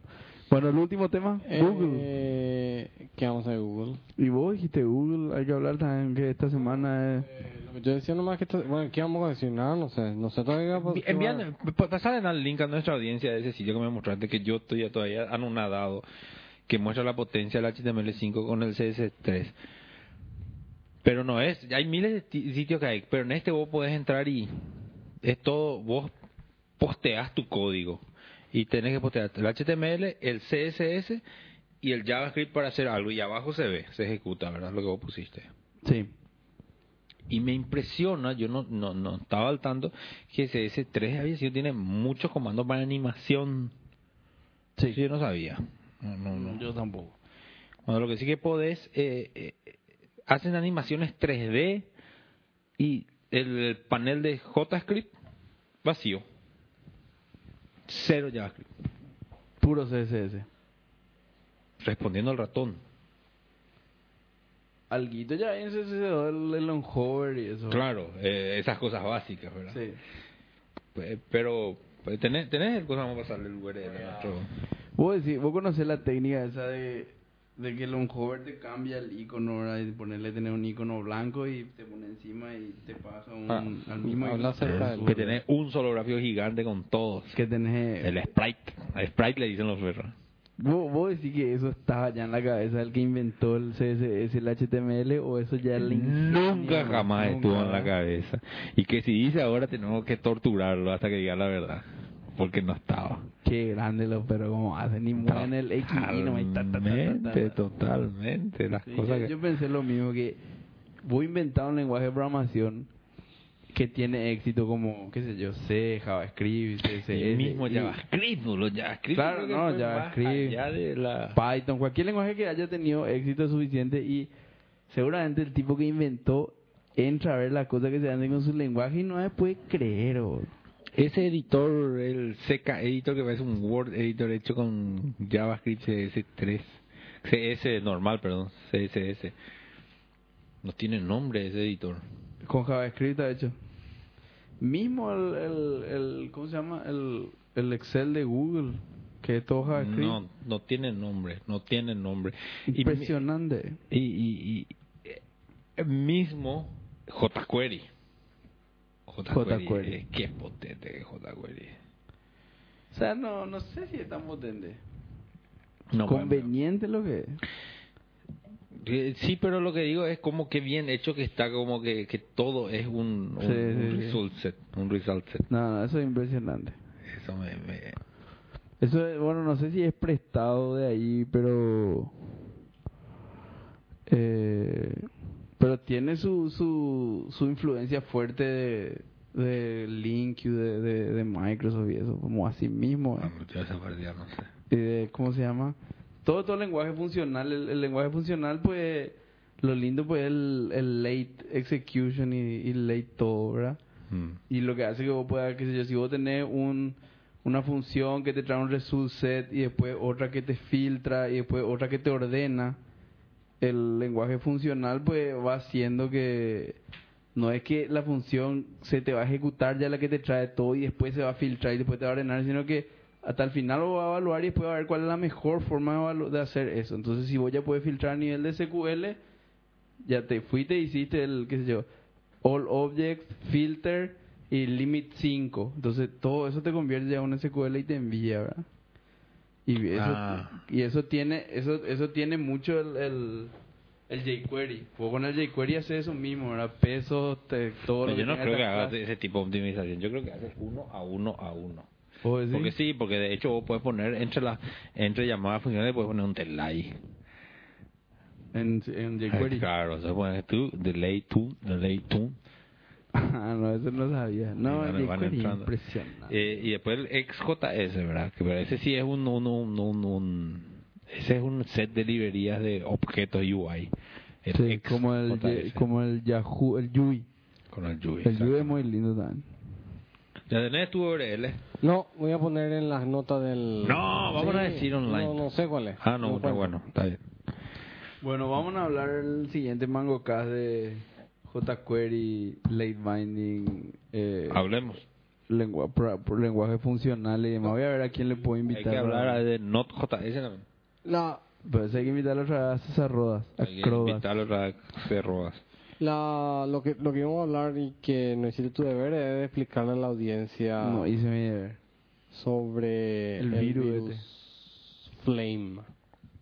Bueno, el último tema, Google. Eh, ¿Qué vamos a hacer Google? Y vos dijiste Google, hay que hablar también que esta semana es... Eh, yo decía nomás que... esto- bueno, ¿qué vamos a decir? Nada, no sé. No sé todavía. Envían, pa- pasar el link a nuestra audiencia de ese sitio que me mostraste, que yo estoy todavía anonadado, que muestra la potencia del HTML5 con el CS3. Pero no es, hay miles de ti- sitios que hay, pero en este vos podés entrar y es todo, vos posteas tu código y tenés que postear el HTML, el CSS y el JavaScript para hacer algo y abajo se ve, se ejecuta, ¿verdad? Lo que vos pusiste. Sí. Y me impresiona, yo no, no, no estaba al tanto, que CS3 había sido, tiene muchos comandos para animación. Sí. Eso yo no sabía. No, no, no. Yo tampoco. Bueno, lo que sí que podés, eh, eh, hacen animaciones 3D y el panel de JavaScript vacío. Cero JavaScript. Puro CSS. Respondiendo al ratón. Alguito ya en CSS, el, el on hover y eso. Claro, eh, esas cosas básicas, ¿verdad? Sí. Pues, pero, pues, tenés, tenés el cosa, vamos a pasarle el URL a nuestro... Vos, decís, vos conocés la técnica esa de, de que el hover te cambia el icono, ¿verdad? Y ponerle tener un icono blanco y te pone encima y te pasa un, Ah, al mismo habla icono. acerca del- Que tenés un solo gráfico gigante con todos. que tenés El sprite. El sprite le dicen los perros. ¿Vos, vos decís que eso estaba ya en la cabeza del que inventó el CSS, el HTML, o eso ya le Nunca jamás estuvo en la cabeza. Y que si dice ahora tenemos que torturarlo hasta que diga la verdad. Porque no estaba. Qué grande los perros como hacen, ni mueven el X y no ta, Totalmente, ta. totalmente. Las Sí, cosas yo, que... yo pensé lo mismo, que voy a inventar un lenguaje de programación que tiene éxito como, qué sé yo, C, JavaScript, CSS. El mismo y JavaScript, boludo, JavaScript. Claro, no, JavaScript. de la... Python, cualquier lenguaje que haya tenido éxito suficiente y seguramente el tipo que inventó entra a ver las cosas que se hacen con su lenguaje y no se puede creer. Ese editor, el CK Editor, que parece un Word Editor hecho con JavaScript CS3, CS normal, perdón, CSS. No tiene nombre ese editor. Con JavaScript ha hecho. Mismo el, el, el ¿cómo se llama? El, el Excel de Google, que es todo JavaScript. No, no tiene nombre, no tiene nombre. Y Impresionante. Y, y, y, eh, mismo jQuery. jQuery. qué potente que jQuery. O sea, no, no sé si es tan potente. No, bueno, Conveniente lo que es. Eh, Sí, pero lo que digo es como que bien hecho que está, como que, que todo es un, un, Sí, un sí, sí. result set, un result set. No, no, eso es impresionante. Eso me, me- Eso, es- bueno, no sé si es prestado de ahí, pero... Eh, pero tiene su, su, su influencia fuerte de, de Link de, de, de Microsoft y eso, como así mismo. ah, ¿eh? parte ya no sé. Y de- ¿Cómo se llama? Todo, todo lenguaje funcional, el, el lenguaje funcional, pues, lo lindo, pues, el, el late execution y, y late todo, ¿verdad? Mm. Y lo que hace que vos puedas, qué sé yo, si vos tenés un, una función que te trae un result set y después otra que te filtra y después otra que te ordena, el lenguaje funcional pues va haciendo que no es que la función se te va a ejecutar ya la que te trae todo y después se va a filtrar y después te va a ordenar, sino que hasta el final lo va a evaluar y después va a ver cuál es la mejor forma de, hacer eso. Entonces si vos ya puedes filtrar a nivel de SQL, ya te fuiste hiciste el, qué sé yo, all objects, filter y limit 5. Entonces todo eso te convierte ya en un SQL y te envía, ¿verdad? Y eso, Ah. y eso tiene eso eso tiene mucho el, el, el jQuery. Vos con el jQuery haces eso mismo, ¿verdad? Peso, te, todo yo no creo que hagas ese tipo de optimización. Yo creo que haces uno a uno a uno. ¿Vos decís? Porque sí, porque de hecho vos puedes poner entre las entre llamadas funcionales puedes poner un delay. En, en jQuery. Claro, o sea, pones tú, delay tú, delay tú. Ah, no, eso no sabía. No, Y el entrando. impresionante. Eh, y después el XJS, ¿verdad? Que pero ese sí es un, un, un, un, un- ese es un set de librerías de objetos UI. El Sí, como el, como el Yahoo, el Yui. con el UI. El. Yui es muy lindo también. ¿Ya tenés tu URL? No, voy a poner en las notas del... No, vamos a decir online. No, no sé cuál es. Ah, no, no, bueno, está bien. Bueno, vamos a hablar el siguiente MangoCast de jQuery, late binding. Eh, Hablemos. lengua, por lenguaje funcional y demás. Voy a ver a quién le puedo Hay invitar. que hablar a- de Not.js también. La, Pues hay que invitarlo otra vez a César Rodas, a Hay que Crodas. invitarlo a Cerroas. la, lo, que, lo que íbamos a hablar y que no hiciste tu deber es explicarle a la audiencia No, hice mi deber. sobre El virus este. Flame.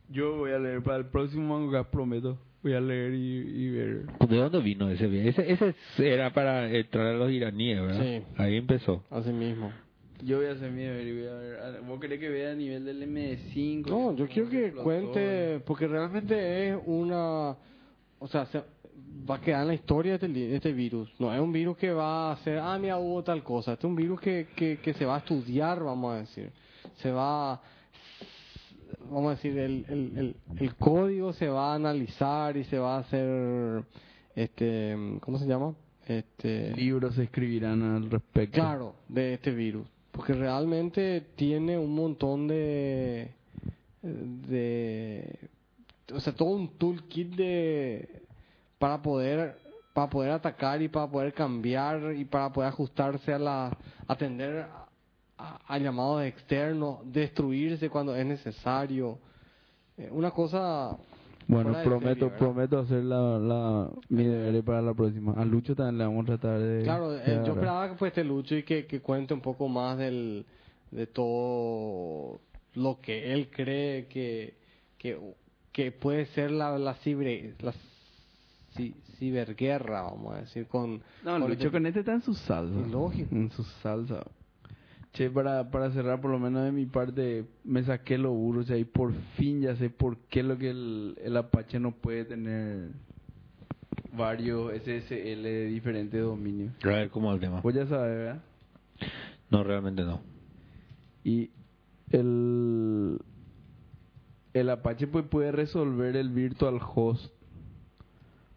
Yo voy a leer para el próximo manga, prometo. Voy a leer y, y ver. ¿De dónde vino ese viaje? Ese, ese era para entrar a los iraníes, ¿verdad? Sí. Ahí empezó. Así mismo. Yo voy a hacer mi deber y voy a ver. ¿Vos querés que vea a nivel del MD5? No, yo quiero que Explotó. cuente, porque realmente es una, o sea, se- va a quedar en la historia este, li- este virus. No es un virus que va a hacer, ah, mira, hubo tal cosa. Este es un virus que, que, que se va a estudiar, vamos a decir. Se va, vamos a decir, el, el, el, el código se va a analizar y se va a hacer, este, ¿cómo se llama? Este, Libros se escribirán al respecto. Claro, de este virus. Porque realmente tiene un montón de. de. O sea, todo un toolkit de. para poder para poder atacar y para poder cambiar y para poder ajustarse a la atender a, a- llamados externos destruirse cuando es necesario Eh, una cosa Bueno, prometo serie, prometo hacer la, la, mi deber para la próxima. A Lucho también le vamos a tratar de... Claro, de eh, yo esperaba que fuese Lucho y que, que cuente un poco más del, de todo lo que él cree que, que, que puede ser la, la, ciber, la ci- ciberguerra, vamos a decir, con... No, con Lucho con este está en su salsa. Lógico. En su salsa. Che, para, para cerrar, por lo menos de mi parte, me saqué lo burro. O sea, y por fin ya sé por qué lo que el, el Apache no puede tener varios SSL de diferentes dominios. A ver cómo es el tema. Vos ya sabes, ¿verdad? No, realmente no. Y el, el Apache pues puede resolver el virtual host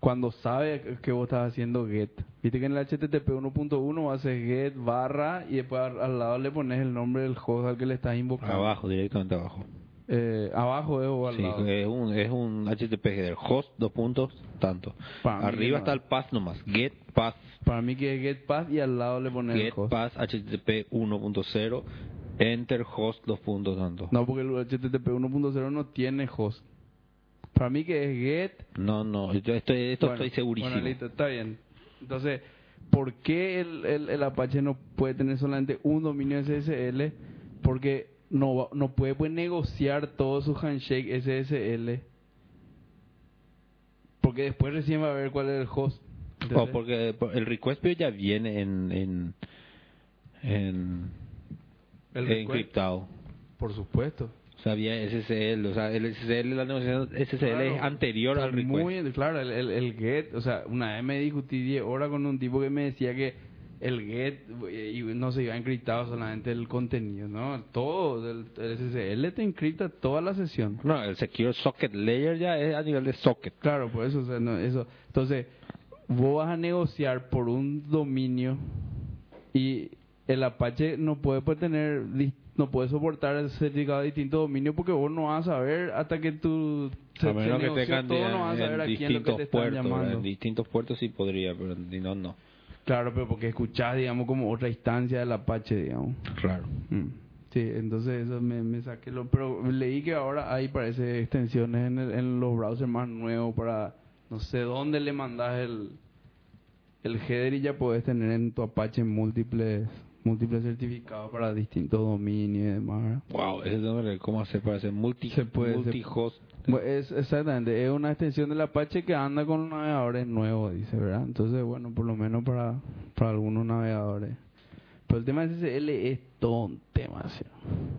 cuando sabe que vos estás haciendo get. Viste que en el HTTP 1.1 haces get barra y después al, lado le pones el nombre del host al que le estás invocando. Abajo, directamente abajo. Eh, abajo es o al Sí, lado. es un, es un HTTP header. Host, dos puntos, tanto. Para Arriba no. está el path nomás. Get path. Para mí que es get path y al lado le pones Get el host. path HTTP 1.0. Enter host, dos puntos, tanto. No, porque el HTTP 1.0 no tiene host. Para mí que es get No, no, yo estoy, esto Bueno, estoy segurísimo. Bueno, listo, está bien. Entonces, ¿por qué el, el, el Apache no puede tener solamente un dominio SSL? Porque no, no puede pues, negociar todo su handshake SSL. Porque después recién va a ver cuál es el host. Oh, ¿entendés? porque por- el request view ya viene en, en, en, El en encriptado. Por supuesto. Había SSL, o sea, el SSL, la negociación SSL Claro, es anterior al request. Muy, claro, el, el, el get, o sea, una vez me discutí 10 horas con un tipo que me decía que el get eh, y no se iba encriptado solamente el contenido, ¿no? Todo, el, el SSL te encripta toda la sesión. No, el Secure Socket Layer ya es a nivel de socket. Claro, por eso, o sea, no, eso. Entonces, vos vas a negociar por un dominio y el Apache no puede pues, tener, no puede soportar el certificado de distintos dominios porque vos no vas a saber hasta que tú a menos que todo, no vas a saber a quién lo que te están puertos. llamando. En distintos puertos sí podría, pero en no, no. Claro, pero porque escuchás, digamos, como otra instancia del Apache, digamos. Raro. Mm. Sí, entonces eso me, me saqué lo... Pero leí que ahora hay, parece, extensiones en, el- en los browsers más nuevos para... No sé dónde le mandas el, el header y ya puedes tener en tu Apache múltiples múltiples certificados para distintos dominios y demás. Wow, ese nombre, ¿cómo hacer para hacer multi, Se puede, multi-host? Bueno, es exactamente, es una extensión del Apache que anda con navegadores nuevos, dice, ¿verdad? Entonces, bueno, por lo menos para, para algunos navegadores. Pero el tema de SSL es todo un tema, ¿sí?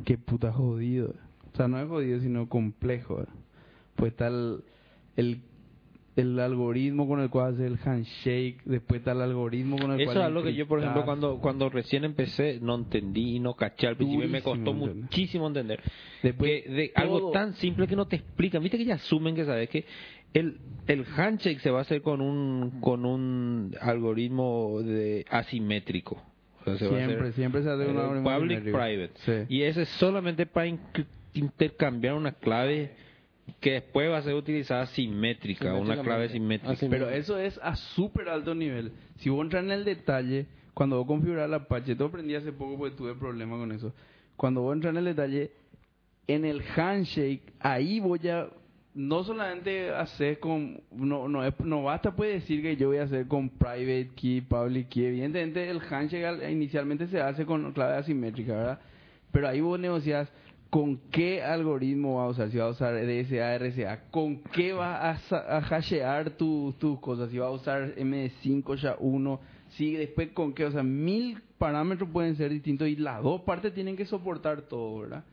Qué puta jodido. O sea, no es jodido, sino complejo. ¿verdad? Pues está el, el, el algoritmo con el cual hace el handshake, después está el algoritmo con el Eso cual... es algo que yo, por ejemplo, cuando cuando recién empecé no entendí y no caché. Al principio me costó entender. muchísimo entender. Después, que de todo- algo tan simple que no te explican. Viste que ya asumen que sabes que el, el handshake se va a hacer con un con un algoritmo de asimétrico. O sea, Siempre, hacer, siempre se hace un algoritmo public asimétrico. private. Sí. Y ese es solamente para intercambiar una clave que después va a ser utilizada simétrica, una clave simétrica. Así Pero mismo. eso es a súper alto nivel. Si vos entras en el detalle, cuando vos configuras el Apache, esto aprendí hace poco porque tuve problemas con eso. Cuando vos entras en el detalle, en el handshake, ahí voy a no solamente hacer con no no es- no basta puede decir que yo voy a hacer con private key public key evidentemente el handshake al- inicialmente se hace con clave asimétrica verdad pero ahí vos negocias con qué algoritmo va a usar si va a usar DSA RSA con qué va a, a hashear tu- tus cosas si va a usar MD5 ya 1 si después con qué o sea mil parámetros pueden ser distintos y las dos partes tienen que soportar todo verdad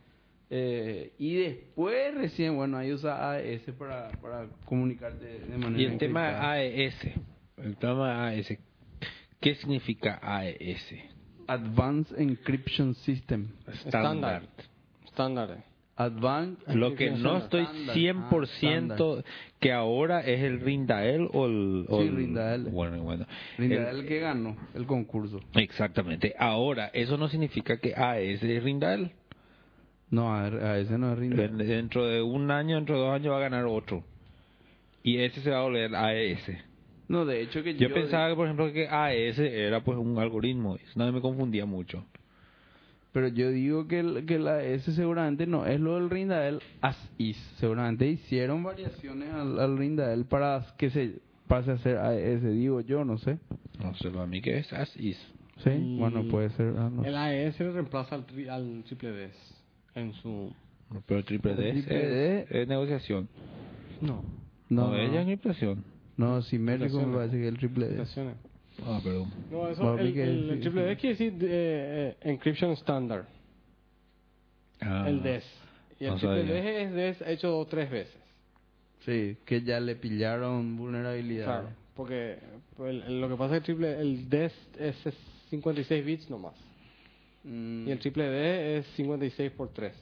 eh, y después recién, bueno, ahí usa AES para, para comunicarte de manera Y el tema. AES, el tema AES, ¿qué significa AES? Advanced Encryption System. Estándar. Estándar. Advanced Lo que no estoy Estándar. 100% Ah, que ahora es el Rindael o el... o Sí, el- Rindael. Bueno, bueno. Rinda El- el que ganó el concurso. Exactamente. Ahora, eso no significa que AES es Rindael. No, a, a ese no es Rinda. En- Dentro de un año, dentro de dos años va a ganar otro. Y ese se va a volver AES. No, de hecho que yo, Yo pensaba, que, por ejemplo, que AES era pues un algoritmo. Eso no me confundía mucho. Pero yo digo que, el, que la S seguramente no es lo del Rindael as is. Seguramente hicieron variaciones al, al Rindael para que se pase a ser AES, digo yo, no sé. No sé, a mí que es as is. Sí, Y bueno, puede ser. ah, no El AES le reemplaza al, tri- al triple D en su... Pero triple D, Triple es, D. es negociación. No. No, No, ella es no, impresión. no, simétrico me parece que el triple D. Ah, perdón. No, eso, el, que el- el triple. D quiere decir eh, eh, Encryption Standard, Ah, el DES. Y el no triple. D es DES hecho dos tres veces. Sí, que ya le pillaron vulnerabilidad. Claro, porque el- el- lo que pasa es que el, triple, el DES es 56 bits nomás. Mm, Y el triple D es 56 por 3,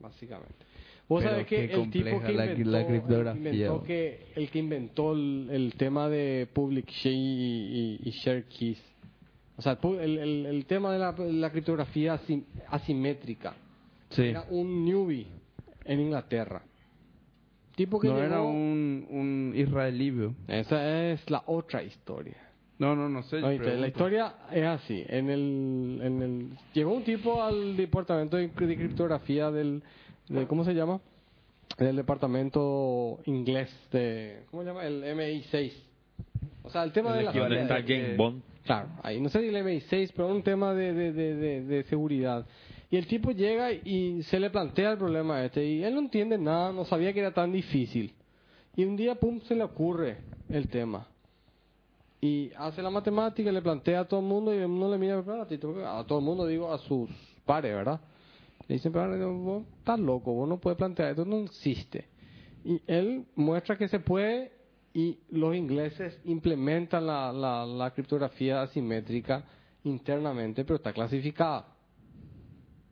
básicamente. Vos Pero sabés que el tipo que la- inventó, la el que criptografía, inventó que el que inventó el, el tema de public key y, y, y share keys. O sea, el el, el- el tema de la, la criptografía asim- asimétrica. sí. Era un newbie en Inglaterra. Tipo que No llegó- era un, un israelí. Esa es la otra historia. No, no, no sé. Oíste, la historia es así. En el, en el, llegó un tipo al departamento de, de criptografía del, de- ¿cómo se llama? Del departamento inglés de, ¿cómo se llama? El MI6. O sea, el tema de la ¿Dónde está James Bond? Claro, ahí no sé si el MI6, pero un tema de, de, de, de, de seguridad. Y el tipo llega y se le plantea el problema este y él no entiende nada, no sabía que era tan difícil. Y un día, pum, se le ocurre el tema. Y hace la matemática, le plantea a todo el mundo y el mundo le mira, "Espérate, tú- a todo el mundo digo, a sus pares, ¿verdad? Le dicen, pero vos estás loco, vos no puedes plantear, esto no existe. Y él muestra que se puede y los ingleses implementan la, la, la criptografía asimétrica internamente, pero está clasificada.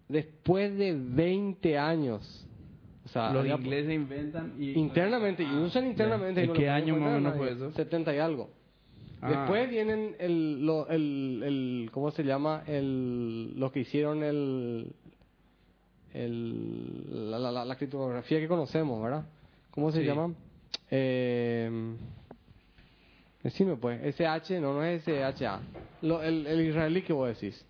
Después de 20 años. O sea, Los ingleses inventan y... internamente, y usan internamente. no ¿En qué año más o menos fue eso? 70 y algo. Ah. Después vienen el, lo- el, el, ¿cómo se llama? El, los que hicieron el, el, la, la, la- la criptografía que conocemos, ¿verdad? ¿Cómo se Sí. llama? Eh, decime pues, SH, no, no es SHA. Lo, el, el israelí que vos decís.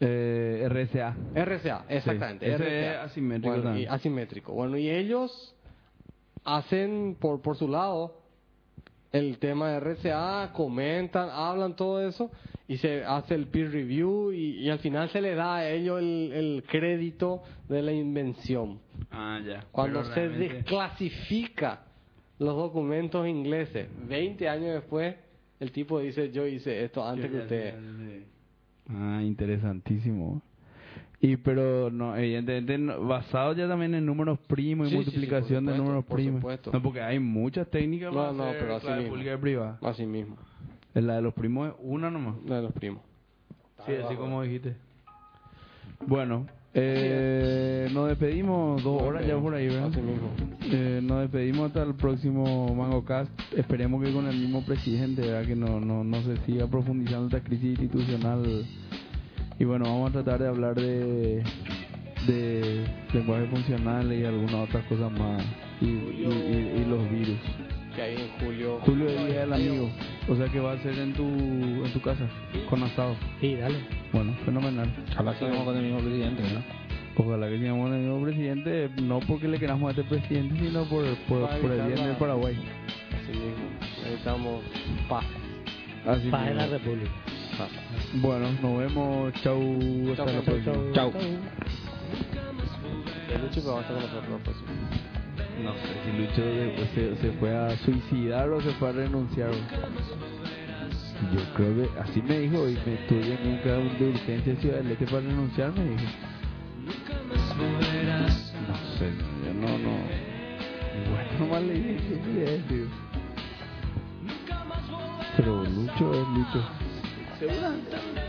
Eh, RSA. RCA, exactamente. ese RCA. es asimétrico Bueno, y asimétrico. Bueno, y ellos hacen por, por su lado el tema de RCA, comentan, hablan todo eso y se hace el peer review y, y al final se le da a ellos el, el crédito de la invención. Ah, ya. Cuando Pero se realmente- desclasifica los documentos ingleses, 20 años después, el tipo dice, yo hice esto antes que ustedes. Ah, interesantísimo. Y pero no, evidentemente basado ya también en números primos y Sí, sí, sí, multiplicación de números por primos. supuesto. No, porque hay muchas técnicas No, para no, hacer pero así clave mismo. pública y privada. Así mismo, La de los primos es una nomás. la de los primos. Sí, así como dijiste. Bueno, eh, nos despedimos dos horas ya por ahí, ¿verdad? Así mismo. Eh, nos despedimos hasta el próximo MangoCast. Esperemos que con el mismo presidente, ¿verdad? Que no, no, no se siga profundizando esta crisis institucional. Y bueno, vamos a tratar de hablar de, de lenguaje funcional y algunas otras cosas más. Y, y- y- y los virus. que hay en julio. Julio es Día del Amigo. O sea que va a ser en tu, en tu casa, con asado. Sí, dale. Bueno, fenomenal. Ojalá sigamos con el mismo presidente, ¿no? Ojalá que sigamos el mismo presidente, no porque le queramos a este presidente, sino por, por, por el bien del Paraguay. Así mismo. Necesitamos paz. Así Paz en la. República. Bueno, nos vemos. Chau. Hasta Chau, la chau, próxima. Chau. El Lucho que va a estar con nosotros pues. No sé si Lucho se, se fue a suicidar o se fue a renunciar. Yo creo que así me dijo y me tuve nunca de urgencia en Ciudad del Este para renunciar, me dijo. No sé, yo no, no. Bueno, nomás le dije que sí es, tío. Pero Lucho es Lucho. Seguramente.